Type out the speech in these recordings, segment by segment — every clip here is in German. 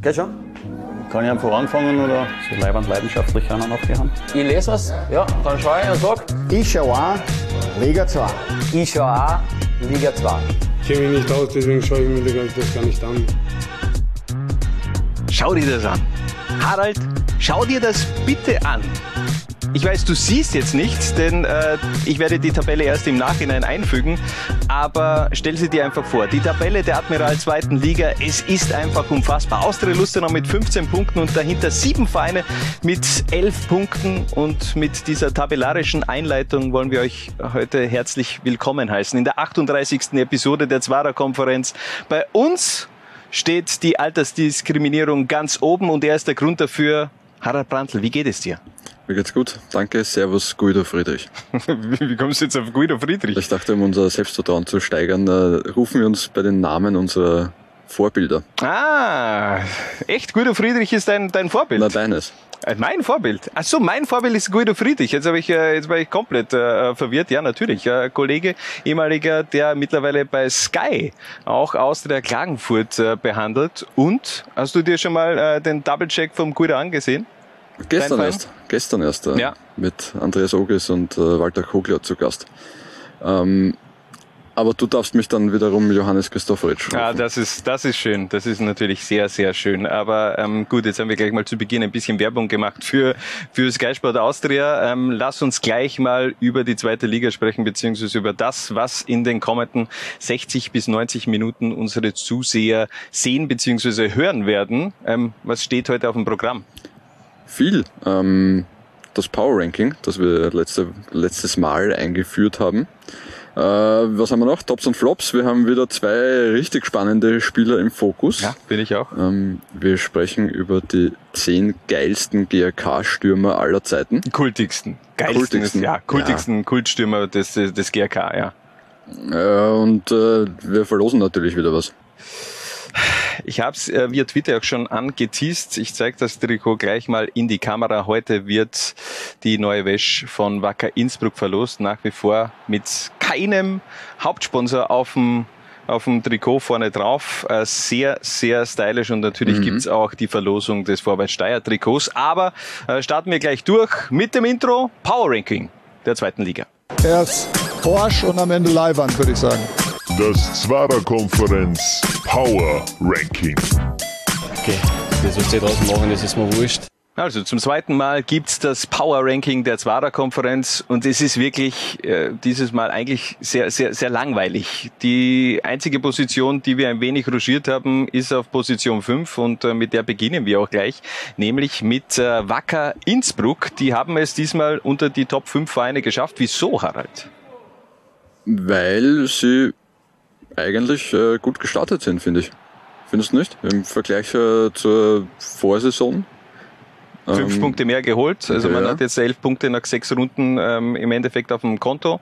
Geht schon? Kann ich einfach anfangen oder? So leibend leidenschaftlich einer noch haben. Ich lese was, ja, dann schaue ich und sag. Ich schaue an, Liga 2. Ich schaue auch Liga 2. Ich kenne mich nicht aus, deswegen schaue ich mir das gar nicht an. Schau dir das an. Harald, schau dir das bitte an. Ich weiß, du siehst jetzt nichts, denn äh, ich werde die Tabelle erst im Nachhinein einfügen, aber stell sie dir einfach vor. Die Tabelle der Admiral zweiten Liga, es ist einfach unfassbar. Austria Lustenau mit 15 Punkten und dahinter sieben Vereine mit 11 Punkten und mit dieser tabellarischen Einleitung wollen wir euch heute herzlich willkommen heißen in der 38. Episode der Zwarer-Konferenz. Bei uns steht die Altersdiskriminierung ganz oben und er ist der Grund dafür. Harald Brandl, wie geht es dir? Mir geht's gut. Danke. Servus, Guido Friedrich. Wie kommst du jetzt auf Guido Friedrich? Ich dachte, um unser Selbstvertrauen zu steigern, äh, rufen wir uns bei den Namen unserer Vorbilder. Ah, echt? Guido Friedrich ist dein, dein Vorbild? Na, deines. Äh, Mein Vorbild? Ach so, mein Vorbild ist Guido Friedrich. Jetzt habe ich, äh, jetzt war ich komplett äh, verwirrt. Ja, natürlich. Äh, Kollege, ehemaliger, der mittlerweile bei Sky auch Austria Klagenfurt äh, behandelt. Und hast du dir schon mal äh, den Double-Check vom Guido angesehen? Gestern erst. Gestern erst. Äh, Ja. Mit Andreas Oges und äh, Walter Kogler zu Gast. Ähm, aber du darfst mich dann wiederum Johannes Christopheritsch rufen. Ah, das ist, das ist schön. Das ist natürlich sehr, sehr schön. Aber ähm, gut, jetzt haben wir gleich mal zu Beginn ein bisschen Werbung gemacht für, für Sky Sport Austria. Ähm, lass uns gleich mal über die zweite Liga sprechen, beziehungsweise über das, was in den kommenden 60 bis 90 Minuten unsere Zuseher sehen beziehungsweise hören werden. Ähm, was steht heute auf dem Programm? Viel. Ähm, das Power Ranking, das wir letzte, letztes Mal eingeführt haben. Äh, was haben wir noch? Tops und Flops. Wir haben wieder zwei richtig spannende Spieler im Fokus. bin ich auch. Ähm, wir sprechen über die zehn geilsten GRK-Stürmer aller Zeiten. Kultigsten. Geilsten. Kultigsten. Ja, kultigsten Kultstürmer des, des, des GRK, ja. Äh, und äh, wir verlosen natürlich wieder was. Ich habe es äh, via Twitter auch schon angeteased. Ich zeige das Trikot gleich mal in die Kamera. Heute wird die neue Wäsche von Wacker Innsbruck verlost. Nach wie vor mit keinem Hauptsponsor auf dem auf dem Trikot vorne drauf. Äh, sehr, sehr stylisch und natürlich gibt's auch die Verlosung des Vorwärts Steyr Trikots. Aber äh, starten wir gleich durch mit dem Intro Power Ranking der zweiten Liga. Erst Porsche und am Ende Leihwand, würde ich sagen. Das Zwarer-Konferenz Power Ranking. Okay, das, was die draußen machen, das ist mir wurscht. Also zum zweiten Mal gibt's das Power Ranking der Zwarer-Konferenz und es ist wirklich äh, dieses Mal eigentlich sehr, sehr, sehr langweilig. Die einzige Position, die wir ein wenig ruschiert haben, ist auf Position 5 und äh, mit der beginnen wir auch gleich, nämlich mit äh, Wacker Innsbruck. Die haben es diesmal unter die Top 5 Vereine geschafft. Wieso, Harald? Weil sie eigentlich äh, gut gestartet sind, finde ich. Findest du nicht? Im Vergleich äh, zur Vorsaison. Fünf Ähm, Punkte mehr geholt. Also man ja. hat jetzt elf Punkte nach sechs Runden ähm, im Endeffekt auf dem Konto.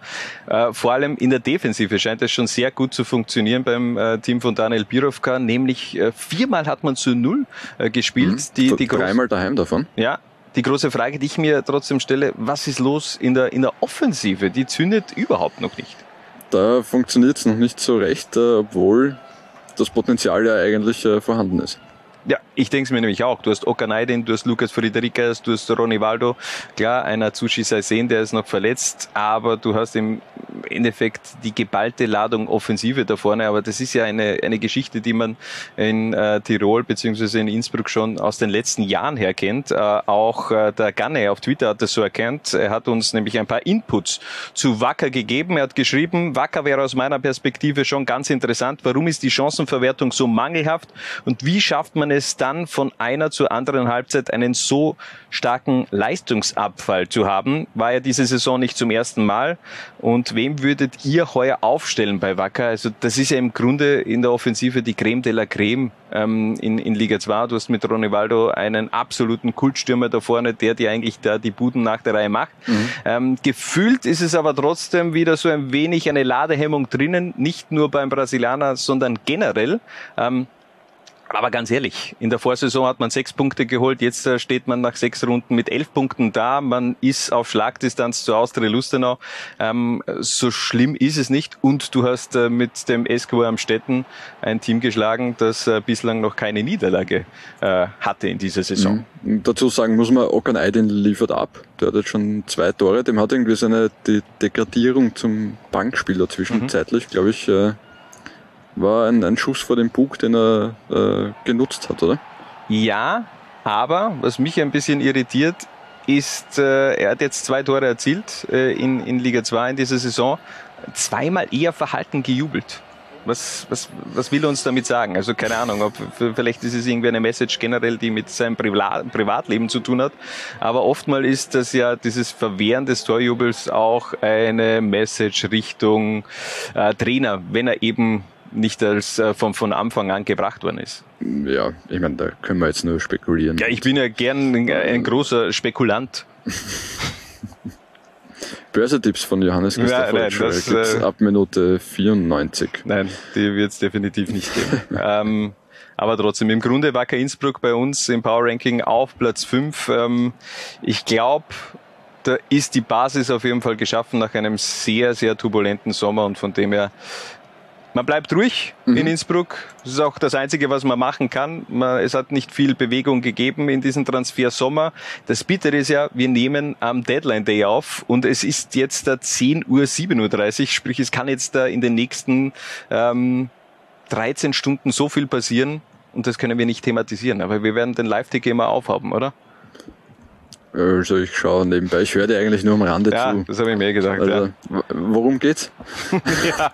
Äh, vor allem in der Defensive scheint es schon sehr gut zu funktionieren beim äh, Team von Daniel Birovka. Nämlich äh, viermal hat man zu null äh, gespielt. Die, die groß- Dreimal daheim davon. ja, die große Frage, die ich mir trotzdem stelle, was ist los in der, in der Offensive? Die zündet überhaupt noch nicht. Da funktioniert es noch nicht so recht, äh, obwohl das Potenzial ja eigentlich äh, vorhanden ist. Ja, ich denke es mir nämlich auch. Du hast Okanaidin, du hast Lukas Friedrichs, du hast Ronny Waldo. Klar, einer Zuschießer sehen, der ist noch verletzt, aber du hast im Endeffekt die geballte Ladung Offensive da vorne. Aber das ist ja eine, eine Geschichte, die man in äh, Tirol beziehungsweise in Innsbruck schon aus den letzten Jahren her kennt. Äh, auch äh, der Ganne auf Twitter hat das so erkannt. Er hat uns nämlich ein paar Inputs zu Wacker gegeben. Er hat geschrieben, Wacker wäre aus meiner Perspektive schon ganz interessant. Warum ist die Chancenverwertung so mangelhaft und wie schafft man es dann von einer zur anderen Halbzeit einen so starken Leistungsabfall zu haben? War ja diese Saison nicht zum ersten Mal. Und wem würdet ihr heuer aufstellen bei Wacker? Also das ist ja im Grunde in der Offensive die Creme de la Creme ähm, in, in Liga 2. Du hast mit Ronny Waldo einen absoluten Kultstürmer da vorne, der dir eigentlich da die Buden nach der Reihe macht. Ähm, gefühlt ist es aber trotzdem wieder so ein wenig eine Ladehemmung drinnen, nicht nur beim Brasilianer, sondern generell. Ähm, Aber ganz ehrlich, in der Vorsaison hat man sechs Punkte geholt, jetzt äh, steht man nach sechs Runden mit elf Punkten da, man ist auf Schlagdistanz zu Austria Lustenau. Ähm, so schlimm ist es nicht und du hast äh, mit dem SKW Amstetten ein Team geschlagen, das äh, bislang noch keine Niederlage äh, hatte in dieser Saison. Mhm. Dazu sagen muss man, Okan Aydin liefert ab. Der hat jetzt schon zwei Tore, dem hat irgendwie seine die Degradierung zum Bankspieler zwischenzeitlich, mhm. glaube ich, äh, war ein, ein Schuss vor dem Bug, den er äh, genutzt hat, oder? Ja, aber was mich ein bisschen irritiert, ist, äh, er hat jetzt zwei Tore erzielt äh, in, in Liga 2 in dieser Saison, zweimal eher verhalten gejubelt. Was, was, was will er uns damit sagen? Also keine Ahnung, ob, vielleicht ist es irgendwie eine Message generell, die mit seinem Privatleben zu tun hat. Aber oftmals ist das ja dieses Verwehren des Torjubels auch eine Message Richtung äh, Trainer, wenn er eben nicht als äh, von, von Anfang an gebracht worden ist. Ja, ich meine, da können wir jetzt nur spekulieren. Ja, ich bin ja gern ein, ein großer Spekulant. Börsetipps von Johannes Christoph ja, gibt's äh, ab Minute 94. Nein, die wird es definitiv nicht geben. ähm, aber trotzdem, im Grunde Wacker Innsbruck bei uns im Power Ranking auf Platz 5. Ähm, ich glaube, da ist die Basis auf jeden Fall geschaffen nach einem sehr, sehr turbulenten Sommer und von dem her man bleibt ruhig mhm. in Innsbruck. Das ist auch das Einzige, was man machen kann. Man, es hat nicht viel Bewegung gegeben in diesem Transfer Sommer. Das Bittere ist ja, wir nehmen am Deadline Day auf und es ist jetzt 10 Uhr 7.30 Uhr, sprich es kann jetzt da in den nächsten ähm, 13 Stunden so viel passieren und das können wir nicht thematisieren. Aber wir werden den Live-Ticker immer aufhaben, oder? Also ich schaue nebenbei, ich höre dir eigentlich nur am Rande ja, zu. das habe ich mir gesagt. Also, ja. Worum geht's? ja,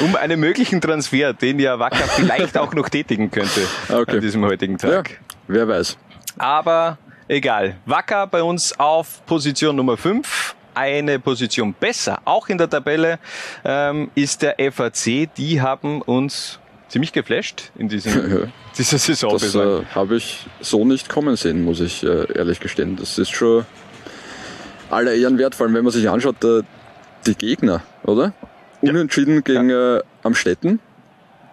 um einen möglichen Transfer, den ja Wacker vielleicht auch noch tätigen könnte okay. an diesem heutigen Tag. Ja, wer weiß. Aber egal. Wacker bei uns auf Position Nummer 5 eine Position besser, auch in der Tabelle, ähm, ist der FAC. Die haben uns ziemlich geflasht in diesem, dieser Saison. Das äh, habe ich so nicht kommen sehen, muss ich äh, ehrlich gestehen. Das ist schon aller Ehren wert, vor allem wenn man sich anschaut, äh, die Gegner, oder? Unentschieden ja. gegen ja. Äh, Amstetten,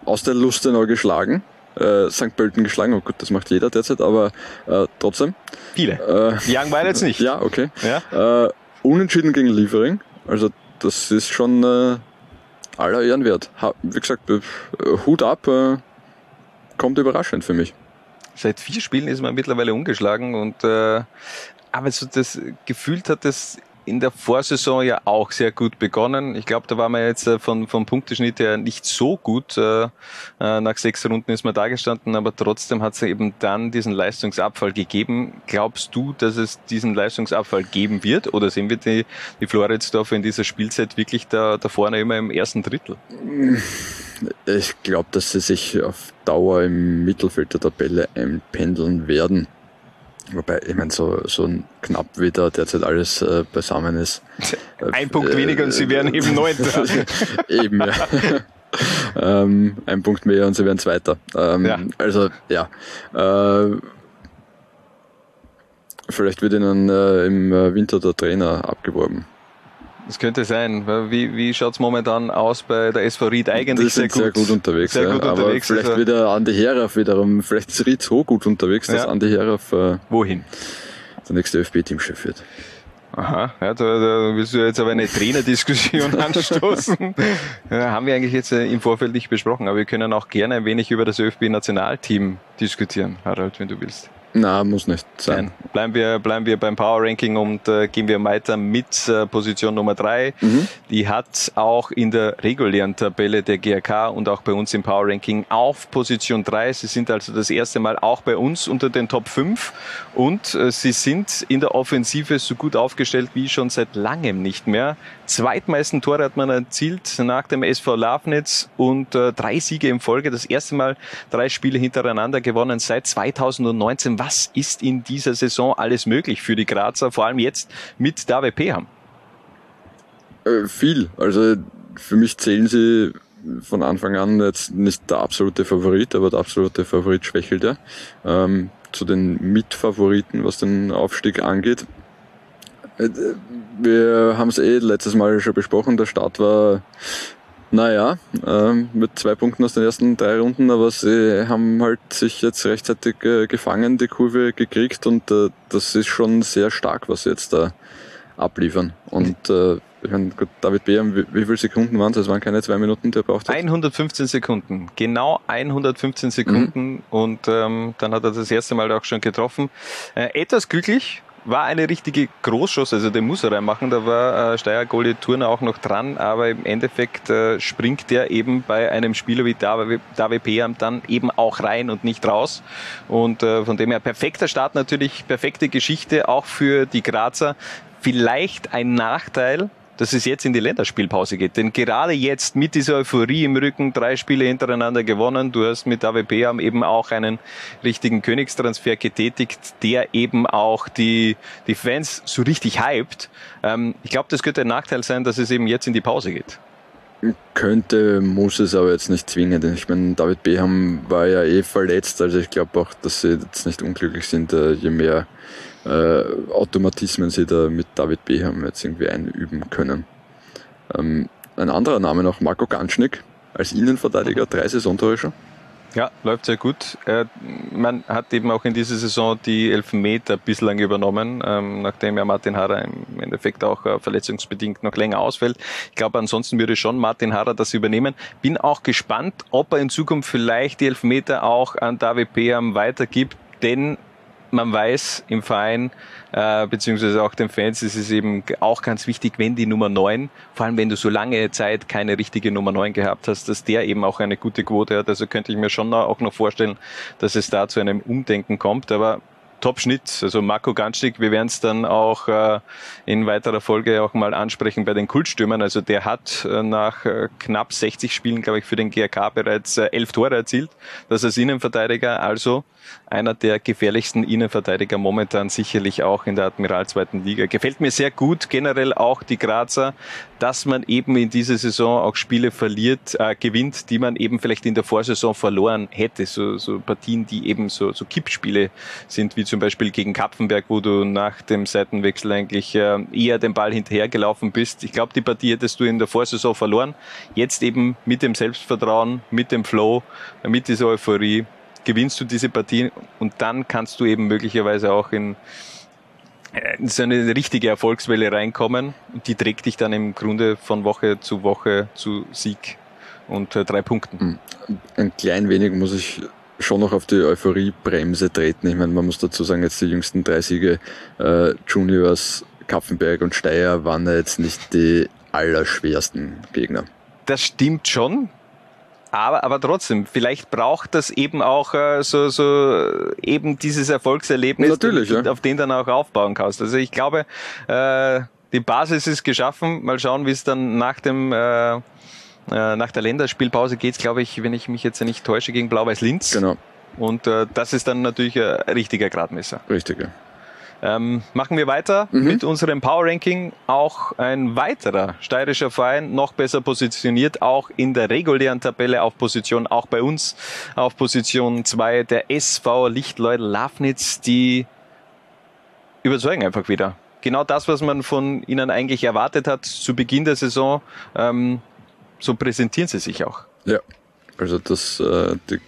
aus der Lustenau geschlagen, äh, St. Pölten geschlagen, oh gut, das macht jeder derzeit, aber äh, trotzdem. Viele. Äh, Young jetzt nicht. Ja, okay. Ja? Unentschieden gegen Liefering, also das ist schon aller Ehren wert. Wie gesagt, äh, Hut ab, äh, kommt überraschend für mich. Seit vier Spielen ist man mittlerweile umgeschlagen und äh, aber so das gefühlt hat das in der Vorsaison ja auch sehr gut begonnen. Ich glaube, da war man jetzt äh, von, vom Punkteschnitt her nicht so gut. Äh, äh, nach sechs Runden ist man da gestanden, aber trotzdem hat es eben dann diesen Leistungsabfall gegeben. Glaubst du, dass es diesen Leistungsabfall geben wird? Oder sehen wir die, die Floridsdorfer in dieser Spielzeit wirklich da, da vorne immer im ersten Drittel? Ich glaube, dass sie sich auf Dauer im Mittelfeld der Tabelle einpendeln werden. Wobei, ich meine, so, so knapp wie da derzeit alles äh, beisammen ist. Ein Punkt äh, weniger und sie wären eben Neunter. eben, ja. ähm, ein Punkt mehr und sie wären Zweiter. Ähm, ja. Also, ja. Äh, vielleicht wird ihnen äh, im Winter der Trainer abgeworben. Das könnte sein. Wie, wie schaut es momentan aus bei der SV Ried? Eigentlich sehr gut. sehr gut unterwegs. Sehr ja. gut Aber unterwegs. Vielleicht also wieder Andi Herauf wiederum. Vielleicht ist Ried so gut unterwegs, dass ja. Andi Herauf äh, Wohin? der nächste ÖFB-Teamchef wird. Aha, ja, da, da willst du jetzt aber eine Trainerdiskussion anstoßen. ja, haben wir eigentlich jetzt äh, im Vorfeld nicht besprochen, aber wir können auch gerne ein wenig über das ÖFB-Nationalteam diskutieren, Harald, wenn du willst. Na, muss nicht sein. Nein. Bleiben wir, bleiben wir beim Power Ranking und äh, gehen wir weiter mit äh, Position Nummer drei. Mhm. Die hat auch in der regulären Tabelle der GRK und auch bei uns im Power Ranking auf Position drei. Sie sind also das erste Mal auch bei uns unter den Top 5 und äh, sie sind in der Offensive so gut aufgestellt wie schon seit langem nicht mehr. Zweitmeisten Tore hat man erzielt nach dem SV Lafnitz und äh, drei Siege in Folge. Das erste Mal drei Spiele hintereinander gewonnen seit 2019 was ist in dieser Saison alles möglich für die Grazer, vor allem jetzt mit David Peham? Äh, viel. Also für mich zählen sie von Anfang an jetzt nicht der absolute Favorit, aber der absolute Favorit schwächelt ja. Ähm, zu den Mitfavoriten, was den Aufstieg angeht. Äh, wir haben es eh letztes Mal schon besprochen, der Start war Naja, ähm, mit zwei Punkten aus den ersten drei Runden, aber sie haben halt sich jetzt rechtzeitig äh, gefangen, die Kurve gekriegt und äh, das ist schon sehr stark, was sie jetzt da abliefern. Und äh, ich meine, David Behm, wie, wie viele Sekunden waren es? Es waren keine zwei Minuten, die er braucht hat. 115 Sekunden, genau 115 Sekunden Mhm. und ähm, dann hat er das erste Mal auch schon getroffen. Äh, etwas glücklich, war eine richtige Großschuss, also den muss er reinmachen, da war äh, Steyr Goalie Turner auch noch dran, aber im Endeffekt äh, springt der eben bei einem Spieler wie David, David Peam dann eben auch rein und nicht raus. Und äh, von dem her perfekter Start natürlich, perfekte Geschichte auch für die Grazer, vielleicht ein Nachteil, dass es jetzt in die Länderspielpause geht. Denn gerade jetzt mit dieser Euphorie im Rücken, drei Spiele hintereinander gewonnen, du hast mit AWP eben auch einen richtigen Königstransfer getätigt, der eben auch die, die Fans so richtig hypt. Ähm, ich glaube, das könnte ein Nachteil sein, dass es eben jetzt in die Pause geht. Könnte, muss es aber jetzt nicht zwingen. Denn ich meine, David Beham war ja eh verletzt, also ich glaube auch, dass sie jetzt nicht unglücklich sind, äh, je mehr äh, Automatismen sie da mit David Beham jetzt irgendwie einüben können. Ähm, ein anderer Name noch, Marco Ganschnick, als Innenverteidiger, drei Saisontore schon. Ja, läuft sehr gut. Man hat eben auch in dieser Saison die Elfmeter bislang übernommen, ähm, nachdem ja Martin Harrer im Endeffekt auch äh, verletzungsbedingt noch länger ausfällt. Ich glaube, ansonsten würde schon Martin Harrer das übernehmen. Bin auch gespannt, ob er in Zukunft vielleicht die Elfmeter auch an David Peam weitergibt, denn man weiß im Verein, äh, beziehungsweise auch den Fans, ist es eben auch ganz wichtig, wenn die Nummer 9, vor allem wenn du so lange Zeit keine richtige Nummer 9 gehabt hast, dass der eben auch eine gute Quote hat. Also könnte ich mir schon auch noch vorstellen, dass es da zu einem Umdenken kommt. Aber Top-Schnitt, also Marco Ganschik, wir werden es dann auch äh, in weiterer Folge auch mal ansprechen bei den Kultstürmern. Also der hat äh, nach äh, knapp 60 Spielen, glaube ich, für den GRK bereits äh, elf Tore erzielt. Das als Innenverteidiger, also einer der gefährlichsten Innenverteidiger momentan sicherlich auch in der Admiral zweiten Liga. Gefällt mir sehr gut, generell auch die Grazer, dass man eben in dieser Saison auch Spiele verliert, äh, gewinnt, die man eben vielleicht in der Vorsaison verloren hätte. So, so Partien, die eben so, so Kippspiele sind, wie zum Beispiel gegen Kapfenberg, wo du nach dem Seitenwechsel eigentlich äh, eher den Ball hinterhergelaufen bist. Ich glaube, die Partie hättest du in der Vorsaison verloren. Jetzt eben mit dem Selbstvertrauen, mit dem Flow, mit dieser Euphorie gewinnst du diese Partie und dann kannst du eben möglicherweise auch in, in so eine richtige Erfolgswelle reinkommen und die trägt dich dann im Grunde von Woche zu Woche zu Sieg und äh, drei Punkten. Ein klein wenig muss ich schon noch auf die Euphoriebremse treten. Ich meine, man muss dazu sagen, jetzt die jüngsten drei Siege äh, Juniors, Kapfenberg und Steyr waren ja jetzt nicht die allerschwersten Gegner. Das stimmt schon. Aber, aber trotzdem, vielleicht braucht das eben auch äh, so, so eben dieses Erfolgserlebnis, Natürlich, ja. auf den dann auch aufbauen kannst. Also ich glaube, äh, die Basis ist geschaffen. Mal schauen, wie es dann nach dem äh, äh, nach der Länderspielpause geht, glaube ich, wenn ich mich jetzt nicht täusche, gegen Blau-Weiß Linz. Genau, Und äh, das ist dann natürlich ein richtiger Gradmesser. richtig. Ähm, machen wir weiter mit unserem Power Ranking. Auch ein weiterer steirischer Verein, noch besser positioniert, auch in der regulären Tabelle auf Position, auch bei uns auf Position 2, der SV Lichtleudel Lafnitz, die überzeugen einfach wieder. Genau das, was man von ihnen eigentlich erwartet hat zu Beginn der Saison, ähm, so präsentieren sie sich auch. Ja, also das, äh, die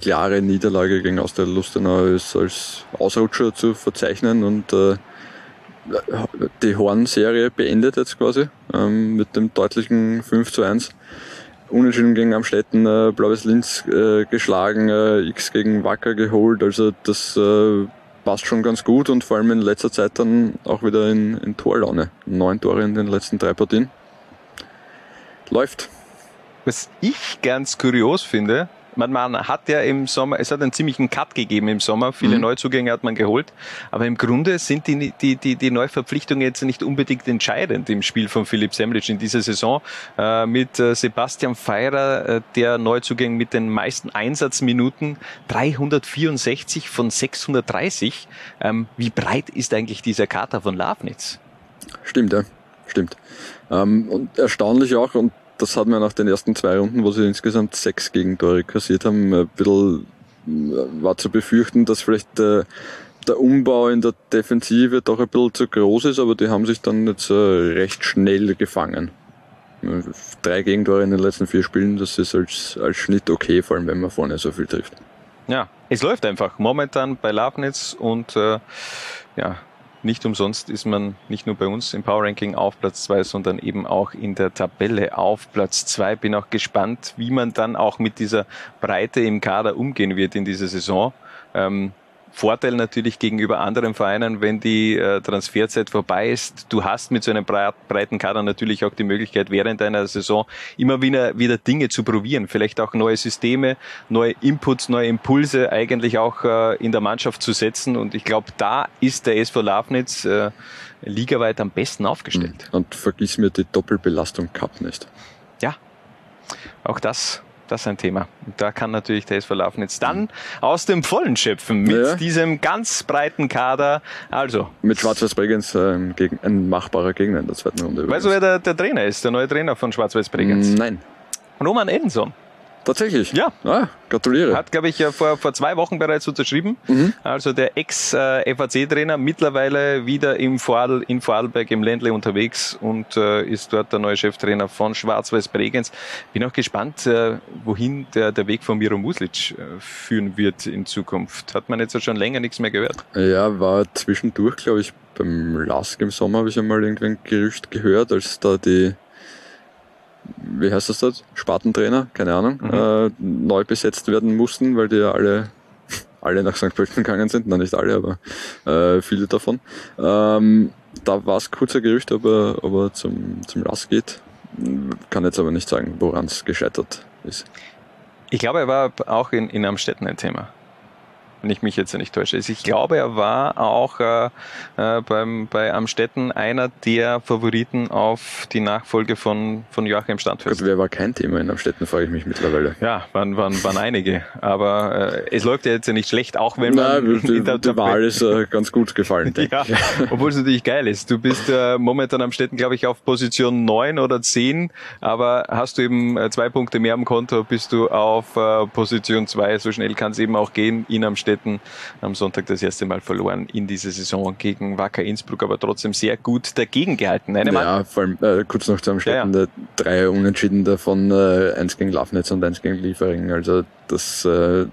klare Niederlage gegen Austria Lustenau ist als Ausrutscher zu verzeichnen und äh, die Horn-Serie beendet jetzt quasi ähm, mit dem deutlichen 5 zu 1. Unentschieden gegen Amstetten, äh, Blaues Linz äh, geschlagen, äh, X gegen Wacker geholt, also das äh, passt schon ganz gut und vor allem in letzter Zeit dann auch wieder in, in Torlaune. Neun Tore in den letzten drei Partien. Läuft. Was ich ganz kurios finde, man, man hat ja im Sommer, es hat einen ziemlichen Cut gegeben im Sommer, viele Mhm. Neuzugänge hat man geholt, aber im Grunde sind die, die, die, die Neuverpflichtungen jetzt nicht unbedingt entscheidend im Spiel von Philipp Semlic in dieser Saison. Äh, mit äh, Sebastian Feirer, äh, der Neuzugänge mit den meisten Einsatzminuten, 364 von 630. Ähm, wie breit ist eigentlich dieser Kater von Lafnitz? Stimmt, ja. Stimmt. Ähm, und erstaunlich auch, und das hat man nach den ersten zwei Runden, wo sie insgesamt sechs Gegentore kassiert haben, ein bisschen äh, war zu befürchten, dass vielleicht äh, der Umbau in der Defensive doch ein bisschen zu groß ist, aber die haben sich dann jetzt äh, recht schnell gefangen. Drei Gegentore in den letzten vier Spielen, das ist als, als Schnitt okay, vor allem wenn man vorne so viel trifft. Ja, es läuft einfach momentan bei Lafnitz und äh, ja, nicht umsonst ist man nicht nur bei uns im Power Ranking auf Platz zwei, sondern eben auch in der Tabelle auf Platz zwei. Bin auch gespannt, wie man dann auch mit dieser Breite im Kader umgehen wird in dieser Saison. Ähm, Vorteil natürlich gegenüber anderen Vereinen, wenn die äh, Transferzeit vorbei ist. Du hast mit so einem breiten Kader natürlich auch die Möglichkeit, während einer Saison immer wieder, wieder Dinge zu probieren. Vielleicht auch neue Systeme, neue Inputs, neue Impulse eigentlich auch äh, in der Mannschaft zu setzen. Und ich glaube, da ist der SV Lafnitz äh, ligaweit am besten aufgestellt. Und vergiss mir die Doppelbelastung Cup nicht. Ja, auch das das ist ein Thema. Und da kann natürlich der SV Lafnitz dann aus dem Vollen schöpfen mit ja. diesem ganz breiten Kader. Also. Mit Schwarz-Weiß Bregenz äh, gegen, ein machbarer Gegner in der zweiten Runde. Weißt du, wer der, der Trainer ist, der neue Trainer von Schwarz-Weiß Bregenz? Nein. Roman Edenson. Tatsächlich? Ja. Ah, gratuliere. Hat, glaube ich, vor, vor zwei Wochen bereits unterschrieben. Mhm. Also der Ex-FAC-Trainer, mittlerweile wieder im Vorl, in Vorarlberg im Ländle unterwegs und äh, ist dort der neue Cheftrainer von Schwarz-Weiß Bregenz. Bin auch gespannt, äh, wohin der, der Weg von Miro Muslic äh, führen wird in Zukunft. Hat man jetzt schon länger nichts mehr gehört. Ja, war zwischendurch, glaube ich, beim Lask im Sommer habe ich einmal irgendwie ein Gerücht gehört, als da die wie heißt das dort? Spartentrainer, keine Ahnung, mhm. äh, neu besetzt werden mussten, weil die ja alle, alle nach St. Pölten gegangen sind, na nicht alle, aber äh, viele davon. Ähm, da war es kurzer Gerücht, ob er, ob er zum, zum Lass geht. Kann jetzt aber nicht sagen, woran es gescheitert ist. Ich glaube, er war auch in, in Amstetten ein Thema wenn ich mich jetzt nicht täusche. Also ich glaube, er war auch äh, äh, beim, bei Amstetten einer der Favoriten auf die Nachfolge von, von Joachim Standfest. Gott, wer war kein Thema in Amstetten, frage ich mich mittlerweile. Ja, waren, waren, waren einige. Aber äh, es läuft ja jetzt ja nicht schlecht, auch wenn man... Nein, die, der, die Wahl ist äh, ganz gut gefallen, denke ja, Obwohl es natürlich geil ist. Du bist äh, momentan am Städten, glaube ich, auf Position 9 oder 10, aber hast du eben äh, zwei Punkte mehr am Konto, bist du auf äh, Position 2. So schnell kann es eben auch gehen in Amstetten. Amstetten am Sonntag das erste Mal verloren in dieser Saison gegen Wacker Innsbruck, aber trotzdem sehr gut dagegen gehalten. Eine ja, vor allem äh, kurz noch zu Amstetten, ja, ja. drei Unentschieden davon, äh, eins gegen Lafnitz und eins gegen Liefering. Also das äh,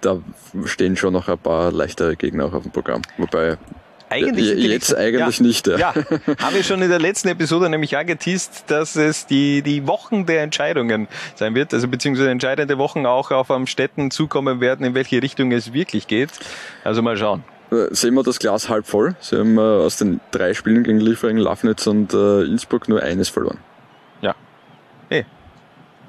da stehen schon noch ein paar leichtere Gegner auch auf dem Programm. Wobei eigentlich jetzt eigentlich ja. nicht. Ja. ja, haben wir schon in der letzten Episode nämlich angeteased, dass es die, die Wochen der Entscheidungen sein wird, also beziehungsweise entscheidende Wochen auch auf am Städten zukommen werden, in welche Richtung es wirklich geht. Also mal schauen. Äh, sehen wir das Glas halb voll. Sie haben äh, aus den drei Spielen gegen Liefering, Lafnitz und äh, Innsbruck nur eines verloren. Ja. Eh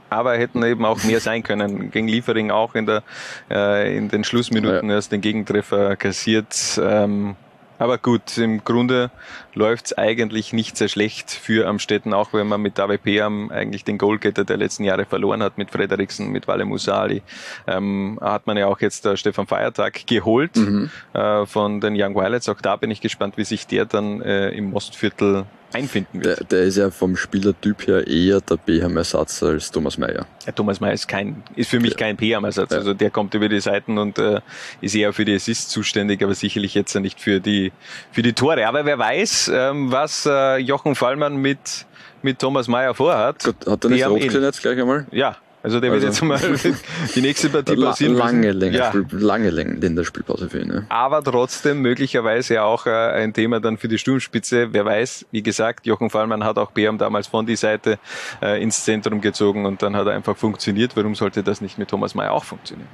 aber hätten eben auch mehr sein können. Gegen Liefering auch in, der, äh, in den Schlussminuten ja. erst den Gegentreffer kassiert. Ähm, aber gut, im Grunde läuft's eigentlich nicht sehr schlecht für Amstetten, auch wenn man mit David Peam eigentlich den Goalgetter der letzten Jahre verloren hat, mit Frederiksen, mit Wale Musali. Ähm, hat man ja auch jetzt äh, Stefan Feiertag geholt mhm. äh, von den Young Violets. Auch da bin ich gespannt, wie sich der dann äh, im Mostviertel einfinden wird. Der, der, ist ja vom Spielertyp her eher der BHM-Ersatz als Thomas Meyer. Ja, Thomas Meyer ist, kein, ist für mich ja. kein BHM-Ersatz. Ja. Also der kommt über die Seiten und äh, ist eher für die Assists zuständig, aber sicherlich jetzt nicht für die, für die Tore. Aber wer weiß, ähm, was äh, Jochen Fallmann mit, mit Thomas Meyer vorhat. Gott, hat er nicht rot gesehen jetzt gleich einmal? Ja, also der wird also, jetzt mal die nächste Partie passieren. Lange, Länge, ja. lange Länderspielpause für ihn. Ja. Aber trotzdem möglicherweise auch äh, ein Thema dann für die Sturmspitze. Wer weiß, wie gesagt, Jochen Fallmann hat auch Beam damals von die Seite äh, ins Zentrum gezogen und dann hat er einfach funktioniert. Warum sollte das nicht mit Thomas Mayer auch funktionieren?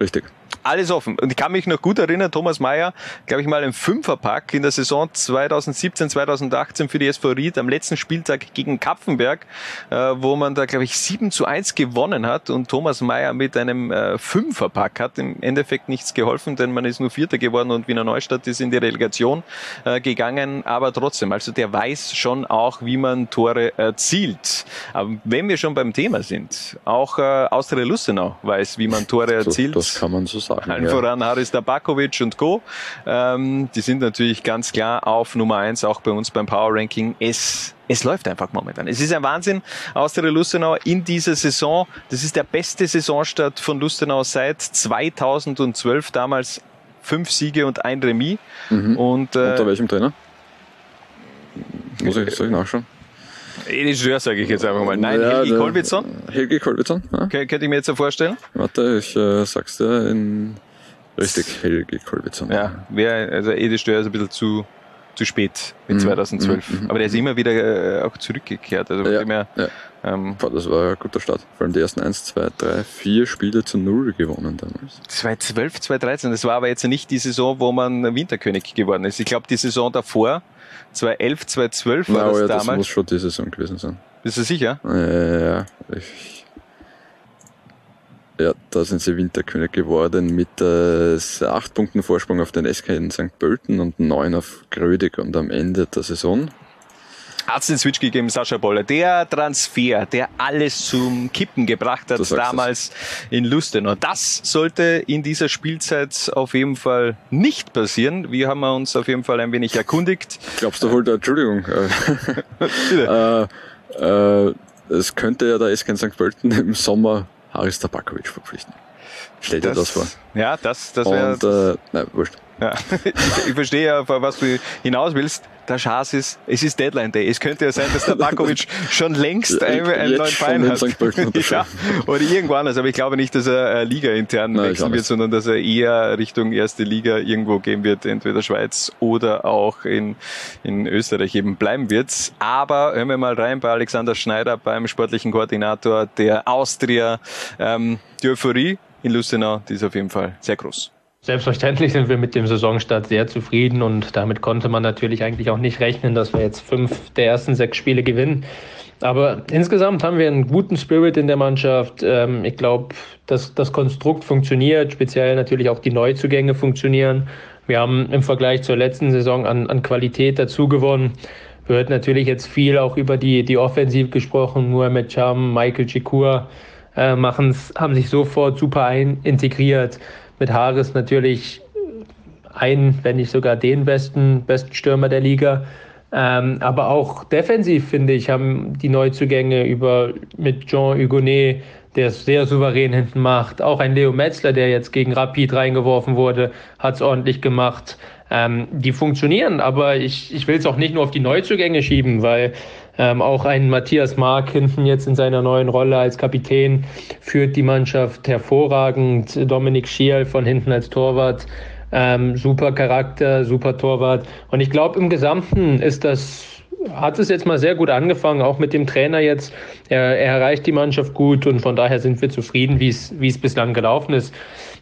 Richtig alles offen. Und ich kann mich noch gut erinnern, Thomas Mayer, glaube ich mal, im Fünferpack in der Saison 2017, 2018 für die SV Ried am letzten Spieltag gegen Kapfenberg, äh, wo man da, glaube ich, 7 zu 1 gewonnen hat und Thomas Mayer mit einem äh, Fünferpack hat im Endeffekt nichts geholfen, denn man ist nur Vierter geworden und Wiener Neustadt ist in die Relegation äh, gegangen, aber trotzdem, also der weiß schon auch, wie man Tore erzielt. Aber wenn wir schon beim Thema sind, auch äh, Austria Lustenau weiß, wie man Tore erzielt. Das, das kann man so sagen. Sachen. Allen ja. voran Haris Tabakovic und Co. Ähm, die sind natürlich ganz klar auf Nummer eins, auch bei uns beim Power Ranking. Es es läuft einfach momentan. Es ist ein Wahnsinn. Austria Lustenau in dieser Saison. Das ist der beste Saisonstart von Lustenau seit 2012. Damals fünf Siege und ein Remis. Mhm. Und, äh, Unter welchem Trainer? Muss ich, soll ich nachschauen? Edi Stör, sage ich jetzt einfach mal. Nein, Ja, Helgi Kolbitson, Helgi Kolbitson, ja. Könnte ich mir jetzt so vorstellen. Warte, ich äh, sag's dir in richtig Helgi Kolbitson. Ja, wär, also Edi Stör ist ein bisschen zu, zu spät mit Mhm, 2012. mhm, mhm. Aber der ist immer wieder äh, auch zurückgekehrt. Also Ja, dem her, ja. ähm, Boah, das war ein guter Start. Vor allem die ersten 1, 2, 3, 4 Spiele zu null gewonnen damals. 2012, 2013, das war aber jetzt nicht die Saison, wo man Winterkönig geworden ist. Ich glaube, die Saison davor, 2011, 2012 war Na, das ja, das damals. muss schon die Saison gewesen sein. Bist du sicher? Äh, ja, ich, ja, da sind sie Winterkönig geworden mit äh, 8 Punkten Vorsprung auf den SK in St. Pölten und 9 auf Grödig und am Ende der Saison. Hat es den Switch gegeben, Sascha Boller. Der Transfer, der alles zum Kippen gebracht hat, damals in Lustenau. Das sollte in dieser Spielzeit auf jeden Fall nicht passieren. Wir haben uns auf jeden Fall ein wenig erkundigt. Glaubst du, holt er, Entschuldigung, äh, äh, es könnte ja der SK in St. Pölten im Sommer Haris Tabakovic verpflichten. Stell dir das, vor. Ja, das, das wäre. Und, äh, nein, wurscht. Ja. Ich verstehe ja, was du hinaus willst. Der Schaß ist, es ist Deadline Day. Es könnte ja sein, dass der Bakovic schon längst einen, einen neuen Verein in hat. Ja, oder irgendwo anders. Aber ich glaube nicht, dass er äh, Liga intern Nein, wechseln wird, sondern dass er eher Richtung erste Liga irgendwo gehen wird, entweder Schweiz oder auch in, in Österreich eben bleiben wird. Aber hören wir mal rein bei Alexander Schneider, beim sportlichen Koordinator der Austria. Ähm, die Euphorie in Lustenau, die ist auf jeden Fall sehr groß. Selbstverständlich sind wir mit dem Saisonstart sehr zufrieden und damit konnte man natürlich eigentlich auch nicht rechnen, dass wir jetzt fünf der ersten sechs Spiele gewinnen. Aber insgesamt haben wir einen guten Spirit in der Mannschaft. Ähm, Ich glaube, dass das Konstrukt funktioniert, speziell natürlich auch die Neuzugänge funktionieren. Wir haben im Vergleich zur letzten Saison an, an Qualität dazu gewonnen. Wird natürlich jetzt viel auch über die, die Offensiv gesprochen. Mohamed Cham, Michael Chikur äh, machen's, haben sich sofort super ein, integriert. Mit Harris natürlich ein, wenn nicht sogar den besten, besten Stürmer der Liga. Ähm, aber auch defensiv, finde ich, haben die Neuzugänge über mit Jean Hugonet, der es sehr souverän hinten macht. Auch ein Leo Metzler, der jetzt gegen Rapid reingeworfen wurde, hat es ordentlich gemacht. Ähm, die funktionieren, aber ich, ich will es auch nicht nur auf die Neuzugänge schieben, weil ähm, auch ein Matthias Mark hinten jetzt in seiner neuen Rolle als Kapitän führt die Mannschaft hervorragend. Dominik Schiel von hinten als Torwart. Ähm, super Charakter, super Torwart. Und ich glaube, im Gesamten ist das, hat es jetzt mal sehr gut angefangen, auch mit dem Trainer jetzt. Er, er erreicht die Mannschaft gut und von daher sind wir zufrieden, wie es wie es bislang gelaufen ist.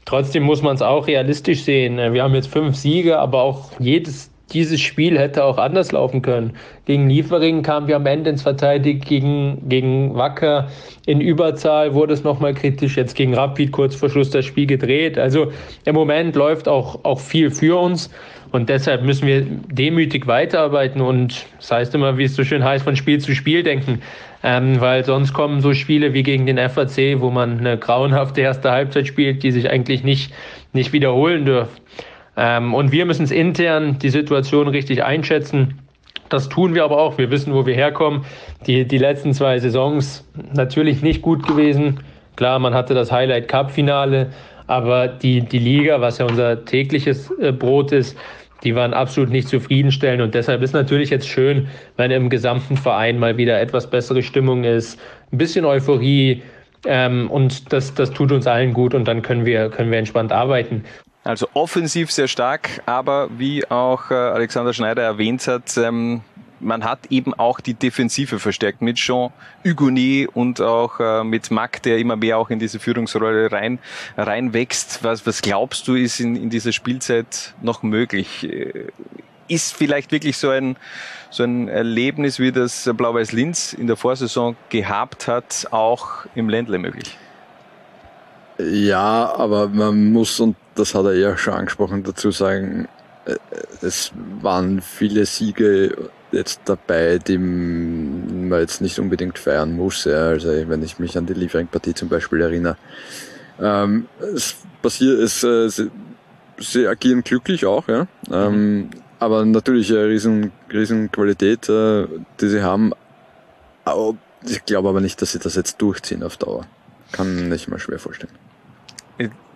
Trotzdem muss man es auch realistisch sehen. Wir haben jetzt fünf Siege, aber auch jedes dieses Spiel hätte auch anders laufen können. Gegen Liefering kamen wir am Ende ins Verteidigen, gegen, gegen Wacker in Überzahl wurde es nochmal kritisch, jetzt gegen Rapid kurz vor Schluss das Spiel gedreht. Also im Moment läuft auch, auch viel für uns und deshalb müssen wir demütig weiterarbeiten und das heißt immer, wie es so schön heißt, von Spiel zu Spiel denken. Ähm, weil sonst kommen so Spiele wie gegen den FAC, wo man eine grauenhafte erste Halbzeit spielt, die sich eigentlich nicht, nicht wiederholen dürfen. Ähm, und wir müssen es intern die Situation richtig einschätzen. Das tun wir aber auch. Wir wissen, wo wir herkommen. Die, die letzten zwei Saisons natürlich nicht gut gewesen. Klar, man hatte das Highlight Cup Finale, aber die, die Liga, was ja unser tägliches äh, Brot ist, die waren absolut nicht zufriedenstellend. Und deshalb ist natürlich jetzt schön, wenn im gesamten Verein mal wieder etwas bessere Stimmung ist, ein bisschen Euphorie. Ähm, und das, das tut uns allen gut und dann können wir, können wir entspannt arbeiten. Also offensiv sehr stark, aber wie auch äh, Alexander Schneider erwähnt hat, ähm, man hat eben auch die Defensive verstärkt mit Jean Hugonet und auch äh, mit Mack, der immer mehr auch in diese Führungsrolle rein reinwächst. Was, was glaubst du, ist in, in dieser Spielzeit noch möglich? Äh, Ist vielleicht wirklich so ein, so ein Erlebnis, wie das Blau-Weiß Linz in der Vorsaison gehabt hat, auch im Ländle möglich? Ja, aber man muss, und das hat er ja schon angesprochen, dazu sagen, äh, es waren viele Siege jetzt dabei, die man jetzt nicht unbedingt feiern muss. Ja. Also wenn ich mich an die Liefering-Partie zum Beispiel erinnere. Ähm, es passiert, es, äh, sie, sie agieren glücklich auch, ja. Ähm, aber natürlich eine riesen, riesen Qualität, äh, die sie haben. Aber ich glaube aber nicht, dass sie das jetzt durchziehen auf Dauer. Kann ich mir schwer vorstellen.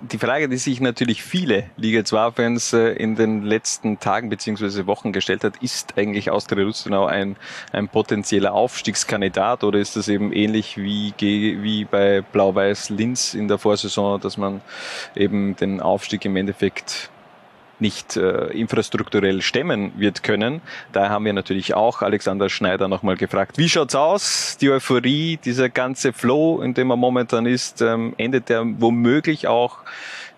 Die Frage, die sich natürlich viele Liga 2-Fans äh, in den letzten Tagen beziehungsweise Wochen gestellt hat, ist eigentlich Austria Lustenau ein, ein potenzieller Aufstiegskandidat oder ist das eben ähnlich wie, wie bei Blau-Weiß Linz in der Vorsaison, dass man eben den Aufstieg im Endeffekt nicht äh, infrastrukturell stemmen wird können. Daher haben wir natürlich auch Alexander Schneider nochmal gefragt, wie schaut's aus? Die Euphorie, dieser ganze Flow, in dem er momentan ist, ähm, endet er womöglich auch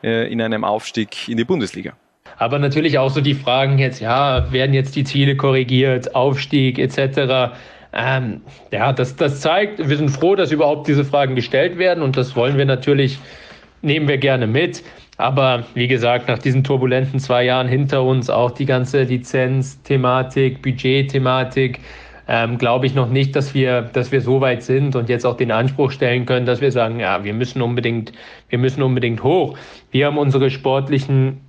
äh, in einem Aufstieg in die Bundesliga. Aber natürlich auch so die Fragen jetzt, ja, werden jetzt die Ziele korrigiert, Aufstieg etc. Ähm, ja, das, das zeigt, wir sind froh, dass überhaupt diese Fragen gestellt werden und das wollen wir natürlich, nehmen wir gerne mit. Aber wie gesagt, nach diesen turbulenten zwei Jahren hinter uns, auch die ganze Lizenz-Thematik, Budget-Thematik, ähm, glaube ich noch nicht, dass wir, dass wir so weit sind und jetzt auch den Anspruch stellen können, dass wir sagen, ja, wir müssen unbedingt, wir müssen unbedingt hoch. Wir haben unsere sportlichen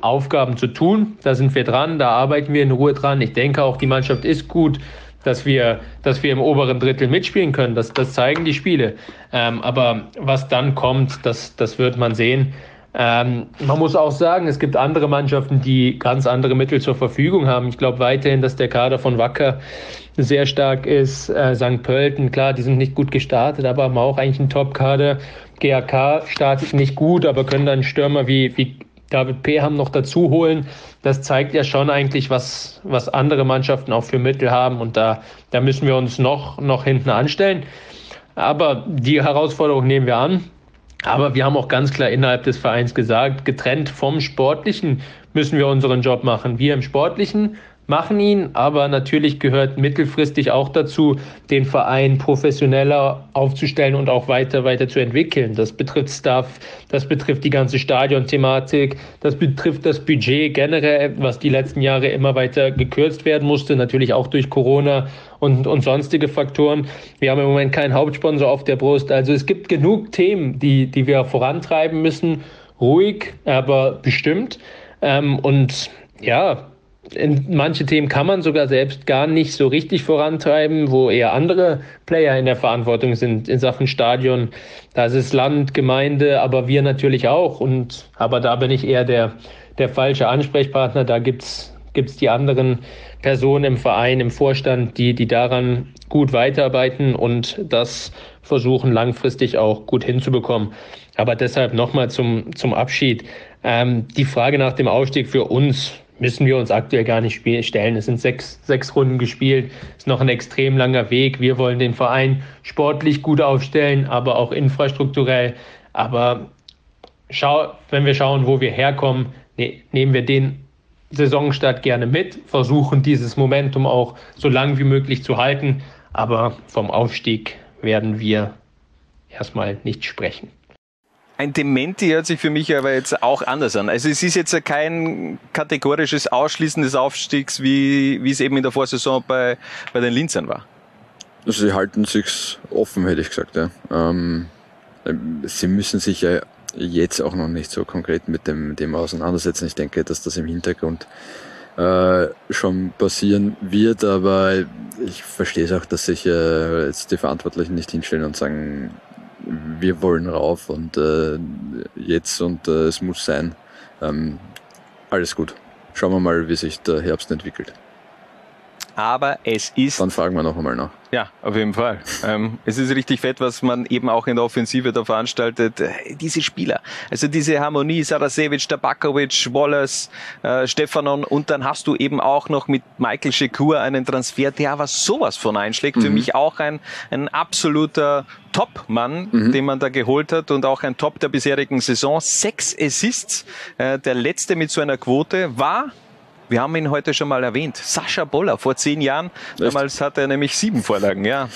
Aufgaben zu tun. Da sind wir dran, da arbeiten wir in Ruhe dran. Ich denke auch, die Mannschaft ist gut, dass wir, dass wir im oberen Drittel mitspielen können. Das, das zeigen die Spiele. Ähm, aber was dann kommt, das, das wird man sehen. Ähm, man muss auch sagen, es gibt andere Mannschaften, die ganz andere Mittel zur Verfügung haben. Ich glaube weiterhin, dass der Kader von Wacker sehr stark ist. Äh, St. Pölten, klar, die sind nicht gut gestartet, aber haben auch eigentlich einen Top-Kader. GAK startet nicht gut, aber können dann Stürmer wie, wie David P. haben noch dazu holen. Das zeigt ja schon eigentlich, was, was andere Mannschaften auch für Mittel haben. Und da, da müssen wir uns noch, noch hinten anstellen. Aber die Herausforderung nehmen wir an. Aber wir haben auch ganz klar innerhalb des Vereins gesagt, getrennt vom Sportlichen müssen wir unseren Job machen. Wir im Sportlichen machen ihn, aber natürlich gehört mittelfristig auch dazu, den Verein professioneller aufzustellen und auch weiter, weiter zu entwickeln. Das betrifft Staff, das betrifft die ganze Stadion-Thematik, das betrifft das Budget generell, was die letzten Jahre immer weiter gekürzt werden musste, natürlich auch durch Corona und, und sonstige Faktoren. Wir haben im Moment keinen Hauptsponsor auf der Brust. Also es gibt genug Themen, die, die wir vorantreiben müssen. Ruhig, aber bestimmt. Ähm, und ja, in manche Themen kann man sogar selbst gar nicht so richtig vorantreiben, wo eher andere Player in der Verantwortung sind in Sachen Stadion. Da ist Land, Gemeinde, aber wir natürlich auch. Und aber da bin ich eher der, der falsche Ansprechpartner. Da gibt's gibt's die anderen Personen im Verein, im Vorstand, die, die daran gut weiterarbeiten und das versuchen langfristig auch gut hinzubekommen. Aber deshalb nochmal zum, zum Abschied. Ähm, die Frage nach dem Aufstieg für uns müssen wir uns aktuell gar nicht stellen. Es sind sechs, sechs Runden gespielt, ist noch ein extrem langer Weg. Wir wollen den Verein sportlich gut aufstellen, aber auch infrastrukturell. Aber schau, wenn wir schauen, wo wir herkommen, ne, nehmen wir den Saisonstart gerne mit, versuchen dieses Momentum auch so lang wie möglich zu halten. Aber vom Aufstieg werden wir erstmal nicht sprechen. Ein Dementi hört sich für mich aber jetzt auch anders an. Also es ist jetzt kein kategorisches Ausschließen des Aufstiegs, wie, wie es eben in der Vorsaison bei, bei den Linzern war. Also sie halten sich offen, hätte ich gesagt. Ja. Ähm, sie müssen sich ja jetzt auch noch nicht so konkret mit dem Thema auseinandersetzen. Ich denke, dass das im Hintergrund äh, schon passieren wird, aber ich verstehe es auch, dass sich äh, jetzt die Verantwortlichen nicht hinstellen und sagen, wir wollen rauf und äh, jetzt und äh, es muss sein. Ähm, alles gut. Schauen wir mal, wie sich der Herbst entwickelt. Aber es ist. Dann fragen wir noch einmal nach. Ja, auf jeden Fall. Ähm, es ist richtig fett, was man eben auch in der Offensive da veranstaltet. Äh, diese Spieler, also diese Harmonie, Sarasevic, Tabakovic, Wallace, äh, Stefanon und dann hast du eben auch noch mit Michael Shekur einen Transfer, der aber sowas von einschlägt. Mhm. Für mich auch ein, ein absoluter Top-Mann, mhm. den man da geholt hat und auch ein Top der bisherigen Saison. Sechs Assists. Äh, der letzte mit so einer Quote war wir haben ihn heute schon mal erwähnt. Sascha Boller vor zehn Jahren. Echt? Damals hat er nämlich sieben Vorlagen, ja.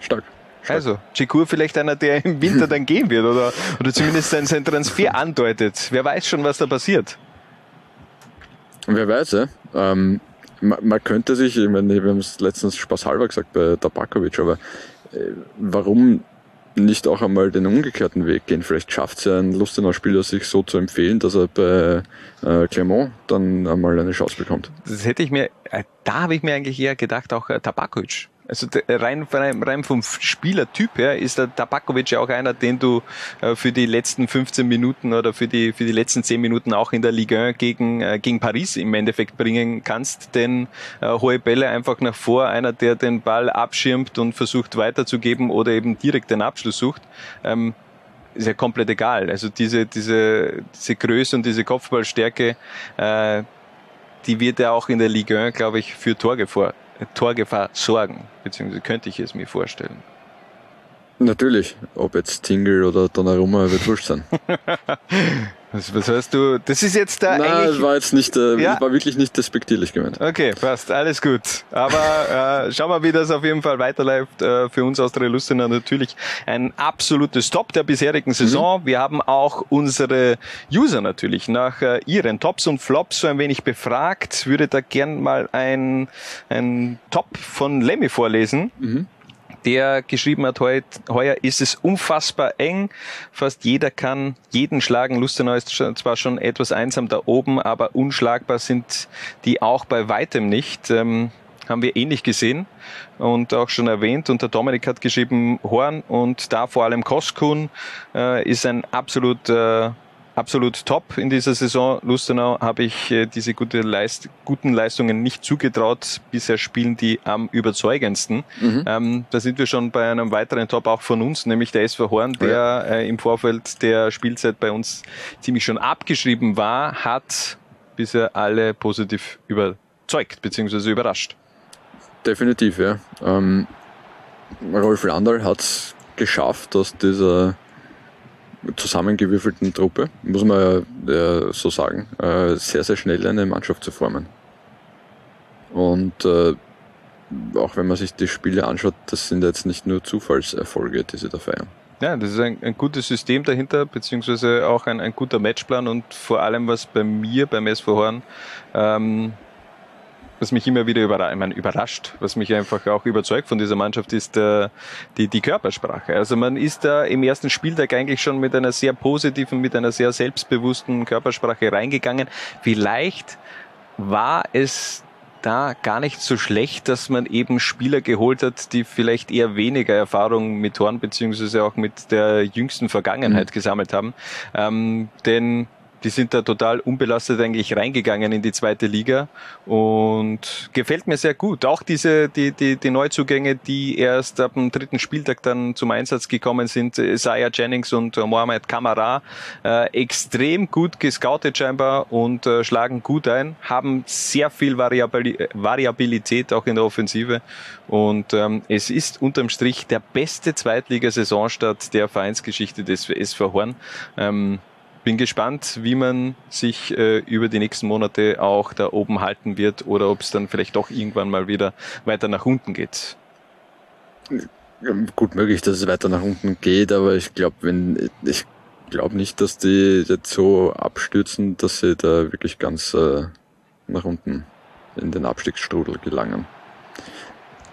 Stark. Stark. Also, Chikur vielleicht einer, der im Winter dann gehen wird oder, oder zumindest sein, sein Transfer andeutet. Wer weiß schon, was da passiert. Wer weiß, ja. Ähm, man, man, könnte sich, ich meine, wir haben es letztens spaßhalber gesagt bei Tabakovic, aber äh, warum nicht auch einmal den umgekehrten Weg gehen. Vielleicht schafft es ja ein Lustenauer Spieler, sich so zu empfehlen, dass er bei äh, Clermont dann einmal eine Chance bekommt. Das hätte ich mir, äh, da habe ich mir eigentlich eher gedacht, auch äh, Tabakovic Also rein, rein, vom Spielertyp her ist der Tabakovic ja auch einer, den du äh, für die letzten 15 Minuten oder für die, für die letzten 10 Minuten auch in der Ligue 1 gegen, äh, gegen Paris im Endeffekt bringen kannst. Denn äh, hohe Bälle einfach nach vor, einer, der den Ball abschirmt und versucht weiterzugeben oder eben direkt den Abschluss sucht. Ähm, ist ja komplett egal. Also diese, diese, diese Größe und diese Kopfballstärke, äh, die wird ja auch in der Ligue 1, glaube ich, für Torgefahr, Torgefahr sorgen, beziehungsweise könnte ich es mir vorstellen. Natürlich, ob jetzt Tingle oder Donnarumma wird wurscht sein. Was, was heißt du? Das ist jetzt da Nein, eigentlich... das war jetzt nicht, äh, Ja. war wirklich nicht despektierlich gemeint. Okay, passt, alles gut. Aber äh, schauen wir, wie das auf jeden Fall weiterläuft. Äh, für uns Austria Lustenau natürlich ein absolutes Top der bisherigen Saison. Wir haben auch unsere User natürlich nach äh, ihren Tops und Flops so ein wenig befragt. Würde da gern mal ein, ein Top von Lemmy vorlesen. Der geschrieben hat, heut, heuer ist es unfassbar eng. Fast jeder kann jeden schlagen. Lustenau ist zwar schon etwas einsam da oben, aber unschlagbar sind die auch bei weitem nicht. Ähm, haben wir ähnlich gesehen und auch schon erwähnt. Und der Dominik hat geschrieben, Horn und da vor allem Koskun äh, ist ein absolut äh, absolut top in dieser Saison. Lustenau habe ich äh, diese gute Leist guten Leistungen nicht zugetraut. Bisher spielen die am überzeugendsten. Ähm, da sind wir schon bei einem weiteren Top auch von uns, nämlich der SV Horn, der äh, im Vorfeld der Spielzeit bei uns ziemlich schon abgeschrieben war, hat bisher alle positiv überzeugt bzw. überrascht. Definitiv, ja. Ähm, Rolf Landal hat es geschafft, aus dieser zusammengewürfelten Truppe, muss man ja äh, so sagen, äh, sehr, sehr schnell eine Mannschaft zu formen. Und äh, auch wenn man sich die Spiele anschaut, das sind jetzt nicht nur Zufallserfolge, die sie da feiern. Ja, das ist ein, ein gutes System dahinter, beziehungsweise auch ein, ein guter Matchplan und vor allem, was bei mir beim SV Horn, ähm, was mich immer wieder überra ich meine, überrascht, was mich einfach auch überzeugt von dieser Mannschaft, ist äh, die, die Körpersprache. Also man ist da im ersten Spieltag eigentlich schon mit einer sehr positiven, mit einer sehr selbstbewussten Körpersprache reingegangen. Vielleicht war es da gar nicht so schlecht, dass man eben Spieler geholt hat, die vielleicht eher weniger Erfahrung mit Horn beziehungsweise auch mit der jüngsten Vergangenheit gesammelt haben. Ähm, denn die sind da total unbelastet eigentlich reingegangen in die zweite Liga und gefällt mir sehr gut. Auch diese, die, die, die Neuzugänge, die erst ab dem dritten Spieltag dann zum Einsatz gekommen sind, Isaiah Jennings und äh, Mohamed Kamara, äh, extrem gut gescoutet scheinbar und äh, schlagen gut ein, haben sehr viel Variabili äh, Variabilität auch in der Offensive und ähm, es ist unterm Strich der beste Zweitligasaisonstart der Vereinsgeschichte des SV Horn. Ähm, bin gespannt, wie man sich äh, über die nächsten Monate auch da oben halten wird oder ob es dann vielleicht doch irgendwann mal wieder weiter nach unten geht. Ja, Gut möglich, dass es weiter nach unten geht, aber ich glaube, wenn ich glaube nicht, dass die jetzt so abstürzen, dass sie da wirklich ganz äh, nach unten in den Abstiegsstrudel gelangen.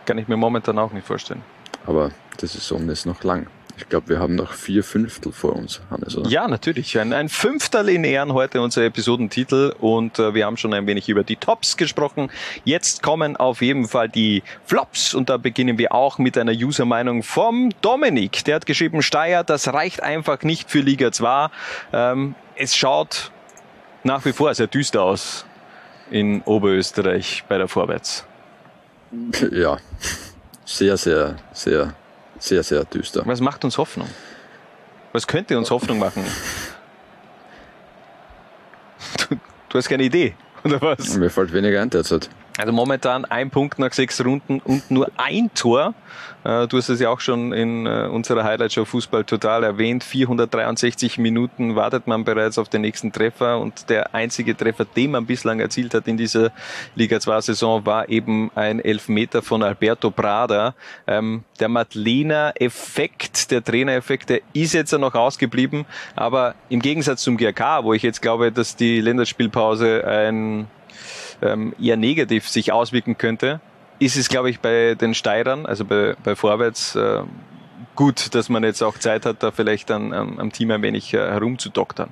Kann ich mir momentan auch nicht vorstellen. Aber die Saison ist noch lang. Ich glaube, wir haben noch vier Fünftel vor uns, Hannes, oder? Ja, natürlich. Ein, ein Fünftel in Ehren heute unser Episodentitel und äh, wir haben schon ein wenig über die Tops gesprochen. Jetzt kommen auf jeden Fall die Flops und da beginnen wir auch mit einer User-Meinung vom Dominik. Der hat geschrieben, Steyr, das reicht einfach nicht für Liga 2. Ähm, es schaut nach wie vor sehr düster aus in Oberösterreich bei der Vorwärts. Ja, sehr, sehr, sehr, sehr, sehr düster. Was macht uns Hoffnung? Was könnte uns Hoffnung machen? Du, du hast keine Idee, oder was? Mir fällt weniger ein derzeit. Also momentan ein Punkt nach sechs Runden und nur ein Tor. Äh, Du hast es ja auch schon in äh, unserer Highlight-Show Fußball total erwähnt. 463 Minuten wartet man bereits auf den nächsten Treffer und der einzige Treffer, den man bislang erzielt hat in dieser Liga 2-Saison, war eben ein Elfmeter von Alberto Prada. Ähm, Der Madlener-Effekt, der Trainereffekt, der ist jetzt noch ausgeblieben, aber im Gegensatz zum GRK, wo ich jetzt glaube, dass die Länderspielpause ein ähm, eher negativ sich auswirken könnte, ist es, glaube ich, bei den Steirern, also bei, bei Vorwärts, äh, gut, dass man jetzt auch Zeit hat, da vielleicht an, am, am Team ein wenig äh, herumzudoktern.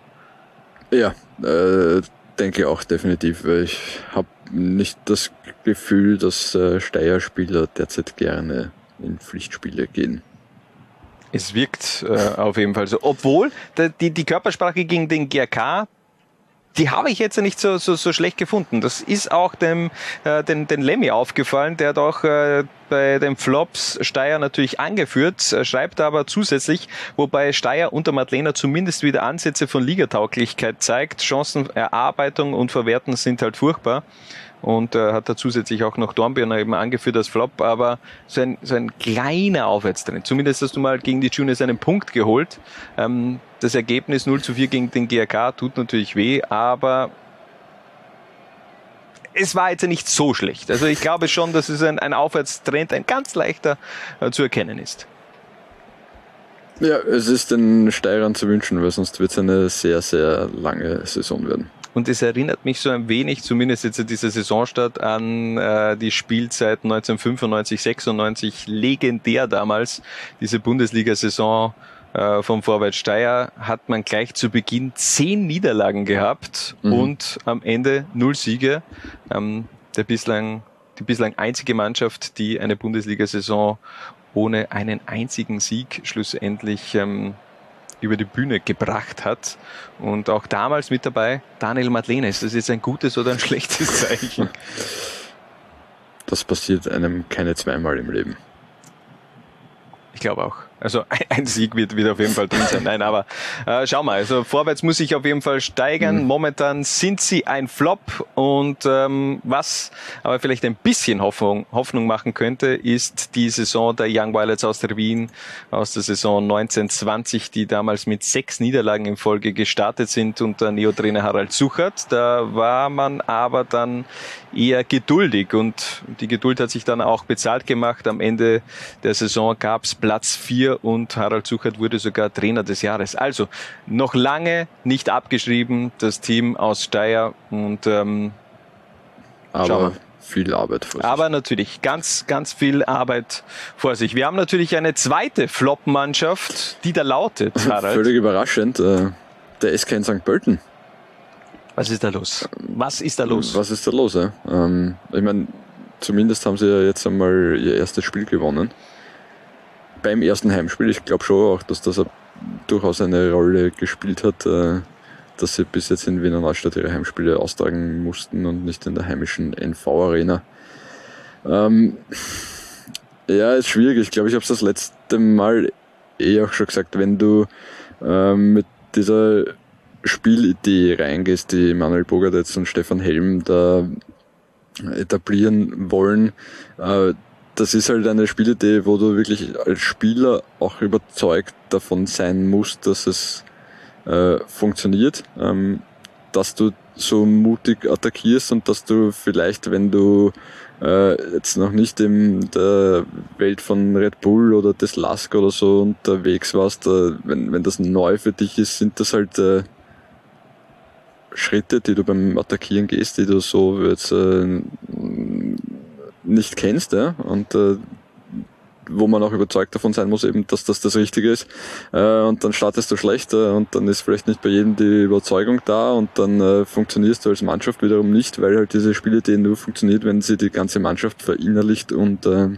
Ja, äh, denke auch definitiv. weil Ich habe nicht das Gefühl, dass äh, Steyr-Spieler derzeit gerne in Pflichtspiele gehen. Es wirkt äh, auf jeden Fall so. Obwohl die, die Körpersprache gegen den GRK die habe ich jetzt nicht so, so, so schlecht gefunden. Das ist auch dem, äh, den, den Lemmy aufgefallen, der doch äh, bei den Flops Steyr natürlich angeführt, äh, schreibt aber zusätzlich, wobei Steyr unter Madlener zumindest wieder Ansätze von Ligatauglichkeit zeigt. Chancenerarbeitung und Verwerten sind halt furchtbar und äh, hat da zusätzlich auch noch Dornbirner eben angeführt als Flop, aber so ein, so ein kleiner Aufwärtstrend. Zumindest hast du mal gegen die Juniors einen Punkt geholt. Ähm, das Ergebnis 0 zu 4 gegen den GRK tut natürlich weh, aber es war jetzt nicht so schlecht. Also ich glaube schon, dass es ein, ein Aufwärtstrend, ein ganz leichter äh, zu erkennen ist. Ja, es ist den Steirern zu wünschen, weil sonst wird es eine sehr, sehr lange Saison werden. Und es erinnert mich so ein wenig, zumindest jetzt dieser Saisonstart, an äh, die Spielzeit 1995, 96, legendär damals, diese Bundesliga-Saison äh, vom Vorwärts Steyr, hat man gleich zu Beginn zehn Niederlagen gehabt mhm. und am Ende null Siege. Ähm, der bislang, die bislang einzige Mannschaft, die eine Bundesliga-Saison ohne einen einzigen Sieg schlussendlich ähm, über die Bühne gebracht hat. Und auch damals mit dabei Daniel Madlene. Ist das jetzt ein gutes oder ein schlechtes Zeichen? Das passiert einem keine zweimal im Leben. Ich glaube auch. Also ein Sieg wird, wird auf jeden Fall drin sein. Nein, aber äh, schau mal, also vorwärts muss ich auf jeden Fall steigern. Mhm. Momentan sind sie ein Flop und ähm, was aber vielleicht ein bisschen Hoffnung, Hoffnung machen könnte, ist die Saison der Young Violets aus der Wien, aus der Saison 1920, die damals mit sechs Niederlagen in Folge gestartet sind unter Neotrainer Harald Suchert. Da war man aber dann eher geduldig und die Geduld hat sich dann auch bezahlt gemacht. Am Ende der Saison gab es Platz vier und Harald Suchert wurde sogar Trainer des Jahres. Also noch lange nicht abgeschrieben, das Team aus Steyr und ähm, aber viel Arbeit vor sich. Aber natürlich ganz, ganz viel Arbeit vor sich. Wir haben natürlich eine zweite Flop-Mannschaft, die da lautet, Harald. Völlig überraschend, äh, der SK in St. Pölten. Was ist da los? Was ist da los? Was ist da los? Ja? Ähm, ich meine, zumindest haben sie ja jetzt einmal ihr erstes Spiel gewonnen. Beim ersten Heimspiel. Ich glaube schon auch, dass das durchaus eine Rolle gespielt hat, äh, dass sie bis jetzt in Wiener Neustadt ihre Heimspiele austragen mussten und nicht in der heimischen NV-Arena. Ähm, ja, ist schwierig. Ich glaube, ich habe es das letzte Mal eh auch schon gesagt, wenn du ähm, mit dieser Spielidee reingehst, die Manuel Bogadetz und Stefan Helm da etablieren wollen, äh, das ist halt eine Spielidee, wo du wirklich als Spieler auch überzeugt davon sein musst, dass es äh, funktioniert, ähm, dass du so mutig attackierst und dass du vielleicht, wenn du äh, jetzt noch nicht in der Welt von Red Bull oder des Lask oder so unterwegs warst, äh, wenn, wenn das neu für dich ist, sind das halt äh, Schritte, die du beim Attackieren gehst, die du so jetzt äh, nicht kennst, ja, und äh, wo man auch überzeugt davon sein muss, eben, dass das das Richtige ist. Äh, und dann startest du schlechter äh, und dann ist vielleicht nicht bei jedem die Überzeugung da und dann äh, funktionierst du als Mannschaft wiederum nicht, weil halt diese Spielidee nur funktioniert, wenn sie die ganze Mannschaft verinnerlicht und äh,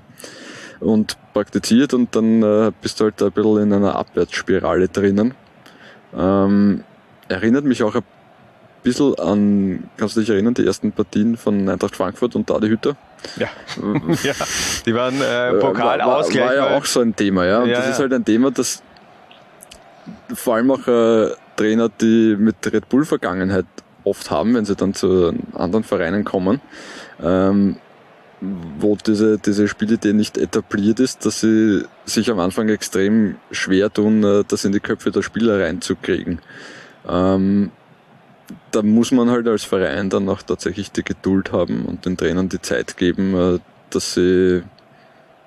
und praktiziert und dann äh, bist du halt ein bisschen in einer Abwärtsspirale drinnen. Ähm, erinnert mich auch ein bisschen an, kannst du dich erinnern, die ersten Partien von Eintracht Frankfurt und Dadi Hütter? Ja. ja, die waren äh, Pokalausgleich. War, war, war ja auch so ein Thema, ja. Und ja, das ist halt ein Thema, das vor allem auch äh, Trainer, die mit Red Bull-Vergangenheit oft haben, wenn sie dann zu anderen Vereinen kommen, ähm, wo diese, diese Spielidee nicht etabliert ist, dass sie sich am Anfang extrem schwer tun, äh, das in die Köpfe der Spieler reinzukriegen. Ähm, da muss man halt als Verein dann auch tatsächlich die Geduld haben und den Trainern die Zeit geben, äh, dass sie,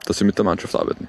dass sie mit der Mannschaft arbeiten.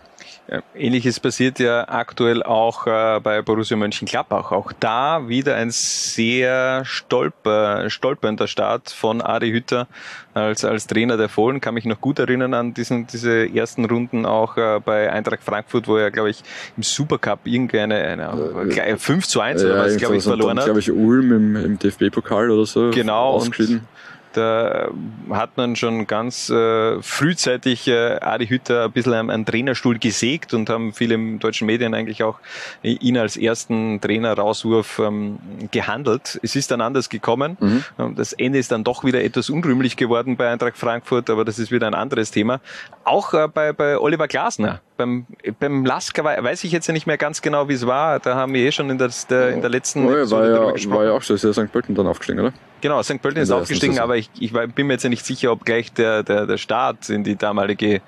Ähnliches passiert ja aktuell auch äh, bei Borussia Mönchengladbach. Auch da wieder ein sehr stolper, stolpernder Start von Adi Hütter als, als Trainer der Fohlen. Kann mich noch gut erinnern an diesen, diese ersten Runden auch äh, bei Eintracht Frankfurt, wo er, glaube ich, im Supercup irgendeine eine, äh, 5 zu 1 oder was, glaube ich, verloren hat. glaube ich, Ulm im, im DFB-Pokal oder so genau, ausgeschieden. Da hat man schon ganz äh, frühzeitig äh, Adi Hütter ein bisschen am, am Trainerstuhl gesägt und haben viele im deutschen Medien eigentlich auch ihn als ersten Trainer-Rauswurf ähm, gehandelt. Es ist dann anders gekommen. Mhm. Das Ende ist dann doch wieder etwas unrühmlich geworden bei Eintracht Frankfurt, aber das ist wieder ein anderes Thema. Auch äh, bei, bei Oliver Glasner. Beim, beim Lasker weiß ich jetzt ja nicht mehr ganz genau, wie es war. Da haben wir eh schon in, das, der, in der letzten oh, ja, war, ja, war ja auch so, ist ja St. Pölten dann aufgestiegen, oder? Genau, St. Pölten ist aufgestiegen, aber ich, ich bin mir jetzt ja nicht sicher, ob gleich der, der, der Start in die damalige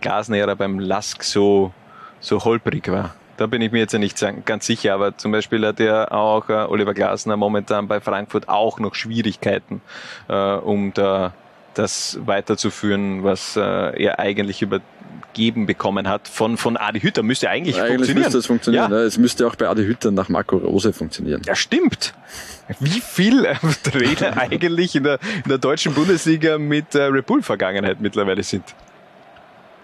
Glasner-Ära beim Lask so, so holprig war. Da bin ich mir jetzt ja nicht ganz sicher, aber zum Beispiel hat ja auch äh, Oliver Glasner momentan bei Frankfurt auch noch Schwierigkeiten, äh, um da das weiterzuführen, was äh, er eigentlich übergeben bekommen hat von, von Adi Hütter. Müsste eigentlich, eigentlich funktionieren. Müsste es funktionieren. Ja. Ne? Es müsste auch bei Adi Hütter nach Marco Rose funktionieren. Ja, stimmt. Wie viel äh, Trainer eigentlich in der, in der deutschen Bundesliga mit äh, Red Bull Vergangenheit mittlerweile sind.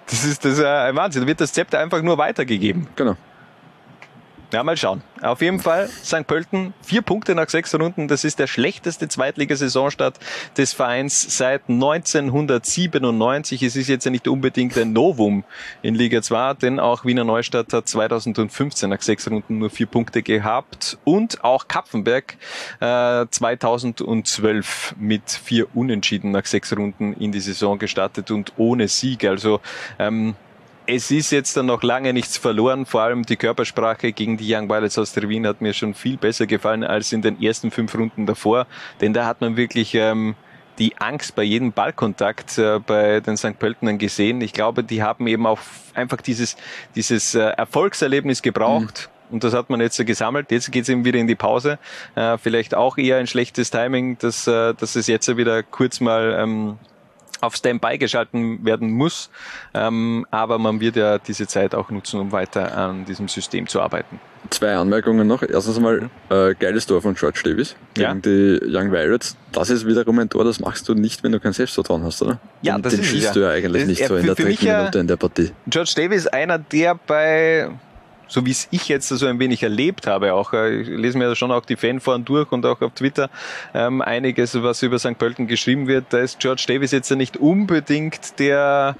Das ist, das ist ein Wahnsinn. Da wird das Zepter einfach nur weitergegeben. Genau. Ja, mal schauen. Auf jeden Fall St. Pölten, vier Punkte nach sechs Runden. Das ist der schlechteste Zweitligasaisonstart des Vereins seit 1997. Es ist jetzt ja nicht unbedingt ein Novum in Liga 2, denn auch Wiener Neustadt hat 2015 nach sechs Runden nur vier Punkte gehabt und auch Kapfenberg äh, 2012 mit vier Unentschieden nach sechs Runden in die Saison gestartet und ohne Sieg. Also ähm, es ist jetzt dann noch lange nichts verloren. Vor allem die Körpersprache gegen die Young Violets aus der Wien hat mir schon viel besser gefallen als in den ersten fünf Runden davor. Denn da hat man wirklich ähm, die Angst bei jedem Ballkontakt äh, bei den St. Pöltenern gesehen. Ich glaube, die haben eben auch einfach dieses, dieses äh, Erfolgserlebnis gebraucht. Mhm. Und das hat man jetzt gesammelt. Jetzt geht es eben wieder in die Pause. Äh, vielleicht auch eher ein schlechtes Timing, dass, äh, dass es jetzt wieder kurz mal ähm, auf Standby geschalten werden muss. Ähm, aber man wird ja diese Zeit auch nutzen, um weiter an diesem System zu arbeiten. Zwei Anmerkungen noch. Erstens einmal, mhm. äh, geiles Tor von George Davis gegen ja. die Young Violets. Das ist wiederum ein Tor, das machst du nicht, wenn du kein Selbstvertrauen hast, oder? Ja, den, das den ist schießt ja. du ja eigentlich das nicht so in der dritten Minute in der Partie. George Davis, einer, der bei so wie es ich jetzt so ein wenig erlebt habe, auch äh, ich lese mir schon auch die Fanforen durch und auch auf Twitter ähm, einiges, was über St. Pölten geschrieben wird. Da ist George Davis jetzt ja nicht unbedingt der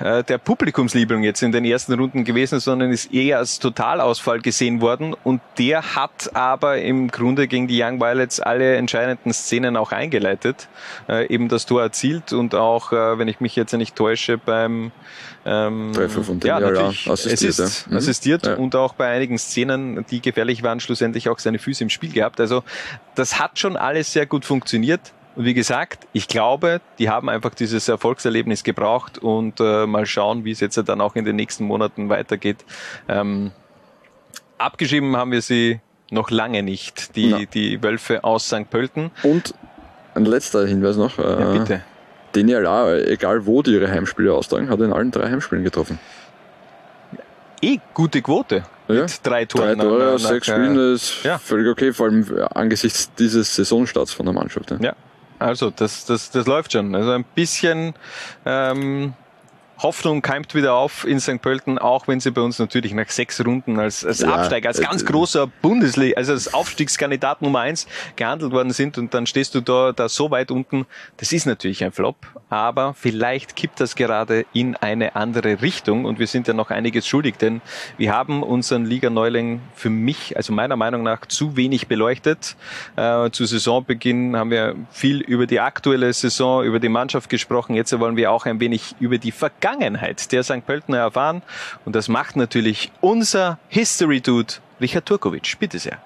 äh, der Publikumsliebling jetzt in den ersten Runden gewesen, sondern ist eher als Totalausfall gesehen worden und der hat aber im Grunde gegen die Young Violets alle entscheidenden Szenen auch eingeleitet, äh, eben das Tor erzielt und auch, äh, wenn ich mich jetzt nicht täusche, beim ähm, Treffer von den ja, natürlich ja, assistiert, ist ja. Mhm. assistiert ja. und auch bei einigen Szenen, die gefährlich waren, schlussendlich auch seine Füße im Spiel gehabt. Also das hat schon alles sehr gut funktioniert. Und wie gesagt, ich glaube, die haben einfach dieses Erfolgserlebnis gebraucht und äh, mal schauen, wie es jetzt dann auch in den nächsten Monaten weitergeht. Ähm, abgeschrieben haben wir sie noch lange nicht, die, die Wölfe aus St. Pölten. Und ein letzter Hinweis noch. Äh, ja, bitte. DNLA, egal wo die ihre Heimspiele austragen, hat in allen drei Heimspielen getroffen. Eh, gute Quote. Ja, mit drei Toren. Drei Tore aus sechs Spielen ist ja. völlig okay, vor allem angesichts dieses Saisonstarts von der Mannschaft. Ja, ja also das, das, das läuft schon. Also ein bisschen ähm, Hoffnung keimt wieder auf in St. Pölten, auch wenn sie bei uns natürlich nach sechs Runden als, als ja, Absteiger, als ganz äh, großer Bundesliga, also als Aufstiegskandidat Nummer eins gehandelt worden sind und dann stehst du da, da so weit unten. Das ist natürlich ein Flop, aber vielleicht kippt das gerade in eine andere Richtung und wir sind ja noch einiges schuldig, denn wir haben unseren Liga-Neuling für mich, also meiner Meinung nach, zu wenig beleuchtet. Äh, zu Saisonbeginn haben wir viel über die aktuelle Saison, über die Mannschaft gesprochen. Jetzt wollen wir auch ein wenig über die Vergangenheit Vergangenheit der St. Pöltener erfahren. Und das macht natürlich unser History Dude Richard Turkovic. Bitte sehr.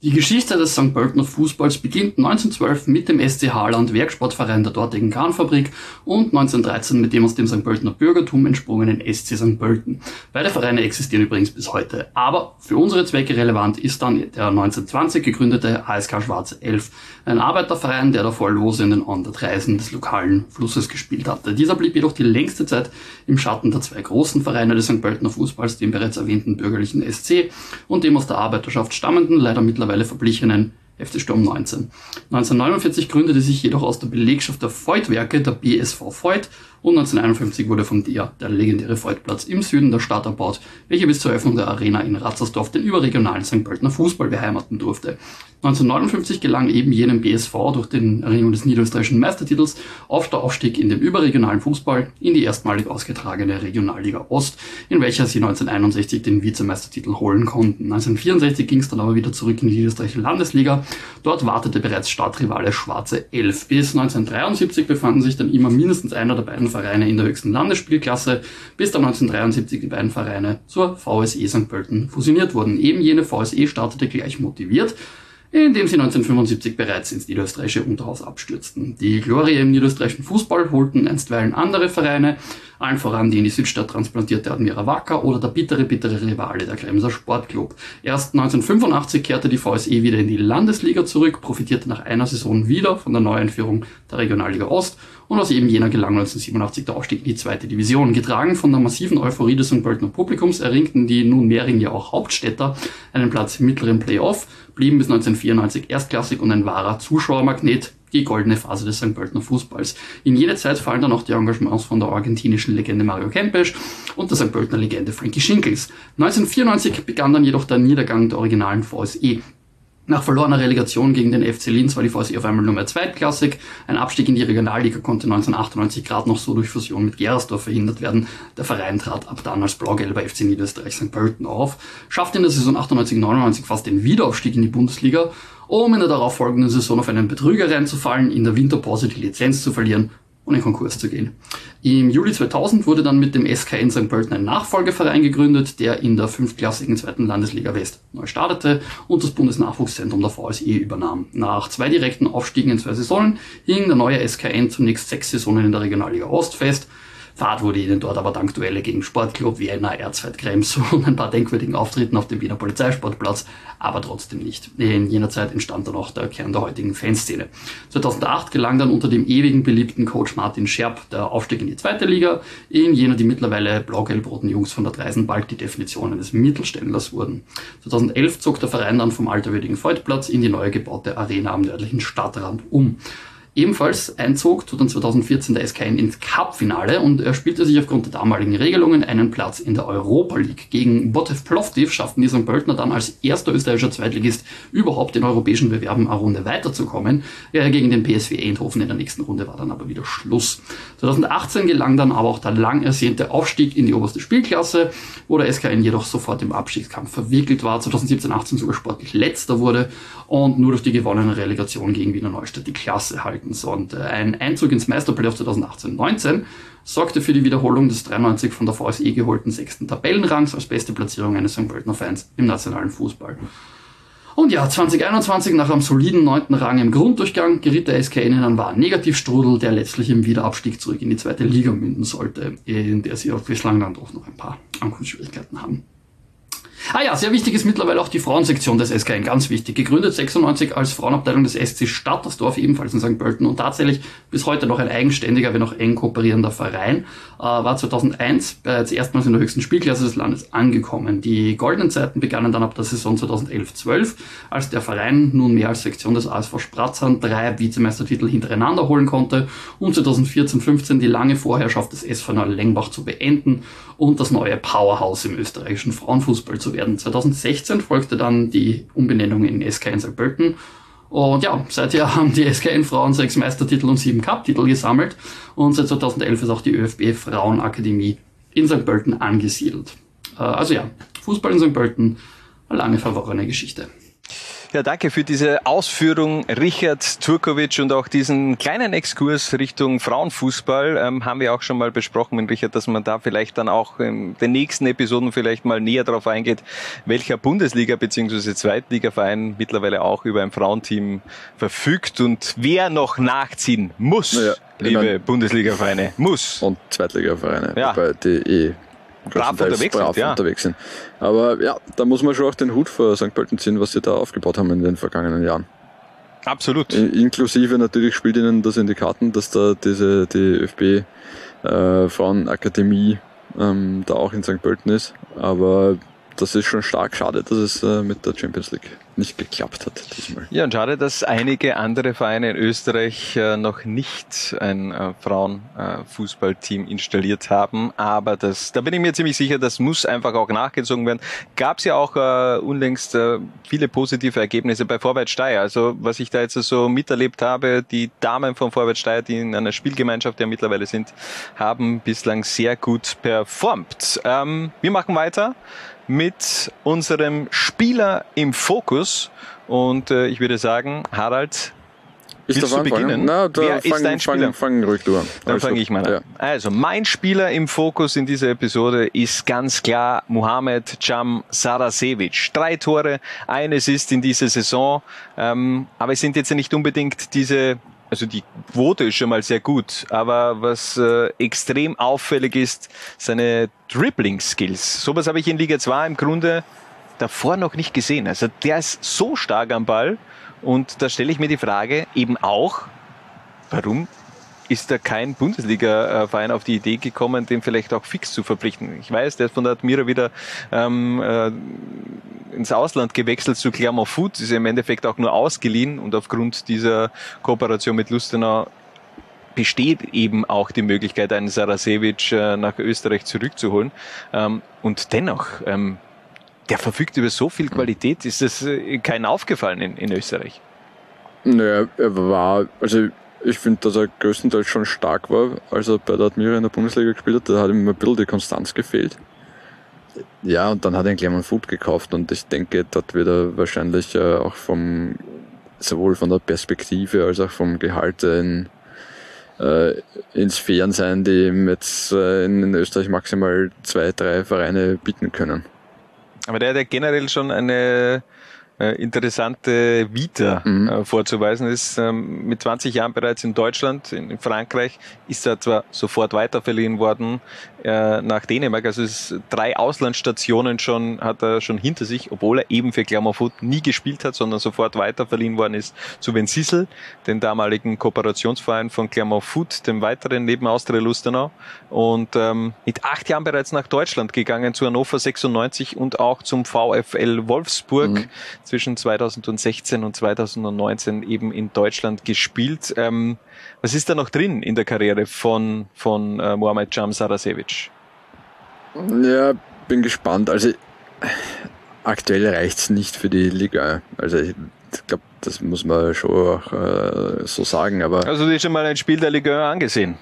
Die Geschichte des St. Pöltener Fußballs beginnt 1912 mit dem SC Haaland Werksportverein der dortigen Kahnfabrik und 1913 mit dem aus dem St. Pöltener Bürgertum entsprungenen SC St. Pölten. Beide Vereine existieren übrigens bis heute. Aber für unsere Zwecke relevant ist dann der 1920 gegründete ASK Schwarze 11, ein Arbeiterverein, der davor lose in den 100 Reisen des lokalen Flusses gespielt hatte. Dieser blieb jedoch die längste Zeit im Schatten der zwei großen Vereine des St. Pöltener Fußballs, dem bereits erwähnten bürgerlichen SC und dem aus der Arbeiterschaft stammenden, leider mittlerweile mittlerweile verblichenen FC Sturm 19. 1949 gründete sich jedoch aus der Belegschaft der Voigtwerke der BSV Voigt und 1951 wurde von der der legendäre Voigtplatz im Süden der Stadt erbaut, welcher bis zur Eröffnung der Arena in Ratzersdorf den überregionalen St. Pöltener Fußball beheimaten durfte. 1959 gelang eben jenem BSV durch den Erringung des niederösterreichischen Meistertitels auf der Aufstieg in den überregionalen Fußball in die erstmalig ausgetragene Regionalliga Ost, in welcher sie 1961 den Vizemeistertitel holen konnten. 1964 ging es dann aber wieder zurück in die niederösterreichische Landesliga. Dort wartete bereits Stadtrivale Schwarze 11. Bis 1973 befanden sich dann immer mindestens einer der beiden Vereine in der höchsten Landesspielklasse, bis dann 1973 die beiden Vereine zur VSE St. Pölten fusioniert wurden. Eben jene VSE startete gleich motiviert indem sie 1975 bereits ins niederösterreichische Unterhaus abstürzten. Die Glorie im niederösterreichischen Fußball holten einstweilen andere Vereine, allen voran die in die Südstadt transplantierte Admira Wacker oder der bittere, bittere Rivale, der Kremser Sportclub. Erst 1985 kehrte die VSE wieder in die Landesliga zurück, profitierte nach einer Saison wieder von der Neueinführung der Regionalliga Ost und aus eben jener gelang 1987 der Aufstieg in die zweite Division. Getragen von der massiven Euphorie des St. Pöltener Publikums erringten die nunmehrigen ja auch Hauptstädter einen Platz im mittleren Playoff, blieben bis 1994 erstklassig und ein wahrer Zuschauermagnet, die goldene Phase des St. Pöltener Fußballs. In jene Zeit fallen dann auch die Engagements von der argentinischen Legende Mario Kempes und der St. Pöltener Legende Frankie Schinkels. 1994 begann dann jedoch der Niedergang der originalen VSE. Nach verlorener Relegation gegen den FC Linz war die VSE auf einmal nur mehr zweitklassig. Ein Abstieg in die Regionalliga konnte 1998 gerade noch so durch Fusion mit Gerersdorf verhindert werden. Der Verein trat ab dann als blau-gelber FC Niederösterreich St. Pölten auf, schaffte in der Saison 98-99 fast den Wiederaufstieg in die Bundesliga, um in der darauffolgenden Saison auf einen Betrüger reinzufallen, in der Winterpause die Lizenz zu verlieren und in Konkurs zu gehen. Im Juli 2000 wurde dann mit dem SKN St. Pölten ein Nachfolgeverein gegründet, der in der fünftklassigen zweiten Landesliga West neu startete und das Bundesnachwuchszentrum der VSE übernahm. Nach zwei direkten Aufstiegen in zwei Saisonen hing der neue SKN zunächst sechs Saisonen in der Regionalliga Ost fest, Fahrt wurde ihnen dort aber dank Duelle gegen Sportclub Vienna, Erzfeld Krems und ein paar denkwürdigen Auftritten auf dem Wiener Polizeisportplatz, aber trotzdem nicht. In jener Zeit entstand dann auch der Kern der heutigen Fanszene. 2008 gelang dann unter dem ewigen beliebten Coach Martin Scherb der Aufstieg in die zweite Liga, in jener die mittlerweile blau-gelb-roten Jungs von der Dreisen bald die Definition eines Mittelständlers wurden. 2011 zog der Verein dann vom alterwürdigen Voigtplatz in die neu gebaute Arena am nördlichen Stadtrand um. Ebenfalls einzog tut dann 2014 der SKN ins Cup-Finale und er spielte sich aufgrund der damaligen Regelungen einen Platz in der Europa League. Gegen Botev Plovdiv schafften die St. Pöltner dann als erster österreichischer Zweitligist überhaupt in europäischen Bewerben eine Runde weiterzukommen. Ja, gegen den PSV Eindhoven in der nächsten Runde war dann aber wieder Schluss. 2018 gelang dann aber auch der lang ersehnte Aufstieg in die oberste Spielklasse, wo der SKN jedoch sofort im Abstiegskampf verwickelt war, 2017-18 sogar sportlich letzter wurde und nur durch die gewonnene Relegation gegen Wiener Neustadt die Klasse halten und äh, ein Einzug ins Meisterplayoff 2018-19 sorgte für die Wiederholung des 93 von der VSE geholten sechsten Tabellenrangs als beste Platzierung eines St. Pöltener Fans im nationalen Fußball. Und ja, 2021 nach einem soliden neunten Rang im Grunddurchgang geriet der SK in einen wahren Negativstrudel, der letztlich im Wiederabstieg zurück in die zweite Liga münden sollte, in der sie auch bislang dann doch noch ein paar Ankunftsschwierigkeiten haben. Ah ja, sehr wichtig ist mittlerweile auch die Frauensektion des SKN, ganz wichtig. Gegründet 96 als Frauenabteilung des SC Stattersdorf, ebenfalls in St. Pölten und tatsächlich bis heute noch ein eigenständiger, wenn auch eng kooperierender Verein, äh, war 2001 bereits erstmals in der höchsten Spielklasse des Landes angekommen. Die goldenen Zeiten begannen dann ab der Saison 2011-12, als der Verein nun mehr als Sektion des ASV Spratzern drei Vizemeistertitel hintereinander holen konnte und 2014-15 die lange Vorherrschaft des SV Lengbach zu beenden und das neue Powerhouse im österreichischen Frauenfußball zu werden. 2016 folgte dann die Umbenennung in SK in St. Pölten. Und ja, seither haben die SKN-Frauen sechs Meistertitel und sieben Cup-Titel gesammelt. Und seit 2011 ist auch die ÖFB Frauenakademie in St. Pölten angesiedelt. Äh, also ja, Fußball in St. Pölten, eine lange verworrene Geschichte. Ja, danke für diese Ausführung, Richard Turkovic und auch diesen kleinen Exkurs Richtung Frauenfußball ähm, haben wir auch schon mal besprochen mit Richard, dass man da vielleicht dann auch in den nächsten Episoden vielleicht mal näher darauf eingeht, welcher Bundesliga bzw. Zweitligaverein mittlerweile auch über ein Frauenteam verfügt und wer noch nachziehen muss, ja, liebe Bundesligavereine, muss. Und Zweitligavereine, ja. wobei die eh brav unterwegs, brav sind, ja. unterwegs sind. Aber ja, da muss man schon auch den Hut vor St. Pölten ziehen, was sie da aufgebaut haben in den vergangenen Jahren. Absolut. In, inklusive natürlich spielt ihnen das in die Karten, dass da diese die ÖFB äh, Frauenakademie ähm, da auch in St. Pölten ist. Aber das ist schon stark schade, dass es äh, mit der Champions League nicht geklappt hat diesmal. Ja, und schade, dass einige andere Vereine in Österreich äh, noch nicht ein äh, Frauenfußballteam äh, installiert haben. Aber das, da bin ich mir ziemlich sicher, das muss einfach auch nachgezogen werden. Gab es ja auch äh, unlängst äh, viele positive Ergebnisse bei Vorwärts Steyr. Also was ich da jetzt so miterlebt habe, die Damen von Vorwärts Steyr, die in einer Spielgemeinschaft ja mittlerweile sind, haben bislang sehr gut performt. Ähm, wir machen weiter mit unserem Spieler im Fokus. Und äh, ich würde sagen, Harald, Ich willst du anfangen? beginnen? Na, da Wer fang, ist dein Spieler? Fang, fang ruhig du an. Dann fange ich mal an. Ja. Also, mein Spieler im Fokus in dieser Episode ist ganz klar Mohamed Jam Sarasevic. Drei Tore, eines ist in dieser Saison, ähm, aber es sind jetzt nicht unbedingt diese also die Quote ist schon mal sehr gut, aber was äh, extrem auffällig ist, seine Dribbling-Skills. Sowas habe ich in Liga 2 im Grunde davor noch nicht gesehen. Also der ist so stark am Ball und da stelle ich mir die Frage eben auch, warum ist da kein Bundesliga-Verein auf die Idee gekommen, den vielleicht auch fix zu verpflichten? Ich weiß, der ist von der Admira wieder ähm, äh, ins Ausland gewechselt zu Clermont Foot, ist im Endeffekt auch nur ausgeliehen und aufgrund dieser Kooperation mit Lustenau besteht eben auch die Möglichkeit, einen Sarasevic äh, nach Österreich zurückzuholen. Ähm, und dennoch, ähm, der verfügt über so viel Qualität, ist das äh, kein aufgefallen in, in Österreich? Naja, er war, also ich finde, dass er größtenteils schon stark war, als er bei der Admira in der Bundesliga gespielt hat. Da hat ihm ein bisschen die Konstanz gefehlt. Ja, und dann hat er einen Clermont Foot gekauft und ich denke, dort wird er wahrscheinlich äh, auch vom, sowohl von der Perspektive als auch vom Gehalt in, äh, in Sphären sein, die ihm jetzt äh, in, Österreich maximal zwei, drei Vereine bieten können. Aber der hat ja generell schon eine interessante Vita Mhm. äh, vorzuweisen. Ist ähm, mit 20 Jahren bereits in Deutschland, in, in Frankreich, ist er zwar sofort weiterverliehen worden äh, nach Dänemark. Also es ist drei Auslandsstationen schon hat er schon hinter sich, obwohl er eben für Clermont Foot nie gespielt hat, sondern sofort weiterverliehen worden ist zu Wensissel, den damaligen Kooperationsverein von Clermont Foot, dem weiteren neben Austria Lustenau. Und ähm, mit acht Jahren bereits nach Deutschland gegangen zu Hannover 96 und auch zum VfL Wolfsburg Mhm. zwischen 2016 und 2019 eben in Deutschland gespielt. Ähm, was ist da noch drin in der Karriere von, von äh, Mohamed Jam Sarasevic? Ja, bin gespannt. Also aktuell reicht's nicht für die Liga. Also ich glaube, das muss man schon auch äh, so sagen, aber Also du hast schon mal ein Spiel der Liga 1 angesehen.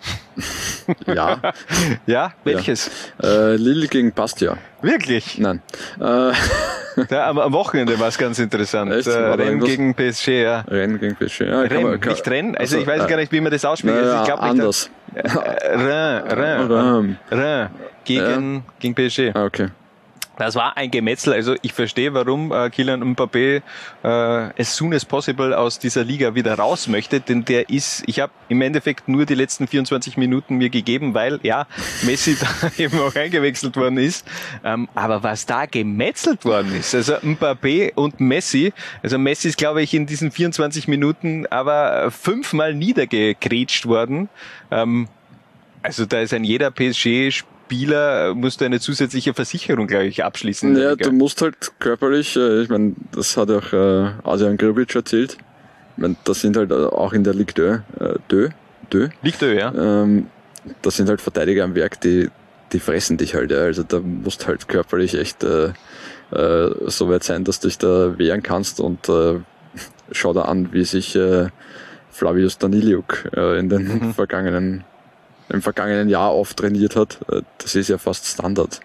ja. Ja, welches? Äh, Lille gegen Bastia. Wirklich? Nein. Äh, Ja, am, am Wochenende war es ganz interessant. Echt? Äh, War irgendwas? gegen PSG, ja. Rennen gegen PSG. Ja, kann Rennes, man- kann- nicht Rennes. Also, also, ich weiß äh, gar nicht, wie man das ausspricht. Also naja, ich glaube nicht, anders. Äh, Rennes, Rennes, Rennes. Rennes gegen, gegen PSG. Ah, okay. Das war ein Gemetzel. Also ich verstehe, warum äh, Kylian Mbappé äh, as soon as possible aus dieser Liga wieder raus möchte, denn der ist, ich habe im Endeffekt nur die letzten 24 Minuten mir gegeben, weil ja Messi da eben auch eingewechselt worden ist. Ähm, aber was da gemetzelt worden ist, also Mbappé und Messi, also Messi ist glaube ich in diesen 24 Minuten aber fünfmal niedergekrätscht worden. Ähm, also da ist ein jeder PSG-Spieler, musste eine zusätzliche Versicherung, glaube ich, abschließen. Ja, du musst halt körperlich, äh, ich meine, das hat auch äh, Adrian Grbic erzählt. Ich meine, das sind halt auch in der Ligue 2, äh, 2, 2 Liegt da, ja. ähm, das sind halt Verteidiger am Werk, die, die fressen dich halt. Ja. Also da musst halt körperlich echt äh, äh, so weit sein, dass du dich da wehren kannst und äh, schau da an, wie sich äh, Flavius Daniliuk äh, in den Mhm. vergangenen im vergangenen Jahr oft trainiert hat. Äh, Das ist ja fast Standard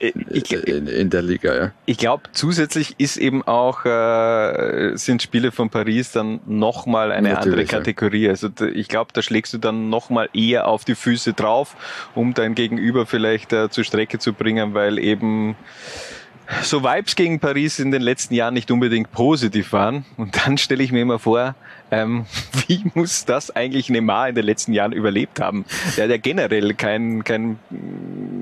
Äh, Ich, in, in der Liga, ja. ich glaube, zusätzlich ist eben auch, äh, sind Spiele von Paris dann nochmal eine andere Natürlich, ja. Kategorie. Also d- ich glaube, da schlägst du dann nochmal eher auf die Füße drauf, um dein Gegenüber vielleicht äh, zur Strecke zu bringen, weil eben so Vibes gegen Paris in den letzten Jahren nicht unbedingt positiv waren. Und dann stelle ich mir immer vor, ähm, wie muss das eigentlich Neymar in den letzten Jahren überlebt haben? Der hat ja generell kein, kein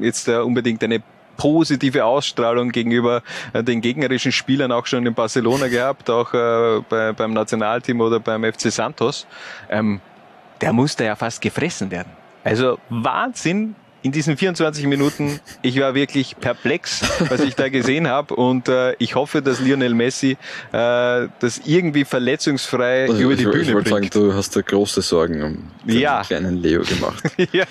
jetzt unbedingt eine positive Ausstrahlung gegenüber äh, den gegnerischen Spielern auch schon in Barcelona gehabt, auch äh, bei, beim Nationalteam oder beim FC Santos. Ähm, der musste ja fast gefressen werden. Also Wahnsinn, in diesen 24 Minuten, ich war wirklich perplex, was ich da gesehen habe und äh, ich hoffe, dass Lionel Messi äh, das irgendwie verletzungsfrei Also über ich, die ich Bühne wollte bringt. sagen, du hast da große Sorgen um den Ja. kleinen Leo gemacht. ja,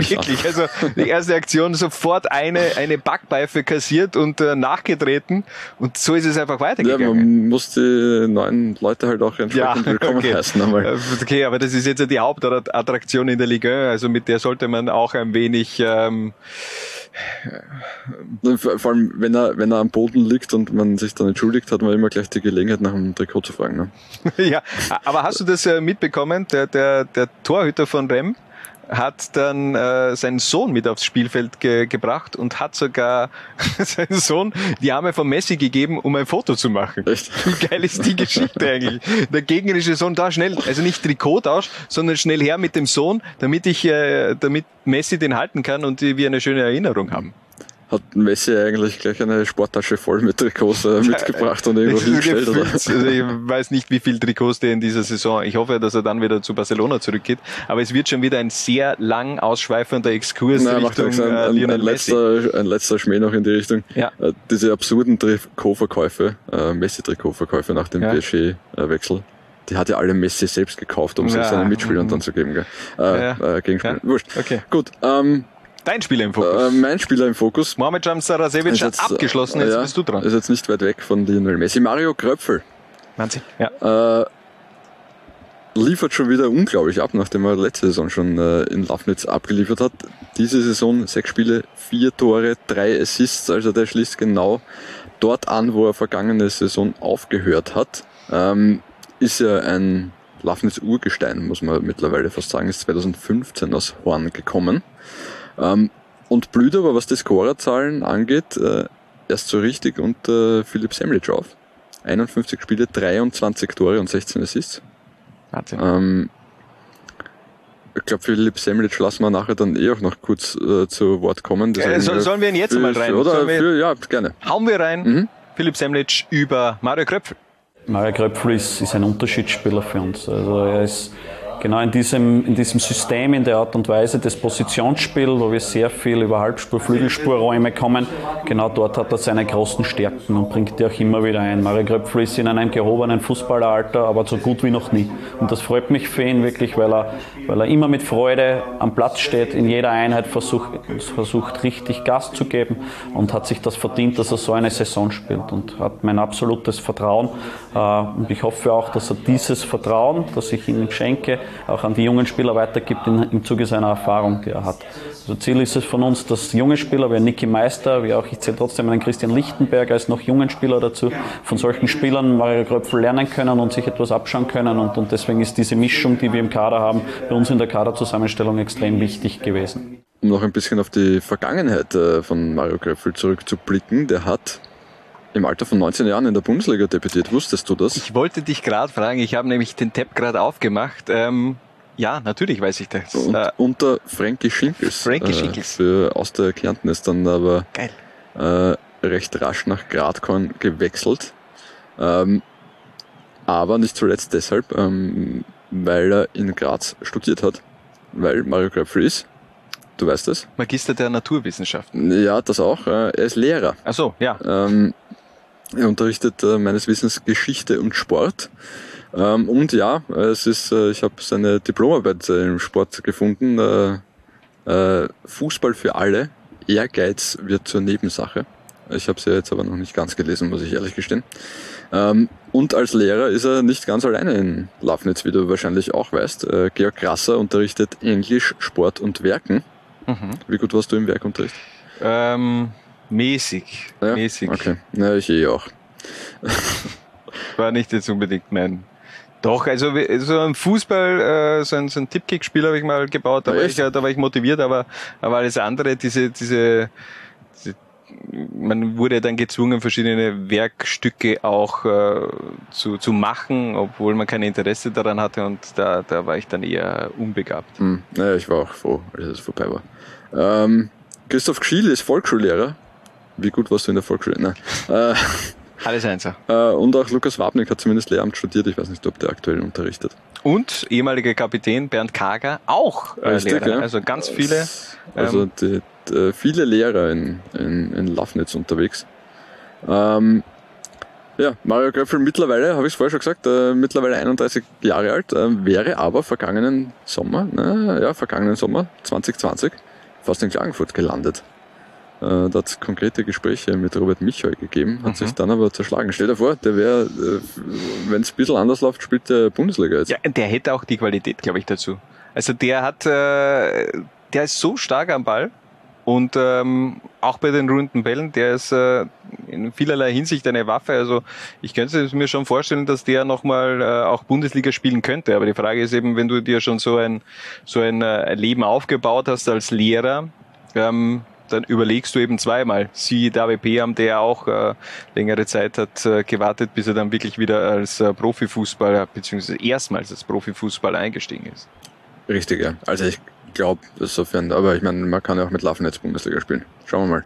ich wirklich. Also die erste Aktion sofort eine, eine Backpfeife kassiert und äh, nachgetreten und so ist es einfach Ja, weitergegangen. man muss die neuen Leute halt auch entsprechend willkommen okay. heißen. Einmal. Äh, Okay, aber das ist jetzt ja die Hauptattraktion in der Ligue 1, also mit der sollte man auch ein wenig ähm, Vor allem, wenn er, wenn er am Boden liegt und man sich dann entschuldigt, hat man immer gleich die Gelegenheit, nach dem Trikot zu fragen. Ne? ja, aber hast du das äh, mitbekommen? Der, der, der Torhüter von Rem hat dann äh, seinen Sohn mit aufs Spielfeld ge gebracht und hat sogar seinen Sohn die Arme von Messi gegeben, um ein Foto zu machen. Echt? Wie geil ist die Geschichte eigentlich? Der gegnerische Sohn da schnell, also nicht Trikottausch, sondern schnell her mit dem Sohn, damit ich, äh, damit Messi den halten kann und die, wir eine schöne Erinnerung haben. Hat Messi eigentlich gleich eine Sporttasche voll mit Trikots äh, mitgebracht und irgendwo hingestellt? Oder? gefühlt, also ich weiß nicht, wie viel Trikots der in dieser Saison. Ich hoffe, dass er dann wieder zu Barcelona zurückgeht. Aber es wird schon wieder ein sehr lang ausschweifender Exkurs Nein, macht Richtung nichts. Ein, äh, ein, ein, letzter, ein letzter Schmäh noch in die Richtung. Ja. Äh, diese absurden Trikotverkäufe, äh, Messi-Trikotverkäufe nach dem Ja. PSG-Wechsel, die hat ja alle Messi selbst gekauft, um Ja. seinen Mitspielern dann zu geben. Gell? Äh, Ja. äh, Gegenspielern. Ja. Wurscht. Okay. Gut. Ähm, Dein Spieler im Fokus. äh, mein Spieler im Fokus. Mohamed Jam Sarasevic hat jetzt, abgeschlossen, äh, jetzt ja, bist du dran. Ist jetzt nicht weit weg von Lionel Messi. Mario Kröpfel. Wahnsinn. Ja. Äh, liefert schon wieder unglaublich ab, nachdem er letzte Saison schon äh, in Lafnitz abgeliefert hat. Diese Saison sechs Spiele, vier Tore, drei Assists, also der schließt genau dort an, wo er vergangene Saison aufgehört hat. Ähm, ist ja ein Lafnitz Urgestein, muss man mittlerweile fast sagen, ist 2015 aus Horn gekommen. Ähm, und blüht aber, was die Scorerzahlen angeht, äh, erst so richtig unter Philipp Semlic auf. 51 Spiele, 23 Tore und 16 Assists. Wahnsinn. Ähm, ich glaube, Philipp Semlic lassen wir nachher dann eh auch noch kurz äh, zu Wort kommen. Äh, soll- sollen wir ihn jetzt für, mal rein? Oder für, ja, gerne. Hauen wir rein. Mhm. Philipp Semlic über Mario Kröpfel. Mario Kröpfel ist, ist ein Unterschiedsspieler für uns. Also er ist genau in diesem, in diesem System, in der Art und Weise des Positionsspiels, wo wir sehr viel über Halbspur, Flügelspurräume kommen, genau dort hat er seine großen Stärken und bringt die auch immer wieder ein. Mario Kröpfel ist in einem gehobenen Fußballeralter, aber so gut wie noch nie. Und das freut mich für ihn wirklich, weil er, weil er immer mit Freude am Platz steht, in jeder Einheit versucht, versucht richtig Gas zu geben und hat sich das verdient, dass er so eine Saison spielt und hat mein absolutes Vertrauen. Äh, Und ich hoffe auch, dass er dieses Vertrauen, das ich ihm schenke, auch an die jungen Spieler weitergibt im Zuge seiner Erfahrung, die er hat. Also Ziel ist es von uns, dass junge Spieler wie Niki Meister, wie auch ich zähle trotzdem einen Christian Lichtenberger als noch jungen Spieler dazu, von solchen Spielern Mario Kröpfel lernen können und sich etwas abschauen können. Und, und deswegen ist diese Mischung, die wir im Kader haben, bei uns in der Kaderzusammenstellung extrem wichtig gewesen. Um noch ein bisschen auf die Vergangenheit äh, von Mario Kröpfel zurückzublicken, der hat im Alter von 19 Jahren in der Bundesliga debütiert. Wusstest du das? Ich wollte dich gerade fragen, ich habe nämlich den Tab gerade aufgemacht. Ähm, ja, natürlich weiß ich das. Und, Äh, unter Frankie Schinkels. Frankie Schinkels. Für, aus der Kärnten ist dann aber Geil. äh, recht rasch nach Gradkorn gewechselt. Ähm, aber nicht zuletzt deshalb, ähm, weil er in Graz studiert hat. Weil Mario ist, du weißt das? Magister der Naturwissenschaften. Ja, das auch. Äh, er ist Lehrer. Ach so, ja. Ähm, er unterrichtet äh, meines Wissens Geschichte und Sport. Ähm, und ja, es ist, äh, ich habe seine Diplomarbeit äh, im Sport gefunden. Äh, äh, Fußball für alle. Ehrgeiz wird zur Nebensache. Ich habe sie jetzt aber noch nicht ganz gelesen, muss ich ehrlich gestehen. Ähm, und als Lehrer ist er nicht ganz alleine in Lafnitz, wie du wahrscheinlich auch weißt. Äh, Georg Grasser unterrichtet Englisch, Sport und Werken. Mhm. Wie gut warst du im Werkunterricht? Ähm, mäßig. Ja? Mäßig. Okay, na ich eh auch. War nicht jetzt unbedingt mein. Doch, also so ein Fußball, äh, so ein, so ein Tippkick-Spiel habe ich mal gebaut, da war, ich, ja- da war ich motiviert, aber, aber alles andere, diese, diese, diese man wurde dann gezwungen, verschiedene Werkstücke auch äh, zu, zu machen, obwohl man kein Interesse daran hatte und da, da war ich dann eher unbegabt. Hm, naja, ich war auch froh, als es vorbei war. Ähm, Christoph Gschiel ist Volksschullehrer. Wie gut warst du in der Volksschule? Äh, Alles Einser. Äh, und auch Lukas Wabnik hat zumindest Lehramt studiert. Ich weiß nicht, ob der aktuell unterrichtet. Und ehemaliger Kapitän Bernd Kager, auch äh, Richtig, Lehrer. ja. Also ganz viele. Also ähm, die, die, viele Lehrer in, in, in Lafnitz unterwegs. Ähm, ja, Mario Gröffel mittlerweile, habe ich es vorher schon gesagt, äh, mittlerweile 31 Jahre alt, äh, wäre aber vergangenen Sommer, na, ja, vergangenen Sommer 2020 fast in Klagenfurt gelandet. Äh, da hat konkrete Gespräche mit Robert Michael gegeben, hat Mhm. sich dann aber zerschlagen. Stell dir vor, der wäre, äh, wenn es ein bisschen anders läuft, spielt der Bundesliga jetzt. Ja, der hätte auch die Qualität, glaube ich, dazu. Also der hat, äh, der ist so stark am Ball und ähm, auch bei den runden Bällen, der ist äh, in vielerlei Hinsicht eine Waffe. Also ich könnte es mir schon vorstellen, dass der nochmal äh, auch Bundesliga spielen könnte. Aber die Frage ist eben, wenn du dir schon so ein so ein äh, Leben aufgebaut hast als Lehrer, ähm, dann überlegst du eben zweimal. Siehe David Peam, der auch äh, längere Zeit hat äh, gewartet, bis er dann wirklich wieder als äh, Profifußballer, beziehungsweise erstmals als Profifußballer eingestiegen ist. Richtig, ja. Also ich glaube, insofern, aber ich meine, man kann ja auch mit Lafnitz Bundesliga spielen. Schauen wir mal.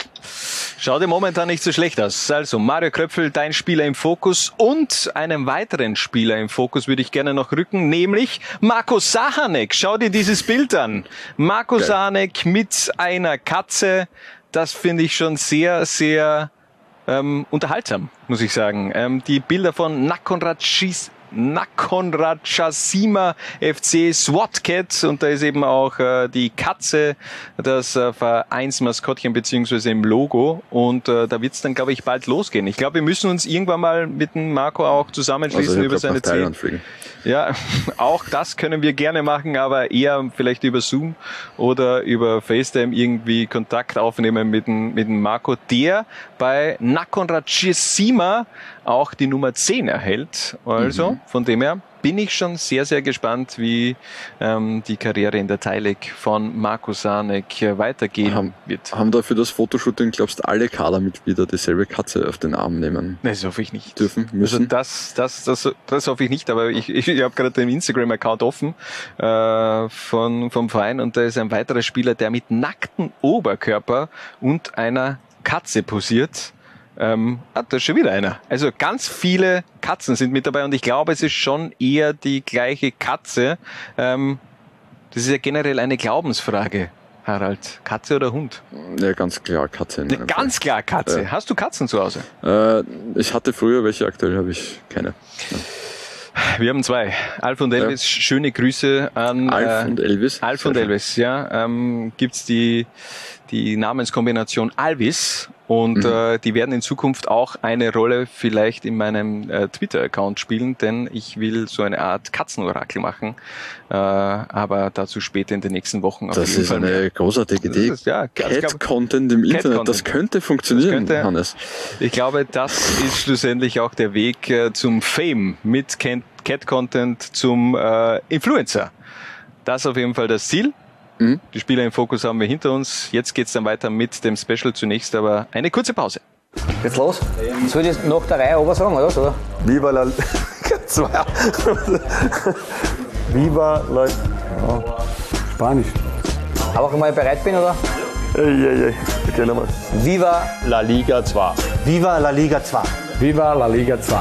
Schaut dir momentan nicht so schlecht aus. Also Mario Kröpfel, dein Spieler im Fokus und einen weiteren Spieler im Fokus würde ich gerne noch rücken, nämlich Marco Sahanek. Schau dir dieses Bild an. Marco Geil. Sahanek mit einer Katze. Das finde ich schon sehr, sehr ähm, unterhaltsam, muss ich sagen. Ähm, die Bilder von Nakonrad Schis Nakonrad Chasima FC SWAT Cat und da ist eben auch äh, die Katze das äh, Vereinsmaskottchen beziehungsweise im Logo und äh, da wird es dann glaube ich bald losgehen. Ich glaube, wir müssen uns irgendwann mal mit dem Marco auch zusammenschließen Also über seine fliegen. ja, auch das können wir gerne machen, aber eher vielleicht über Zoom oder über FaceTime irgendwie Kontakt aufnehmen mit dem, mit dem Marco, der bei Nakonrad Cisima auch die Nummer 10 erhält. Also Mhm. von dem her bin ich schon sehr, sehr gespannt, wie ähm, die Karriere in der Thailig von Marco Sanek weitergehen Haben, wird. haben da für das Fotoshooting, glaubst du, alle Kadermitglieder dieselbe Katze auf den Arm nehmen Nein, das hoffe ich nicht. dürfen, Also müssen? das, das, das, das hoffe ich nicht, aber ich, ich, ich habe gerade den Instagram-Account offen äh, von, vom Verein und da ist ein weiterer Spieler, der mit nacktem Oberkörper und einer Katze posiert. Ähm, ah, da ist schon wieder einer. Also ganz viele Katzen sind mit dabei und ich glaube, es ist schon eher die gleiche Katze. Ähm, das ist ja generell eine Glaubensfrage, Harald. Katze oder Hund? ja, ganz klar Katze. Ja, ganz klar Katze. Ja. Hast du Katzen zu Hause? Äh, ich hatte früher welche, aktuell habe ich keine. Wir haben zwei. Alf und Elvis, schöne Grüße an Alf äh, und Elvis. Alf und. Elvis, ja. Ähm, gibt's die, die Namenskombination Alvis und Mhm. äh, die werden in Zukunft auch eine Rolle vielleicht in meinem äh, Twitter-Account spielen, denn ich will so eine Art Katzenorakel machen, äh, aber dazu später in den nächsten Wochen auf Das jeden ist Fall mehr. eine großartige Idee. Das ist- ja, ganz- Cat-Content im Internet, Cat-Content. das könnte funktionieren, Das könnte- Hannes. Ich glaube, das ist schlussendlich auch der Weg äh, zum Fame mit Cat- Cat-Content zum äh, Influencer. Das ist auf jeden Fall das Ziel. Mhm. Die Spieler im Fokus haben wir hinter uns. Jetzt geht's dann weiter mit dem Special zunächst, aber eine kurze Pause. Geht's los? Soll ich das nach der Reihe oben sagen, oder? oder? Viva la Zwei. Viva la ja. Spanisch. Aber wenn ich bereit bin, oder? Ey, ey, ey. Okay, nochmal. Viva, La Liga 2. Viva la Liga 2. Viva la Liga 2.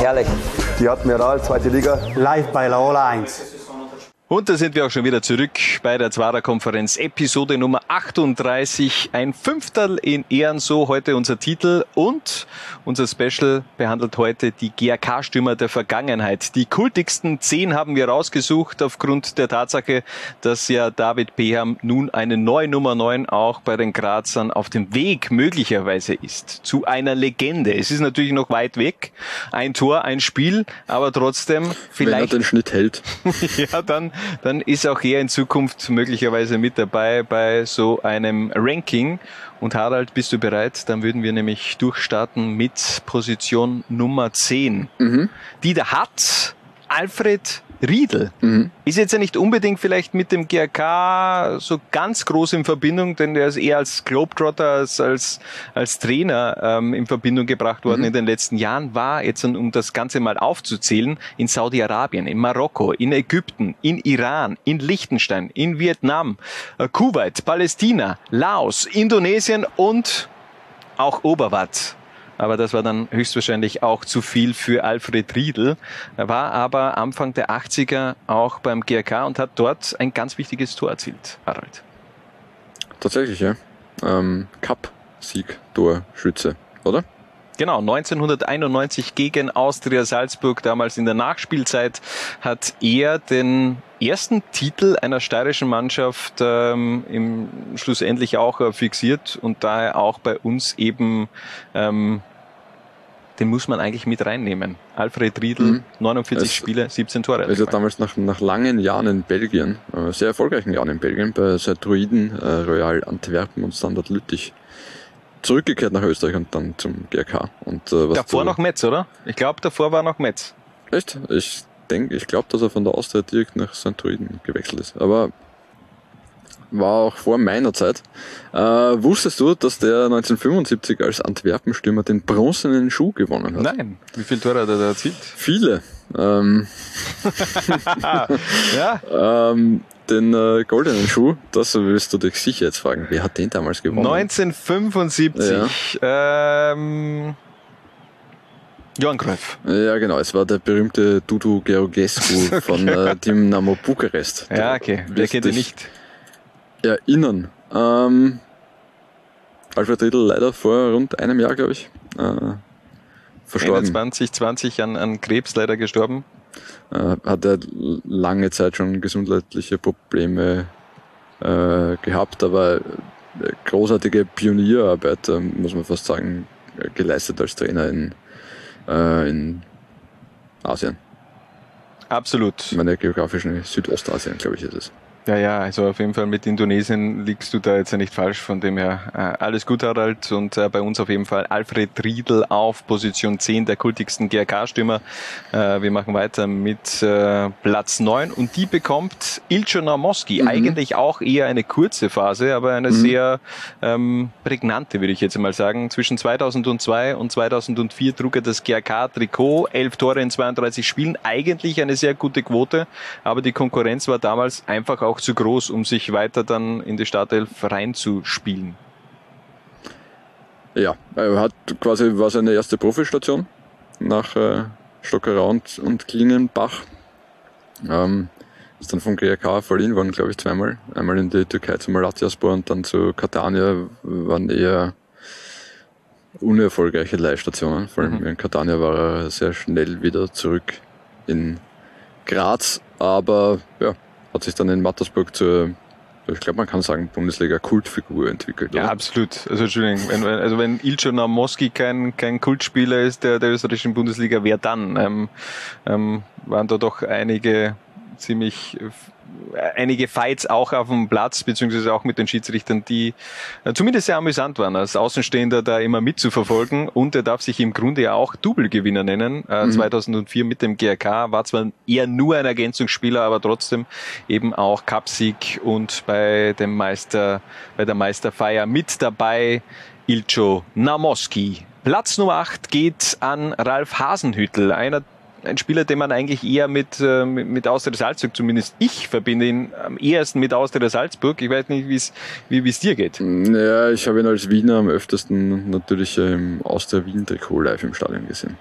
herrlich. Die Admiral, zweite Liga. Live bei Laola 1. Und da sind wir auch schon wieder zurück bei der Zwarer-Konferenz, Episode Nummer 38. Ein Fünftel in Ehren, so heute unser Titel. Und unser Special behandelt heute die GRK-Stürmer der Vergangenheit. Die kultigsten zehn haben wir rausgesucht, aufgrund der Tatsache, dass ja David Beham nun eine neue Nummer 9 auch bei den Grazern auf dem Weg möglicherweise ist. Zu einer Legende. Es ist natürlich noch weit weg. Ein Tor, ein Spiel, aber trotzdem Wenn er vielleicht den Schnitt hält. ja, dann, dann ist auch er in Zukunft möglicherweise mit dabei bei so einem Ranking. Und Harald, bist du bereit? Dann würden wir nämlich durchstarten mit Position Nummer 10. Mhm. Die da hat Alfred Riedel. Mhm. Ist jetzt ja nicht unbedingt vielleicht mit dem GRK so ganz groß in Verbindung, denn der ist eher als Globetrotter, als, als, als Trainer ähm, in Verbindung gebracht worden Mhm. in den letzten Jahren, war jetzt, um das Ganze mal aufzuzählen, in Saudi-Arabien, in Marokko, in Ägypten, in Iran, in Liechtenstein, in Vietnam, äh, Kuwait, Palästina, Laos, Indonesien und auch Oberwart. Aber das war dann höchstwahrscheinlich auch zu viel für Alfred Riedl. Er war aber Anfang der 80er auch beim GRK und hat dort ein ganz wichtiges Tor erzielt, Harald. Tatsächlich, ja. Ähm, Cup-Sieg, Torschütze, oder? Genau, 1991 gegen Austria Salzburg, damals in der Nachspielzeit, hat er den ersten Titel einer steirischen Mannschaft ähm, im, schlussendlich auch äh, fixiert und daher auch bei uns eben, ähm, den muss man eigentlich mit reinnehmen. Alfred Riedl, Mhm. 49 Es- Spiele, 17 Tore. Er ist ja damals nach, nach langen Jahren in Belgien, äh, sehr erfolgreichen Jahren in Belgien, bei Saint-Druiden, äh, Royal Antwerpen und Standard Lüttich, zurückgekehrt nach Österreich und dann zum GRK. Und, äh, was davor du- noch Metz, oder? Ich glaube, davor war noch Metz. Echt? Ich denke, ich glaube, dass er von der Austria direkt nach St. Druiden gewechselt ist. Aber war auch vor meiner Zeit. Äh, wusstest du, dass der 1975 als Antwerpen-Stürmer den bronzenen Schuh gewonnen hat? Nein. Wie viele Tore hat er da erzielt? Viele. Ähm, ja. ähm, den äh, goldenen Schuh, das willst du dich sicher jetzt fragen. Wer hat den damals gewonnen? 1975. Ähm, Johann Cruyff. Ja, genau. Es war der berühmte Dudu Georgescu von äh, Dynamo Bukarest. Ja, okay. Wer wirst kennt ihn nicht? Erinnern. Ähm, Alfred Riedl leider vor rund einem Jahr, glaube ich, äh, verstorben. 2020 an, an Krebs leider gestorben. Äh, hat er lange Zeit schon gesundheitliche Probleme äh, gehabt, aber äh, großartige Pionierarbeit, muss man fast sagen, äh, geleistet als Trainer in, äh, in Asien. Absolut. Meine, geografisch in Südostasien, glaube ich, ist es. Ja, ja, also auf jeden Fall mit Indonesien liegst du da jetzt ja nicht falsch, von dem her äh, alles gut, Harald. Und äh, bei uns auf jeden Fall Alfred Riedl auf Position 10 der kultigsten GRK-Stürmer. Äh, wir machen weiter mit Platz 9 und die bekommt Ilcho Namoski. Mhm. Eigentlich auch eher eine kurze Phase, aber eine Mhm. sehr ähm, prägnante, würde ich jetzt mal sagen. Zwischen 2002 und 2004 trug er das GRK-Trikot, elf Tore in 32 Spielen, eigentlich eine sehr gute Quote, aber die Konkurrenz war damals einfach auch zu groß, um sich weiter dann in die Startelf reinzuspielen. Ja, er hat quasi war seine erste Profistation nach äh, Stockerau und, und Klingenbach. Ähm, ist dann vom GRK verliehen worden, glaube ich, zweimal. Einmal in die Türkei zu Malatyaspor und dann zu Catania waren eher unerfolgreiche Leihstationen. Vor allem in Catania war er sehr schnell wieder zurück in Graz, aber ja, hat sich dann in Mattersburg zur, ich glaube, man kann sagen, Bundesliga-Kultfigur entwickelt. Ja, oder? absolut. Also Entschuldigung, wenn, wenn, also wenn Ilcho Namoski kein, kein Kultspieler ist der, der österreichischen Bundesliga, wer dann? Ähm, ähm, waren da doch einige ziemlich äh, einige Fights auch auf dem Platz, beziehungsweise auch mit den Schiedsrichtern, die äh, zumindest sehr amüsant waren, als Außenstehender da immer mitzuverfolgen. Und er darf sich im Grunde ja auch Double-Gewinner nennen. Äh, Mhm. 2004 mit dem GRK war zwar eher nur ein Ergänzungsspieler, aber trotzdem eben auch Cupsieg und bei dem Meister, bei der Meisterfeier mit dabei Ilcho Namoski. Platz Nummer 8 geht an Ralf Hasenhüttel, einer ein Spieler, den man eigentlich eher mit, äh, mit mit Austria Salzburg, zumindest ich verbinde ihn am ehesten mit Austria Salzburg. Ich weiß nicht, wie's, wie es dir geht. Ja, ich habe ihn als Wiener am öftesten natürlich ähm, aus der Wien-Trikot live im Stadion gesehen.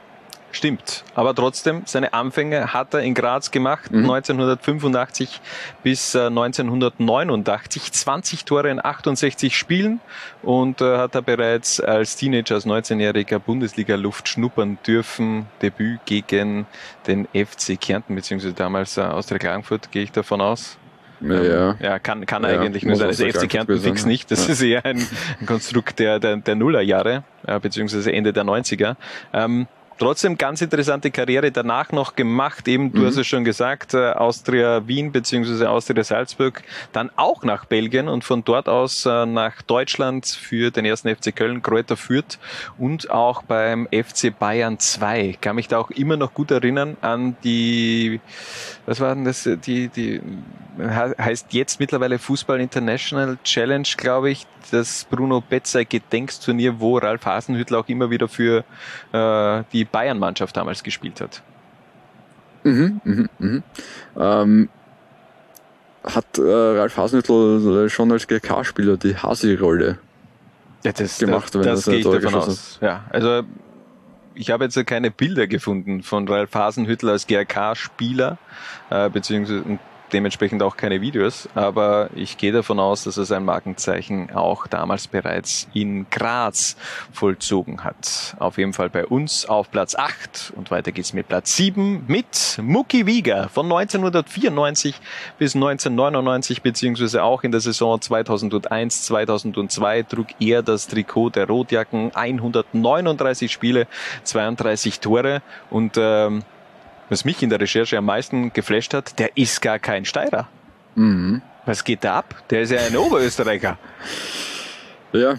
Stimmt. Aber trotzdem, seine Anfänge hat er in Graz gemacht, Mhm. 1985 bis äh, 1989. 20 Tore in 68 Spielen und äh, hat er bereits als Teenager, als 19-jähriger Bundesliga-Luft schnuppern dürfen. Debüt gegen den FC Kärnten, beziehungsweise damals äh, Austria Klagenfurt, gehe ich davon aus. Ja, ja. ja kann, kann Ja, eigentlich nur sein. Also FC Kärnten fix nicht. Das ist eher ein, ein Konstrukt der, der, der Nullerjahre, äh, beziehungsweise Ende der 90er. Ähm, Trotzdem ganz interessante Karriere danach noch gemacht. Eben, du Mhm. hast es schon gesagt, äh, Austria Wien beziehungsweise Austria Salzburg, dann auch nach Belgien und von dort aus äh, nach Deutschland für den ersten FC Köln, Kräuter Fürth und auch beim FC Bayern 2. Kann mich da auch immer noch gut erinnern an die, was war denn das, die, die he- heißt jetzt mittlerweile Fußball International Challenge, glaube ich, das Bruno Betzer Gedenksturnier, wo Ralf Hasenhüttl auch immer wieder für äh, die Bayern-Mannschaft damals gespielt hat. Mhm, mhm, mhm. Ähm, hat äh, Ralf Hasenhüttl schon als GK-Spieler die Hasi-Rolle Ja, das, gemacht, das, wenn das er gehe ich davon aus. Ja, also ich habe jetzt keine Bilder gefunden von Ralf Hasenhüttl als GRK-Spieler, äh, beziehungsweise dementsprechend auch keine Videos, aber ich gehe davon aus, dass er sein Markenzeichen auch damals bereits in Graz vollzogen hat. Auf jeden Fall bei uns auf Platz 8 und weiter geht's mit Platz 7 mit Mucki Wieger von 1994 bis 1999 beziehungsweise auch in der Saison 2001, 2002 trug er das Trikot der Rotjacken, 139 Spiele, 32 Tore und ähm, was mich in der Recherche am meisten geflasht hat, der ist gar kein Steirer. Mhm. Was geht da ab? Der ist ja ein Oberösterreicher. Ja,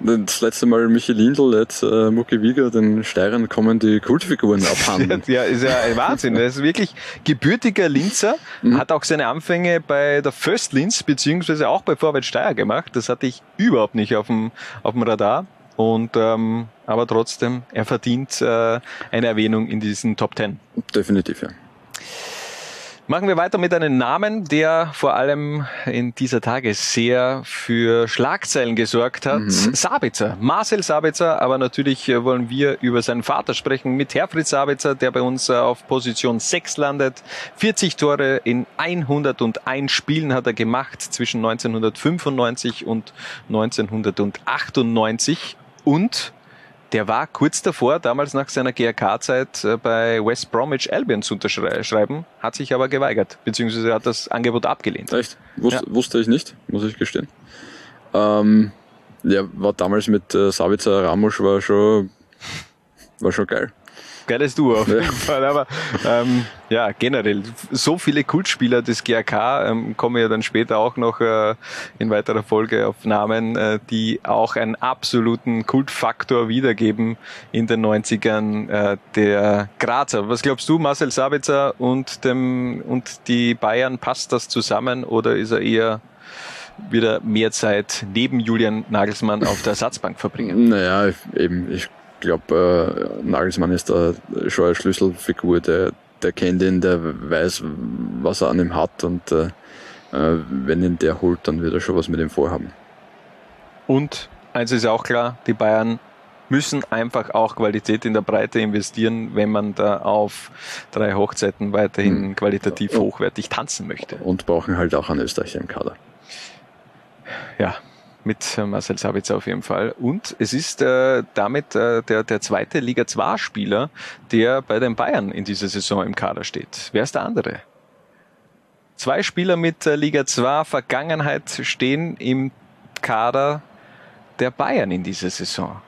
das letzte Mal Michi Lindl, jetzt äh, Mucki Wieger, den Steirern kommen die Kultfiguren abhanden. ja, ist ja ein Wahnsinn. Er ist wirklich gebürtiger Linzer, Mhm. hat auch seine Anfänge bei der First Linz beziehungsweise auch bei Vorwärts Steyr gemacht. Das hatte ich überhaupt nicht auf dem, auf dem Radar. Und ähm, aber trotzdem, er verdient äh, eine Erwähnung in diesen Top Ten. Definitiv, ja. Machen wir weiter mit einem Namen, der vor allem in dieser Tage sehr für Schlagzeilen gesorgt hat. Sabitzer, Marcel Sabitzer, aber natürlich äh, wollen wir über seinen Vater sprechen mit Herfried Sabitzer, der bei uns äh, auf Position 6 landet. 40 Tore in 101 Spielen hat er gemacht zwischen 1995 und 1998 und der war kurz davor, damals nach seiner GRK-Zeit äh, bei West Bromwich Albion zu unterschreiben, hat sich aber geweigert, beziehungsweise hat das Angebot abgelehnt. Echt? Wus Ja. Wusste ich nicht, muss ich gestehen. Ähm, ja, war damals mit äh, Savica Ramos war schon, war schon geil. Geiles Duo auf Ja. jeden Fall. Aber ähm, ja, generell, so viele Kultspieler des GRK ähm, kommen ja dann später auch noch äh, in weiterer Folge auf Namen, äh, die auch einen absoluten Kultfaktor wiedergeben in den 90ern äh, der Grazer. Was glaubst du, Marcel Sabitzer und, dem, und die Bayern, passt das zusammen oder ist er eher wieder mehr Zeit neben Julian Nagelsmann auf der Ersatzbank verbringen? Naja, eben, ich glaube, äh, Nagelsmann ist da schon eine Schlüsselfigur, der, der kennt ihn, der weiß, was er an ihm hat und äh, äh, wenn ihn der holt, dann wird er schon was mit ihm vorhaben. Und eins ist auch klar, die Bayern müssen einfach auch Qualität in der Breite investieren, wenn man da auf drei Hochzeiten weiterhin qualitativ hochwertig tanzen möchte. Und brauchen halt auch einen Österreicher im Kader. Ja, mit äh, Marcel Sabitzer auf jeden Fall. Und es ist äh, damit äh, der, der zweite Liga 2 Spieler, der bei den Bayern in dieser Saison im Kader steht. Wer ist der andere? Zwei Spieler mit äh, Liga 2 Vergangenheit stehen im Kader der Bayern in dieser Saison.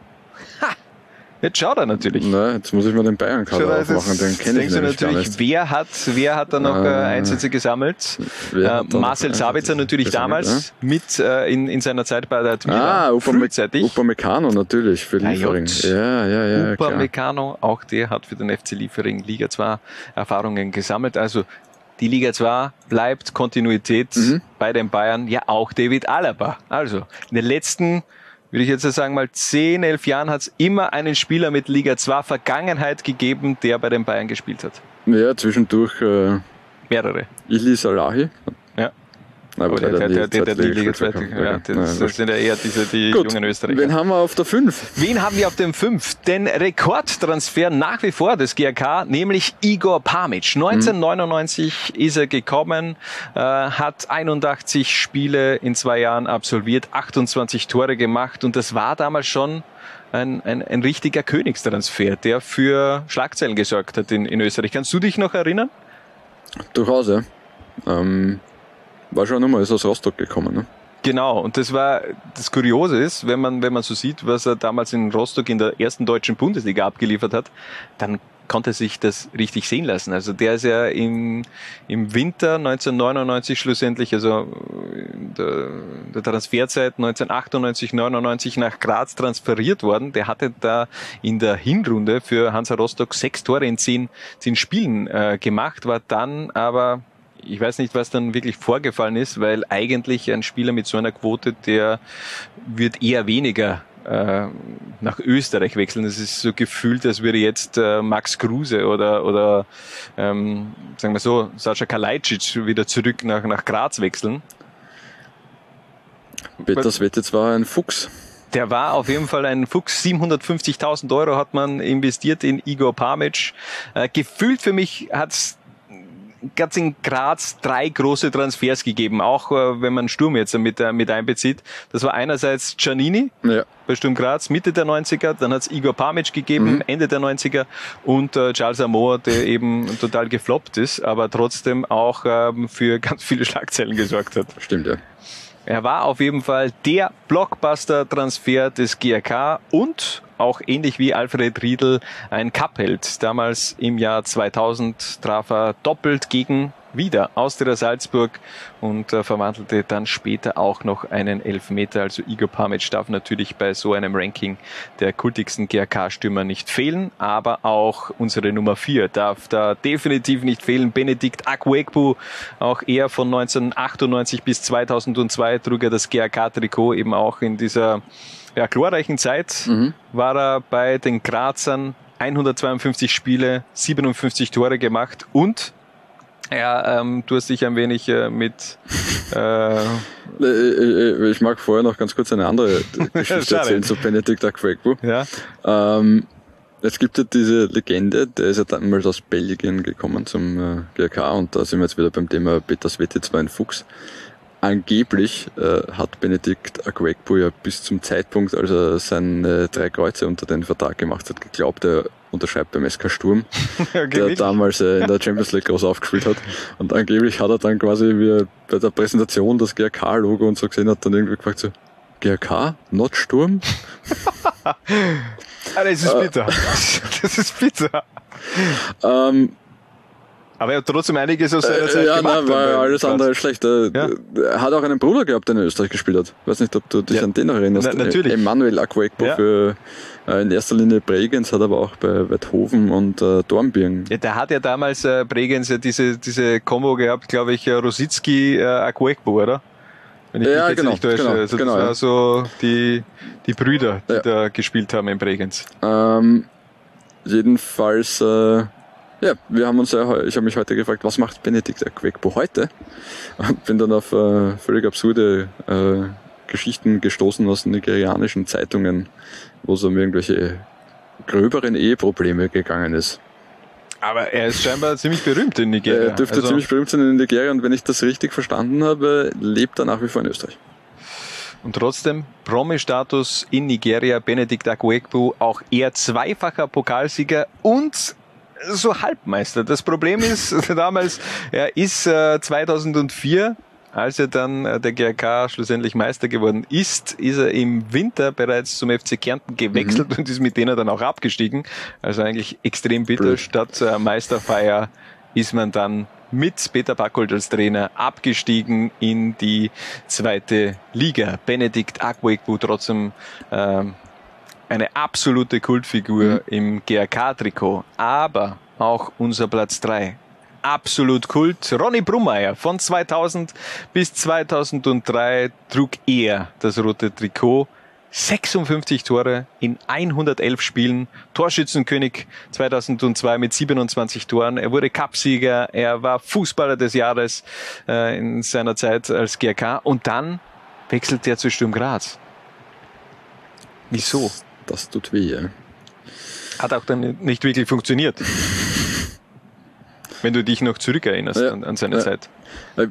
Jetzt schaut er natürlich. Na, jetzt muss ich mal den Bayern-Kader aufmachen, den kenne ich du nämlich gar natürlich, wer hat, wer hat da noch äh, Äh, Einsätze gesammelt? Äh, Marcel Sabitzer natürlich gesammelt, damals mit äh, in, in seiner Zeit bei der Admira. Ah, frühzeitig. Upamecano natürlich für Ja, Liefering. Ja, ja, ja, Upa klar. Meccano, auch der hat für den FC Liefering Liga 2 Erfahrungen gesammelt. Also die Liga 2 bleibt Kontinuität Mhm. bei den Bayern. Ja, auch David Alaba. Also in den letzten, würde ich jetzt sagen mal, 10, 11 Jahren hat es immer einen Spieler mit Liga 2 Vergangenheit gegeben, der bei den Bayern gespielt hat. Ja, zwischendurch äh, Mehrere. Ili Salahi. Ja. Aber Aber der, der, der, der, der, der gespielt 2, hat. ja, das, Ja, das sind ja eher diese die Gut, jungen Österreicher. Wen haben wir auf der 5? Wen haben wir auf dem 5? Den Rekordtransfer nach wie vor des GRK, nämlich Igor Pamic. 1999 ist er gekommen, äh, hat 81 Spiele in zwei Jahren absolviert, 28 Tore gemacht und das war damals schon ein, ein, ein richtiger Königstransfer, der für Schlagzeilen gesorgt hat in, in Österreich. Kannst du dich noch erinnern? Durchaus, ja. Ähm, war schon einmal, ist aus Rostock gekommen. Ne? Genau, und das war das Kuriose ist, wenn man, wenn man so sieht, was er damals in Rostock in der ersten deutschen Bundesliga abgeliefert hat, dann konnte sich das richtig sehen lassen. Also der ist ja im, im Winter 1999 schlussendlich, also der, der Transferzeit 1998, 99 nach Graz transferiert worden. Der hatte da in der Hinrunde für Hansa Rostock sechs Tore in zehn, zehn Spielen äh, gemacht, war dann aber ich weiß nicht, was dann wirklich vorgefallen ist, weil eigentlich ein Spieler mit so einer Quote, der wird eher weniger äh, nach Österreich wechseln. Das ist so gefühlt, als würde jetzt äh, Max Kruse oder, oder ähm, sagen wir so, Sascha Kalajdzic wieder zurück nach, nach Graz wechseln. Peter Svetic war ein Fuchs. Der war auf jeden Fall ein Fuchs. 750.000 Euro hat man investiert in Igor Pamic. Äh, gefühlt für mich hat's ganz in Graz drei große Transfers gegeben, auch äh, wenn man Sturm jetzt mit, äh, mit einbezieht. Das war einerseits Giannini ja. bei Sturm Graz, Mitte der 90er, dann hat's Igor Pamic gegeben, Mhm. Ende der 90er und äh, Charles Amour, der eben total gefloppt ist, aber trotzdem auch ähm, für ganz viele Schlagzeilen gesorgt hat. Stimmt, ja. Er war auf jeden Fall der Blockbuster-Transfer des GRK und auch ähnlich wie Alfred Riedel ein Cup-Held. Damals im Jahr 2000 traf er doppelt gegen wieder Austria Salzburg und äh, verwandelte dann später auch noch einen Elfmeter. Also Igor Pamic darf natürlich bei so einem Ranking der kultigsten GRK-Stürmer nicht fehlen, aber auch unsere Nummer 4 darf da definitiv nicht fehlen. Benedikt Akwekbu, auch er von 1998 bis 2002 trug er das GRK-Trikot eben auch in dieser ja, glorreichen Zeit war er bei den Grazern 152 Spiele, 57 Tore gemacht und ja, ähm, du hast dich ein wenig äh, mit äh, Äh, äh, Ich mag vorher noch ganz kurz eine andere Geschichte erzählen zu Benedikt Akwekbu. Ja. Ähm, es gibt ja diese Legende, der ist ja damals aus Belgien gekommen zum äh, GRK und da sind wir jetzt wieder beim Thema Peter Svetic war ein Fuchs. Angeblich äh, hat Benedikt Akwekbu ja bis zum Zeitpunkt, als er seine drei Kreuze unter den Vertrag gemacht hat, geglaubt, er unterschreibt beim SK Sturm, der wirklich? damals äh, in der Champions League groß aufgespielt hat. Und angeblich hat er dann quasi wie bei der Präsentation das GRK-Logo und so gesehen hat, dann irgendwie gefragt so, GRK, not Sturm? ah, das ist Äh. bitter. Das ist bitter. Ähm, Aber er hat trotzdem einiges aus seiner Äh, Zeit ja, gemacht. war ja bei alles Graz. andere schlecht. Er er hat auch einen Bruder gehabt, der in Österreich gespielt hat. Weiß nicht, ob du dich Ja. an den noch erinnerst. Na, natürlich. Emanuel Akwekbo Ja. für äh, in erster Linie Bregenz, hat aber auch bei Weidhofen und äh, Dornbirn. Ja, der hat ja damals äh, Bregenz ja diese, diese Combo gehabt, glaube ich, äh, Rositzky, äh, Akwekbo, oder? Wenn ich Ja, mich jetzt genau, nicht täusche. genau, also das genau, war ja. so die, die Brüder, die Ja. da gespielt haben in Bregenz. Ähm, jedenfalls, äh, ja, wir haben uns ja, ich habe mich heute gefragt, was macht Benedikt Akwekbo heute? Und bin dann auf äh, völlig absurde äh, Geschichten gestoßen aus nigerianischen Zeitungen, wo es um irgendwelche gröberen Eheprobleme gegangen ist. Aber er ist scheinbar ziemlich berühmt in Nigeria. Er dürfte Also- ziemlich berühmt sein in Nigeria und wenn ich das richtig verstanden habe, lebt er nach wie vor in Österreich. Und trotzdem Promi-Status in Nigeria, Benedikt Akwekbu, auch er zweifacher Pokalsieger und so Halbmeister. Das Problem ist damals, er ist äh, 2004, als er dann äh, der GRK schlussendlich Meister geworden ist, ist er im Winter bereits zum FC Kärnten gewechselt und ist mit denen dann auch abgestiegen. Also eigentlich extrem bitter. Blöd. Statt äh, Meisterfeier ist man dann mit Peter Backold als Trainer abgestiegen in die zweite Liga. Benedikt Akwekbu trotzdem ähm, eine absolute Kultfigur im GRK-Trikot. Aber auch unser Platz drei Absolut Kult. Ronny Brummeier von 2000 bis 2003 trug er das rote Trikot. 56 Tore in 111 Spielen, Torschützenkönig 2002 mit 27 Toren. Er wurde Cupsieger, er war Fußballer des Jahres äh, in seiner Zeit als GRK und dann wechselt er zu Sturm Graz. Wieso? Das tut weh, ja. Hat auch dann nicht wirklich funktioniert. Wenn du dich noch zurückerinnerst Ja. an, an seine Ja. Zeit. Äh,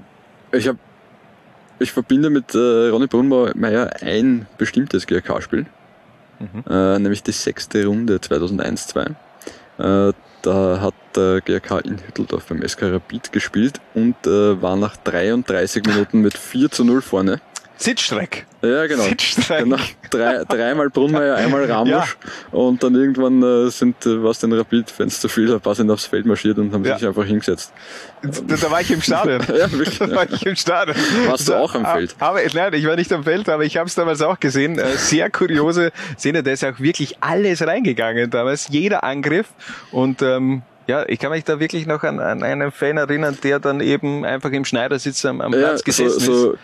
Ich habe, ich verbinde mit äh, Ronny Brunmeier ein bestimmtes GRK-Spiel, äh, nämlich die sechste Runde 2001-2. Äh, da hat der GRK in Hütteldorf beim SK Rapid gespielt und äh, war nach 33 Minuten mit 4 zu 0 vorne. Sitzstreck. Ja, genau. Sitzstreck. genau. Drei, dreimal Brunmeier, einmal Ramusch und dann irgendwann äh, sind äh, was den Rapid-Fans zu viel, ein paar sind aufs Feld marschiert und haben Ja. sich einfach hingesetzt. Da, da war ich im Stadion. Ja, wirklich. Da war ich im Stadion. Warst du auch am Ah, Feld? Aber nein, ich war nicht am Feld, aber ich habe es damals auch gesehen. Äh, Sehr kuriose Szene, da ist auch wirklich alles reingegangen damals, jeder Angriff und ähm, ja, ich kann mich da wirklich noch an, an einen Fan erinnern, der dann eben einfach im Schneidersitz am, am Ja, Platz so, gesessen ist. so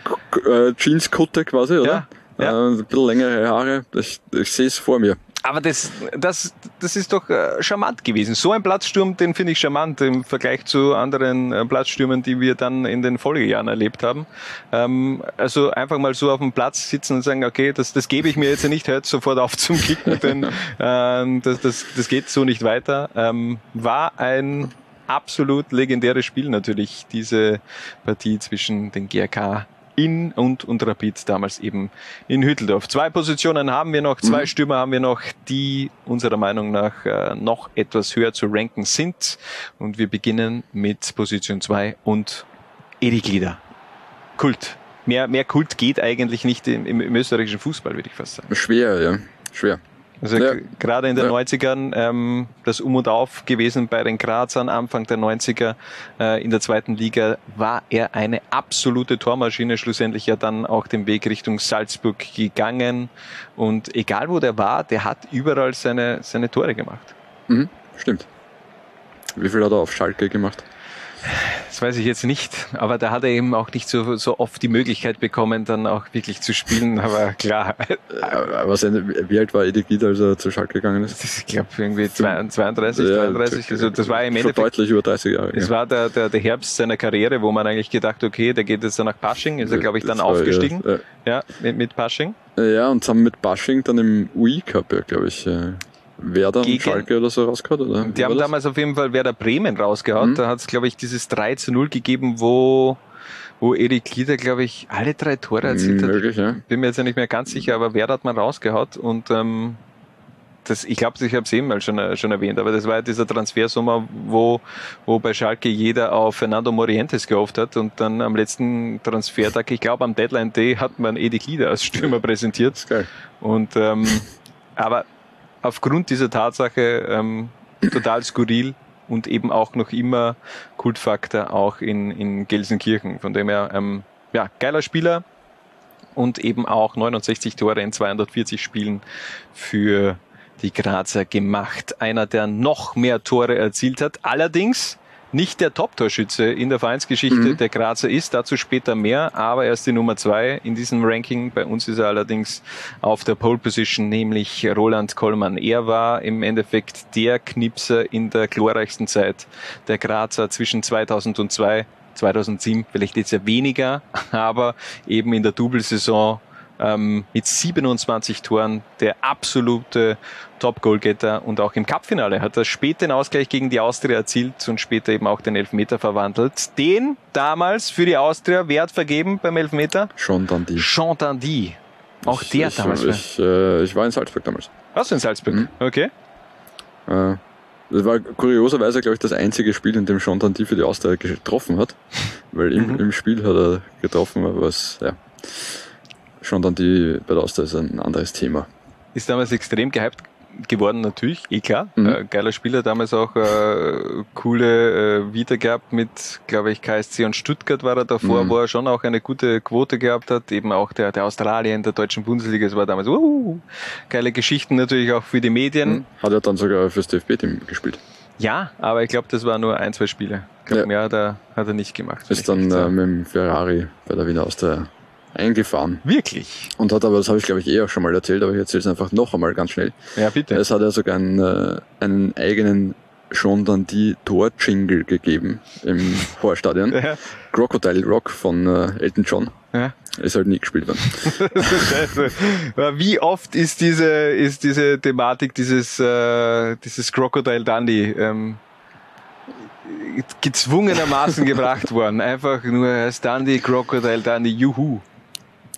äh, Jeanskutte quasi, oder? Ja, ja. Äh, ein bisschen längere Haare. Ich, ich sehe es vor mir. Aber das, das, das ist doch äh, charmant gewesen. So ein Platzsturm, den finde ich charmant im Vergleich zu anderen äh, Platzstürmen, die wir dann in den Folgejahren erlebt haben. Ähm, also einfach mal so auf dem Platz sitzen und sagen, okay, das, das gebe ich mir jetzt nicht heute sofort auf zum Kicken, denn ähm, das, das, das geht so nicht weiter. Ähm, war ein absolut legendäres Spiel natürlich, diese Partie zwischen den GRK in und, und Rapid damals eben in Hütteldorf. Zwei Positionen haben wir noch, zwei mhm. Stürmer haben wir noch, die unserer Meinung nach äh, noch etwas höher zu ranken sind. Und wir beginnen mit Position zwei und Erik Lieder. Kult. Mehr, mehr Kult geht eigentlich nicht im, im, im österreichischen Fußball, würde ich fast sagen. Schwer, ja. Schwer. Also ja. gerade in den ja. 90ern ähm, das Um und Auf gewesen bei den Grazern Anfang der 90er äh, in der zweiten Liga war er eine absolute Tormaschine, schlussendlich ja dann auch den Weg Richtung Salzburg gegangen und egal wo der war, der hat überall seine, seine Tore gemacht. Mhm, stimmt. Wie viel hat er auf Schalke gemacht? Das weiß ich jetzt nicht, aber da hat er eben auch nicht so, so oft die Möglichkeit bekommen, dann auch wirklich zu spielen, aber klar. Was, wie alt war Edi Gied, als er zu Schalke gegangen ist? Ich glaube irgendwie 32, ja, 33, also das war im Endeffekt... deutlich über 30 Jahre. Es ja. war der, der, der Herbst seiner Karriere, wo man eigentlich gedacht, okay, der geht jetzt dann nach Pasching, ist er glaube ich dann das aufgestiegen, ja, ja. mit, mit Pasching. Ja, und haben mit Pasching dann im UI Cup, ja, glaube ich, Werder gegen, Schalke oder so rausgehauen, oder? Die haben damals auf jeden Fall Werder Bremen rausgehauen. Mhm. Da hat es, glaube ich, dieses 3 zu 0 gegeben, wo wo Erik Lieder, glaube ich, alle drei Tore erzielt hat. Möglich, ja. Bin mir jetzt ja nicht mehr ganz sicher, aber Werder hat man rausgehaut und ähm, das, ich glaube, ich habe es eben mal schon, schon erwähnt, aber das war ja dieser Transfersommer, wo, wo bei Schalke jeder auf Fernando Morientes gehofft hat und dann am letzten Transfertag, ich glaube am Deadline Day, hat man Edik Lieder als Stürmer präsentiert. Geil. Und ähm, aber aufgrund dieser Tatsache ähm, total skurril und eben auch noch immer Kultfaktor auch in, in Gelsenkirchen. Von dem her, ähm, ja, geiler Spieler und eben auch 69 Tore in 240 Spielen für die Grazer gemacht. Einer, der noch mehr Tore erzielt hat. Allerdings nicht der Top-Torschütze in der Vereinsgeschichte mhm. der Grazer ist, dazu später mehr, aber er ist die Nummer zwei in diesem Ranking. Bei uns ist er allerdings auf der Pole Position, nämlich Roland Kollmann. Er war im Endeffekt der Knipser in der glorreichsten Zeit der Grazer zwischen 2002 2007 vielleicht jetzt ja weniger, aber eben in der Double-Saison ähm, mit 27 Toren der absolute Top-Goalgetter und auch im Cupfinale hat er später den Ausgleich gegen die Austria erzielt und später eben auch den Elfmeter verwandelt. Den damals für die Austria Wert vergeben beim Elfmeter? Jean Dandy. Jean Dandy. Auch der ich, damals. Ich, äh, ich war in Salzburg damals. Warst du in Salzburg? Mhm. Okay. Äh, das war kurioserweise, glaube ich, das einzige Spiel, in dem Jean Dandy für die Austria getroffen hat. Weil im, mhm. im Spiel hat er getroffen, was, ja schon dann die bei der Austria ist ein anderes Thema. Ist damals extrem gehypt geworden, natürlich, eh klar. Mhm. Äh, geiler Spieler, damals auch äh, coole äh, Vita gehabt mit, glaube ich, KSC und Stuttgart war er davor, mhm. wo er schon auch eine gute Quote gehabt hat. Eben auch der, der Australier in der deutschen Bundesliga, es war damals uh, geile Geschichten natürlich auch für die Medien. Mhm. Hat er dann sogar fürs DFB-Team gespielt. Ja, aber ich glaube, das war nur ein, zwei Spiele. Ich glaube, ja. mehr hat er, hat er nicht gemacht. Ist dann äh, mit dem Ferrari bei der Wiener Austria eingefahren. Wirklich? Und hat aber, das habe ich glaube ich eh auch schon mal erzählt, aber ich erzähle es einfach noch einmal ganz schnell. Ja, bitte. Es hat ja sogar einen, äh, einen eigenen schon dann die Tor-Jingle gegeben im Vorstadion. Ja. Crocodile Rock von äh, Elton John. Ja. Ist halt nie gespielt worden. scheiße. Wie oft ist diese, ist diese Thematik, dieses, äh, dieses Crocodile Dundee, ähm, gezwungenermaßen gebracht worden. Einfach nur als Dundee, Crocodile Dundee, Juhu.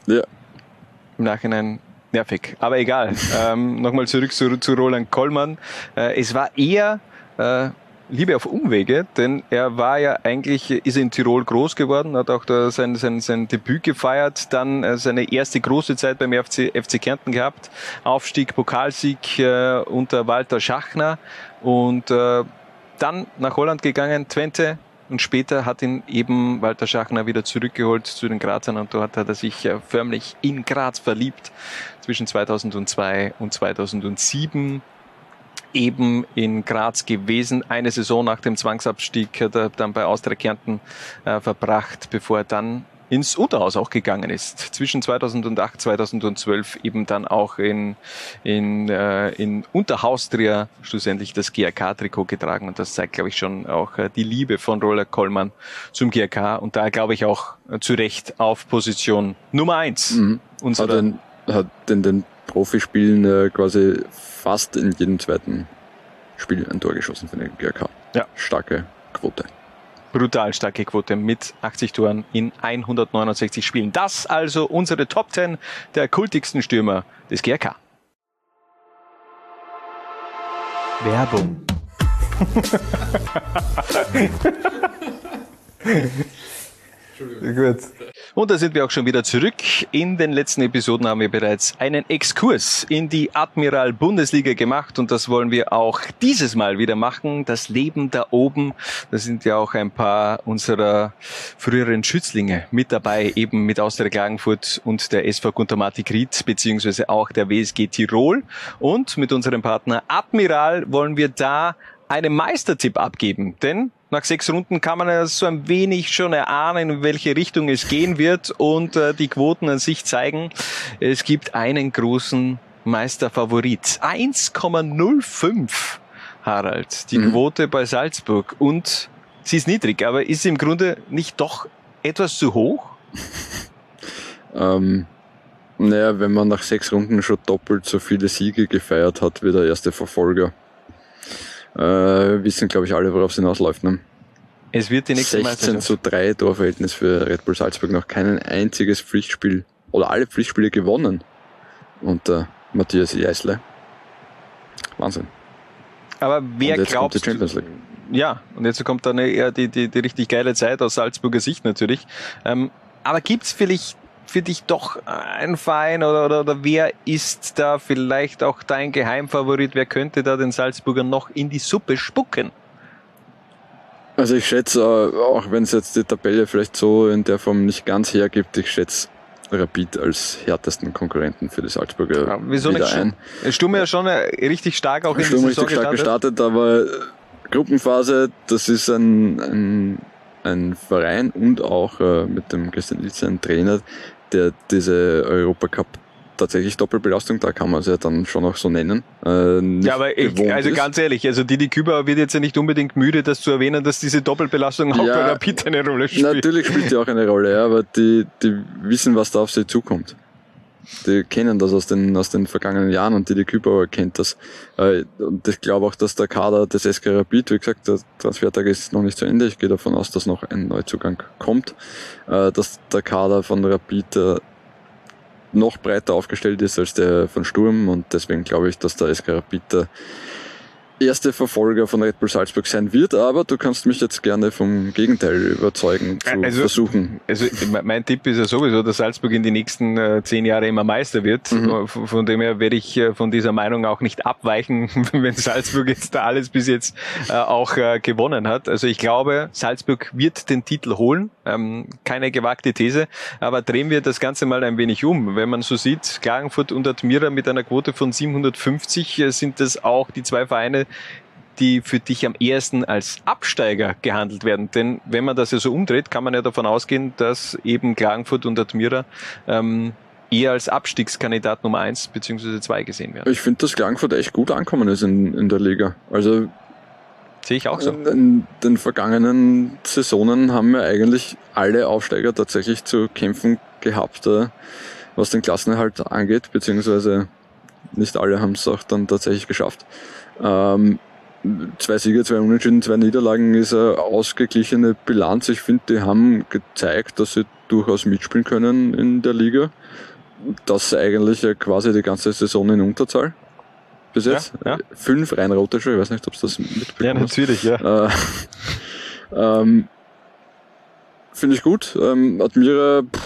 Ja. Im Nachhinein nervig. Aber egal. ähm, Nochmal zurück zu, zu Roland Kollmann. Äh, es war eher äh, Liebe auf Umwege, denn er war ja eigentlich, ist in Tirol groß geworden, hat auch da sein, sein, sein Debüt gefeiert, dann äh, seine erste große Zeit beim FC, FC Kärnten gehabt, Aufstieg, Pokalsieg äh, unter Walter Schachner und äh, dann nach Holland gegangen, Twente, und später hat ihn eben Walter Schachner wieder zurückgeholt zu den Grazern und dort hat er sich förmlich in Graz verliebt zwischen 2002 und 2007 eben in Graz gewesen. Eine Saison nach dem Zwangsabstieg hat er dann bei Austria Kärnten äh, verbracht, bevor er dann ins Unterhaus auch gegangen ist. Zwischen 2008 2012 eben dann auch in, in, äh, in Unterhaustria schlussendlich das GRK-Trikot getragen. Und das zeigt, glaube ich, schon auch äh, die Liebe von Roller Kollmann zum GRK. Und da glaube ich auch äh, zu Recht auf Position Nummer eins. Mhm. Hat den, hat in den Profispielen äh, quasi fast in jedem zweiten Spiel ein Tor geschossen für den GRK. Ja. Starke Quote brutal starke Quote mit 80 Toren in 169 Spielen. Das also unsere Top 10 der kultigsten Stürmer des GRK. Werbung. Gut. Und da sind wir auch schon wieder zurück. In den letzten Episoden haben wir bereits einen Exkurs in die Admiral Bundesliga gemacht und das wollen wir auch dieses Mal wieder machen. Das Leben da oben. Da sind ja auch ein paar unserer früheren Schützlinge mit dabei, eben mit Austria Klagenfurt und der SV Guntermatik Ried, beziehungsweise auch der WSG Tirol. Und mit unserem Partner Admiral wollen wir da einen Meistertipp abgeben, denn nach sechs Runden kann man ja so ein wenig schon erahnen, in welche Richtung es gehen wird und äh, die Quoten an sich zeigen, es gibt einen großen Meisterfavorit. 1,05 Harald, die mhm. Quote bei Salzburg und sie ist niedrig, aber ist im Grunde nicht doch etwas zu hoch? ähm, naja, wenn man nach sechs Runden schon doppelt so viele Siege gefeiert hat wie der erste Verfolger äh, wissen, glaube ich, alle, worauf es hinausläuft. Ne? Es wird die nächste 16 zu 3 Torverhältnis für Red Bull Salzburg noch kein einziges Pflichtspiel oder alle Pflichtspiele gewonnen unter Matthias Jeißle. Wahnsinn. Aber wer glaubt, die Champions League. ja, und jetzt kommt dann eher die, die, die richtig geile Zeit aus Salzburger Sicht natürlich. Ähm, aber gibt's vielleicht für dich doch ein Verein oder, oder, oder wer ist da vielleicht auch dein Geheimfavorit? Wer könnte da den Salzburgern noch in die Suppe spucken? Also ich schätze, äh, auch wenn es jetzt die Tabelle vielleicht so in der Form nicht ganz hergibt, ich schätze Rapid als härtesten Konkurrenten für die Salzburger ja, wieso wieder nicht ein. Sturm ja schon äh, richtig stark auch in Sturm richtig stark gestartet, aber Gruppenphase, das ist ein, ein, ein Verein und auch äh, mit dem Christian Ilse ein Trainer, der diese Europacup tatsächlich Doppelbelastung, da kann man es ja dann schon auch so nennen. Äh, ja, aber ich, also ist. ganz ehrlich, also Didi Küber wird jetzt ja nicht unbedingt müde, das zu erwähnen, dass diese Doppelbelastung auch ja, bei Rapid eine Rolle spielt. Natürlich spielt die auch eine Rolle, ja, aber die, die wissen, was da auf sie zukommt. Die kennen das aus den, aus den vergangenen Jahren und Didi Kübauer kennt das. Äh, und ich glaube auch, dass der Kader des SK Rapid, wie gesagt, der Transfertag ist noch nicht zu Ende. Ich gehe davon aus, dass noch ein Neuzugang kommt. Äh, dass der Kader von Rapid äh, noch breiter aufgestellt ist als der von Sturm und deswegen glaube ich, dass der SK Rapid erste Verfolger von Red Bull Salzburg sein wird, aber du kannst mich jetzt gerne vom Gegenteil überzeugen zu also, versuchen. Also mein Tipp ist ja sowieso, dass Salzburg in die nächsten äh, zehn Jahre immer Meister wird. Mhm. Von dem her werde ich äh, von dieser Meinung auch nicht abweichen, wenn Salzburg jetzt da alles bis jetzt äh, auch äh, gewonnen hat. Also ich glaube, Salzburg wird den Titel holen. Ähm, keine gewagte These, aber drehen wir das Ganze mal ein wenig um. Wenn man so sieht, Klagenfurt und Admira mit einer Quote von 750 äh, sind das auch die zwei Vereine, die für dich am ehesten als Absteiger gehandelt werden. Denn wenn man das ja so umdreht, kann man ja davon ausgehen, dass eben Klagenfurt und Admira ähm, eher als Abstiegskandidat Nummer eins beziehungsweise zwei gesehen werden. Ich finde, dass Klagenfurt echt gut ankommen ist in, in der Liga. Also Sehe ich auch so. In den vergangenen Saisonen haben wir eigentlich alle Aufsteiger tatsächlich zu kämpfen gehabt, äh, was den Klassenerhalt angeht, beziehungsweise nicht alle haben es auch dann tatsächlich geschafft. Ähm, zwei Siege, zwei Unentschieden, zwei Niederlagen ist eine ausgeglichene Bilanz. Ich finde, die haben gezeigt, dass sie durchaus mitspielen können in der Liga. Das eigentlich quasi die ganze Saison in Unterzahl. Bis jetzt. Ja, ja. Fünf rein rote schon, ich weiß nicht, ob es das mitbekommen Ja, natürlich, ja. Äh, ähm, finde ich gut. Ähm, Admira, pff,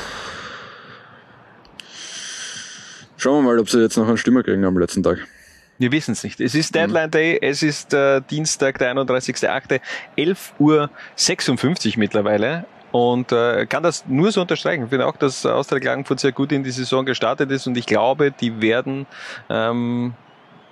schauen wir mal, ob sie jetzt noch einen Stimmer kriegen am letzten Tag. Wir wissen es nicht. Es ist Deadline Day, es ist äh, Dienstag, der 31.8., 11.56 Uhr mittlerweile. Und äh, kann das nur so unterstreichen. Ich finde auch, dass Austria Klagenfurt sehr gut in die Saison gestartet ist und ich glaube, die werden ähm,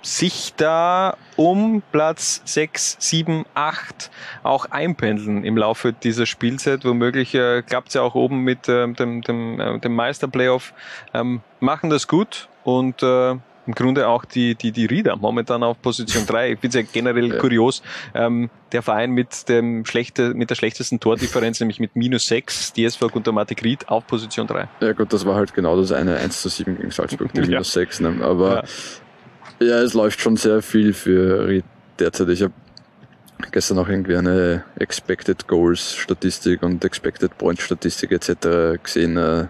sich da um Platz 6, 7, 8 auch einpendeln im Laufe dieser Spielzeit. Womöglich äh, klappt es ja auch oben mit äh, dem, dem, äh, dem Meisterplayoff. Ähm, machen das gut und äh, im Grunde auch die, die, die Rieder momentan auf Position 3. Ich es ja generell Ja. kurios. Ähm, der Verein mit, dem schlechte, mit der schlechtesten Tordifferenz, nämlich mit minus 6, die SV Guntermatik Ried auf Position 3. Ja gut, das war halt genau das eine 1 zu 7 gegen Salzburg, die Ja. minus 6. Ne? Aber ja. es läuft schon sehr viel für Ried derzeit. Ich habe gestern auch irgendwie eine Expected Goals Statistik und Expected Point Statistik etc. gesehen.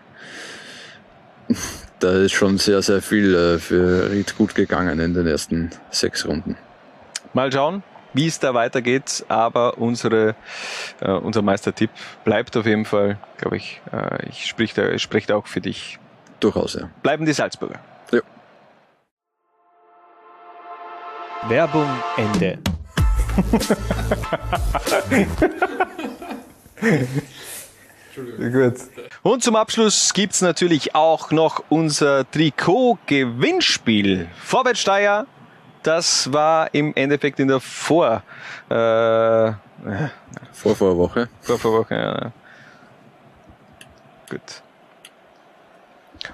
Da ist schon sehr, sehr viel äh, für Ried gut gegangen in den ersten sechs Runden. Mal schauen, wie es da weitergeht, aber unsere, äh, unser Meistertipp bleibt auf jeden Fall, glaube ich, äh, ich sprich da, ich spreche da auch für dich. Durchaus, ja. Bleiben die Salzburger. Ja. Werbung Ende. Gut. Und zum Abschluss gibt's natürlich auch noch unser Trikot-Gewinnspiel. Vorwärtssteier, das war im Endeffekt in der Vor... Äh, Vor Vorwoche. Vor Vorwoche, ja. Gut.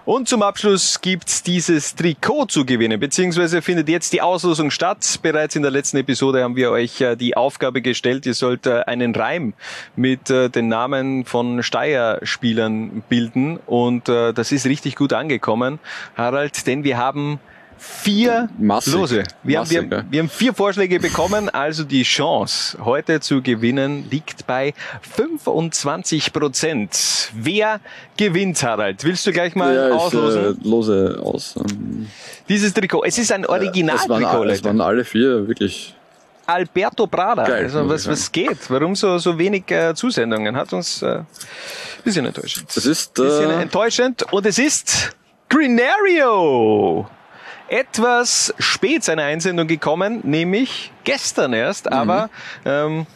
Und zum Abschluss gibt's dieses Trikot zu gewinnen, beziehungsweise findet jetzt die Auslosung statt. Bereits in der letzten Episode haben wir euch äh, die Aufgabe gestellt, ihr sollt äh, einen Reim mit äh, den Namen von Steyr-Spielern bilden und äh, das ist richtig gut angekommen, Harald, denn wir haben vier Massig. Lose. Wir, Massig, haben, wir, ja. wir haben vier Vorschläge bekommen, also die Chance, heute zu gewinnen, liegt bei 25 Prozent. Wer gewinnt, Harald? Willst du gleich mal ja, ich auslosen? äh, lose aus. Ähm, Dieses Trikot, es ist ein es, waren, Originaltrikot, es waren Leute. alle vier wirklich Alberto Prada. Geil, also was, ich was geht? Warum so, so wenig äh, Zusendungen? Hat uns äh, ein bisschen enttäuscht. Das ist bisschen äh, enttäuschend und es ist Greenario. Etwas spät seine Einsendung gekommen, nämlich gestern erst, Mhm. aber ähm,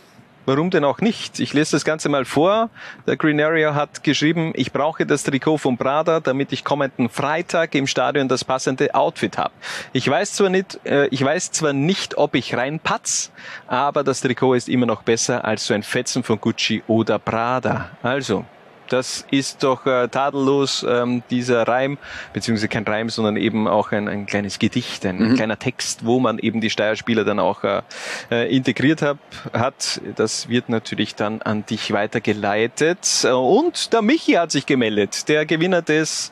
warum denn auch nicht? Ich lese das Ganze mal vor. Der Greenario hat geschrieben, ich brauche das Trikot von Prada, damit ich kommenden Freitag im Stadion das passende Outfit habe. Ich weiß zwar nicht, äh, ich weiß zwar nicht, ob ich reinpatz, aber das Trikot ist immer noch besser als so ein Fetzen von Gucci oder Prada. Also, das ist doch äh, tadellos ähm, dieser Reim, beziehungsweise kein Reim, sondern eben auch ein, ein kleines Gedicht, ein Mhm. kleiner Text, wo man eben die Steierspieler dann auch äh, äh, integriert hab, hat. Das wird natürlich dann an dich weitergeleitet. Und der Michi hat sich gemeldet, der Gewinner des,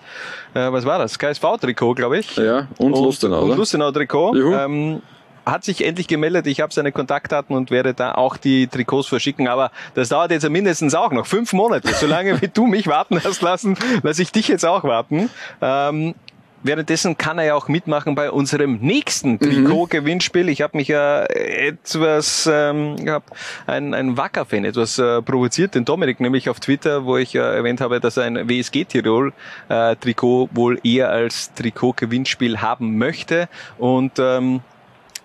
äh, was war das, KSV-Trikot, glaube ich. Ja, und Lustenau, Und? Lustenau-Trikot. Ähm, hat sich endlich gemeldet. Ich habe seine Kontaktdaten und werde da auch die Trikots verschicken. Aber das dauert jetzt mindestens auch noch fünf Monate. Solange wie du mich warten hast lassen, lasse ich dich jetzt auch warten. Ähm, Währenddessen kann er ja auch mitmachen bei unserem nächsten Trikot-Gewinnspiel. Ich habe mich ja etwas, ähm, ich hab ein, ein Wacker-Fan etwas äh, provoziert, den Dominik nämlich auf Twitter, wo ich äh, erwähnt habe, dass er ein WSG Tirol äh, Trikot wohl eher als Trikot-Gewinnspiel haben möchte. Und ähm,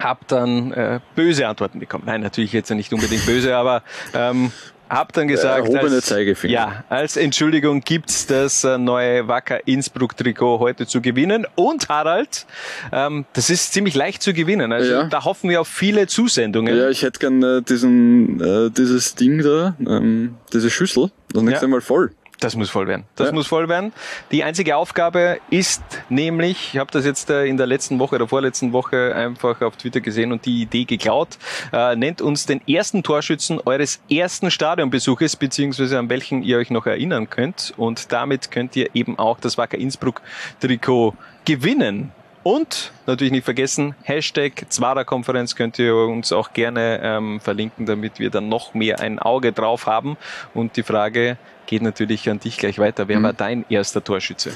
hab dann äh, böse Antworten bekommen. Nein, natürlich jetzt nicht unbedingt böse, aber ähm, hab dann gesagt, als, ja, als Entschuldigung gibt's das äh, neue Wacker Innsbruck Trikot heute zu gewinnen. Und Harald, ähm, das ist ziemlich leicht zu gewinnen. Also Ja. da hoffen wir auf viele Zusendungen. Ja, ich hätte gern äh, diesen, äh, dieses Ding da, ähm, diese Schüssel, das nächste Ja. Mal voll. Das muss voll werden. Das Ja. muss voll werden. Die einzige Aufgabe ist nämlich, ich habe das jetzt äh, in der letzten Woche oder vorletzten Woche einfach auf Twitter gesehen und die Idee geklaut, äh, nennt uns den ersten Torschützen eures ersten Stadionbesuches, beziehungsweise an welchen ihr euch noch erinnern könnt. Und damit könnt ihr eben auch das Wacker Innsbruck Trikot gewinnen. Und natürlich nicht vergessen, Hashtag Zwarer-Konferenz könnt ihr uns auch gerne ähm, verlinken, damit wir dann noch mehr ein Auge drauf haben. Und die Frage geht natürlich an dich gleich weiter. Wer Mhm. war dein erster Torschütze?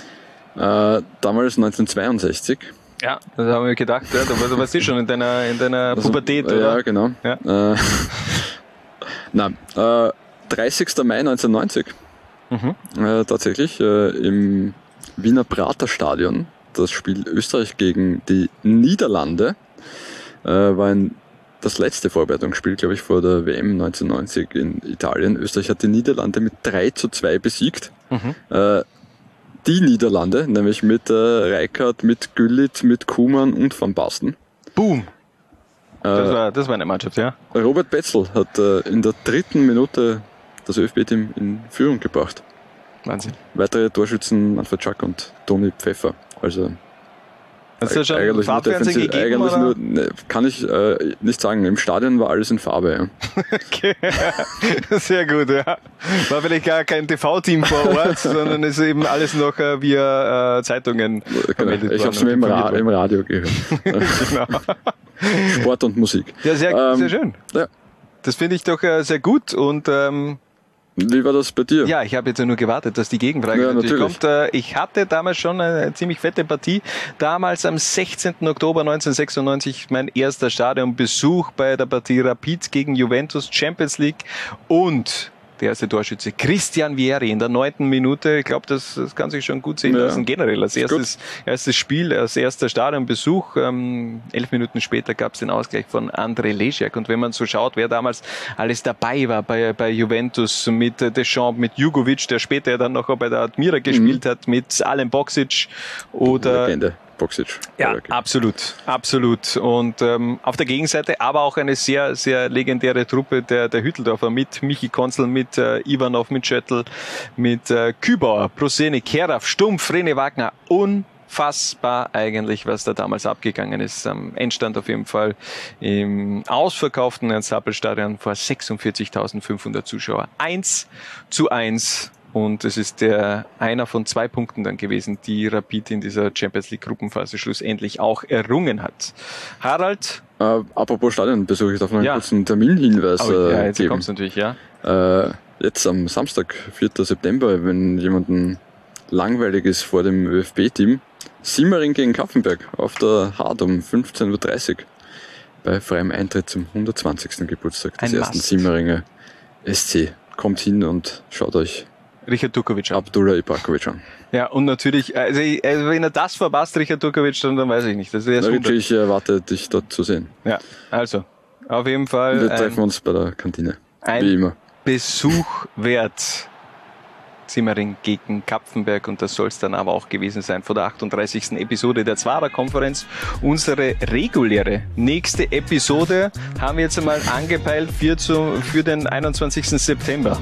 Äh, damals 1962. Ja, das haben wir gedacht. Ja, da, war- da warst du schon in deiner, in deiner Also, Pubertät, oder? Ja, genau. Ja. Äh, nein, äh, 30. Mai 1990. Mhm. Äh, tatsächlich äh, im Wiener Praterstadion. Das Spiel Österreich gegen die Niederlande äh, war ein, das letzte Vorbereitungsspiel, glaube ich, vor der WM 1990 in Italien. Österreich hat die Niederlande mit 3 zu 2 besiegt. Mhm. Äh, die Niederlande, nämlich mit äh, Reichardt, mit Güllit, mit Kuhmann und Van Basten. Boom. Das Äh, war, das war eine Mannschaft, ja. Robert Betzel hat äh, in der dritten Minute das ÖFB-Team in Führung gebracht. Wahnsinn. Weitere Torschützen Manfred Schack und Toni Pfeffer. Also Hast du schon eigentlich nur Farbfernsehen defensiv, gegeben, eigentlich nur, ne, kann ich äh, nicht sagen. Im Stadion war alles in Farbe. Ja. Okay. Sehr gut, ja. War vielleicht gar kein TV-Team vor Ort, sondern ist eben alles noch äh, via äh, Zeitungen vermeldet Ich habe es mir im, Ra im Radio gehört. genau. Sport und Musik. Ja, sehr, Ähm, sehr schön. Ja. Das finde ich doch äh, sehr gut und ähm, Wie war das bei dir? Ja, ich habe jetzt ja nur gewartet, dass die Gegenfrage Ja, natürlich, natürlich. kommt. Äh, Ich hatte damals schon eine ziemlich fette Partie. Damals am 16. Oktober 1996 mein erster Stadionbesuch bei der Partie Rapid gegen Juventus Champions League und der erste Torschütze Christian Vieri in der neunten Minute. Ich glaube, das, das kann sich schon gut sehen Ja. lassen. Generell als erstes, erstes Spiel, als erster Stadionbesuch. Ähm, elf Minuten später gab es den Ausgleich von André Lesiak. Und wenn man so schaut, wer damals alles dabei war bei, bei Juventus mit Deschamps, mit Jugovic, der später ja dann noch bei der Admira gespielt hat, mit Alen Boksic oder Legende. Boxic. ja, absolut, absolut. Und ähm, auf der Gegenseite aber auch eine sehr, sehr legendäre Truppe der, der Hütteldorfer mit Michi Konzel, mit äh, Ivanov, mit Schöttl, mit äh, Kübauer, Proseni, Keraf, Stumpf, Rene Wagner. Unfassbar eigentlich, was da damals abgegangen ist. Am Endstand auf jeden Fall im ausverkauften Ernst-Happel-Stadion vor 46.500 Zuschauer. Eins zu eins und es ist der einer von zwei Punkten dann gewesen, die Rapid in dieser Champions League Gruppenphase schlussendlich auch errungen hat. Harald? Äh, apropos Stadionbesuch, ich darf noch einen Ja. kurzen Terminhinweis Oh, ja, äh, jetzt geben. kommt's natürlich, ja. Äh, jetzt am Samstag, 4. September, wenn jemanden langweilig ist vor dem ÖFB-Team, Simmering gegen Kaffenberg auf der Hard um 15.30 Uhr bei freiem Eintritt zum 120. Geburtstag des Ein ersten. Simmeringer SC. Kommt hin und schaut euch Richard Turkovic an. Abdullah Ibrakovic an. Ja, und natürlich, also, also wenn er das verpasst, Richard Turkovic, dann, dann weiß ich nicht. Das ist Richie, ich erwarte dich dort zu sehen. Ja, also, auf jeden Fall Wir treffen uns bei der Kantine. Wie immer. Besuch wert. Simmering gegen Kapfenberg und das soll es dann aber auch gewesen sein vor der 38. Episode der Zwarer-Konferenz. Unsere reguläre nächste Episode haben wir jetzt einmal angepeilt für, zu, für den 21. September.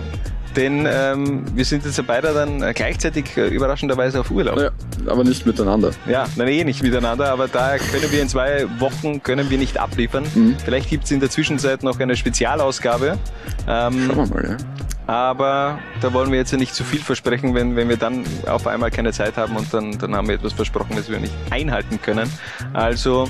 Denn ähm, wir sind jetzt ja beide dann äh, gleichzeitig äh, überraschenderweise auf Urlaub. Ja, aber nicht miteinander. Ja, nein, eh nicht miteinander, aber da können wir in zwei Wochen können wir nicht abliefern. Mhm. Vielleicht gibt's in der Zwischenzeit noch eine Spezialausgabe. Ähm, Schauen wir mal, ja. aber da wollen wir jetzt ja nicht zu viel versprechen, wenn, wenn wir dann auf einmal keine Zeit haben und dann, dann haben wir etwas versprochen, das wir nicht einhalten können. Also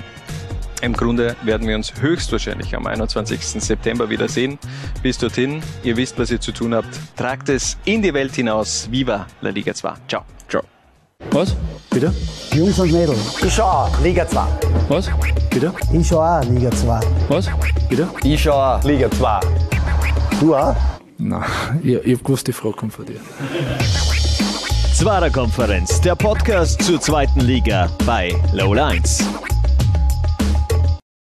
im Grunde werden wir uns höchstwahrscheinlich am 21. September wiedersehen. Bis dorthin, ihr wisst, was ihr zu tun habt. Tragt es in die Welt hinaus. Viva la Liga 2. Ciao. Ciao. Was? Bitte? Jungs und Mädels. Ich schau auch, Liga 2. Was? Bitte? Ich schau auch, Liga 2. Was? Bitte? Ich schau auch, Liga 2. Du auch? Nein, ich, ich hab gewusst, die Frage kommt von dir. Zwarer Konferenz, der Podcast zur zweiten Liga bei Low Lines.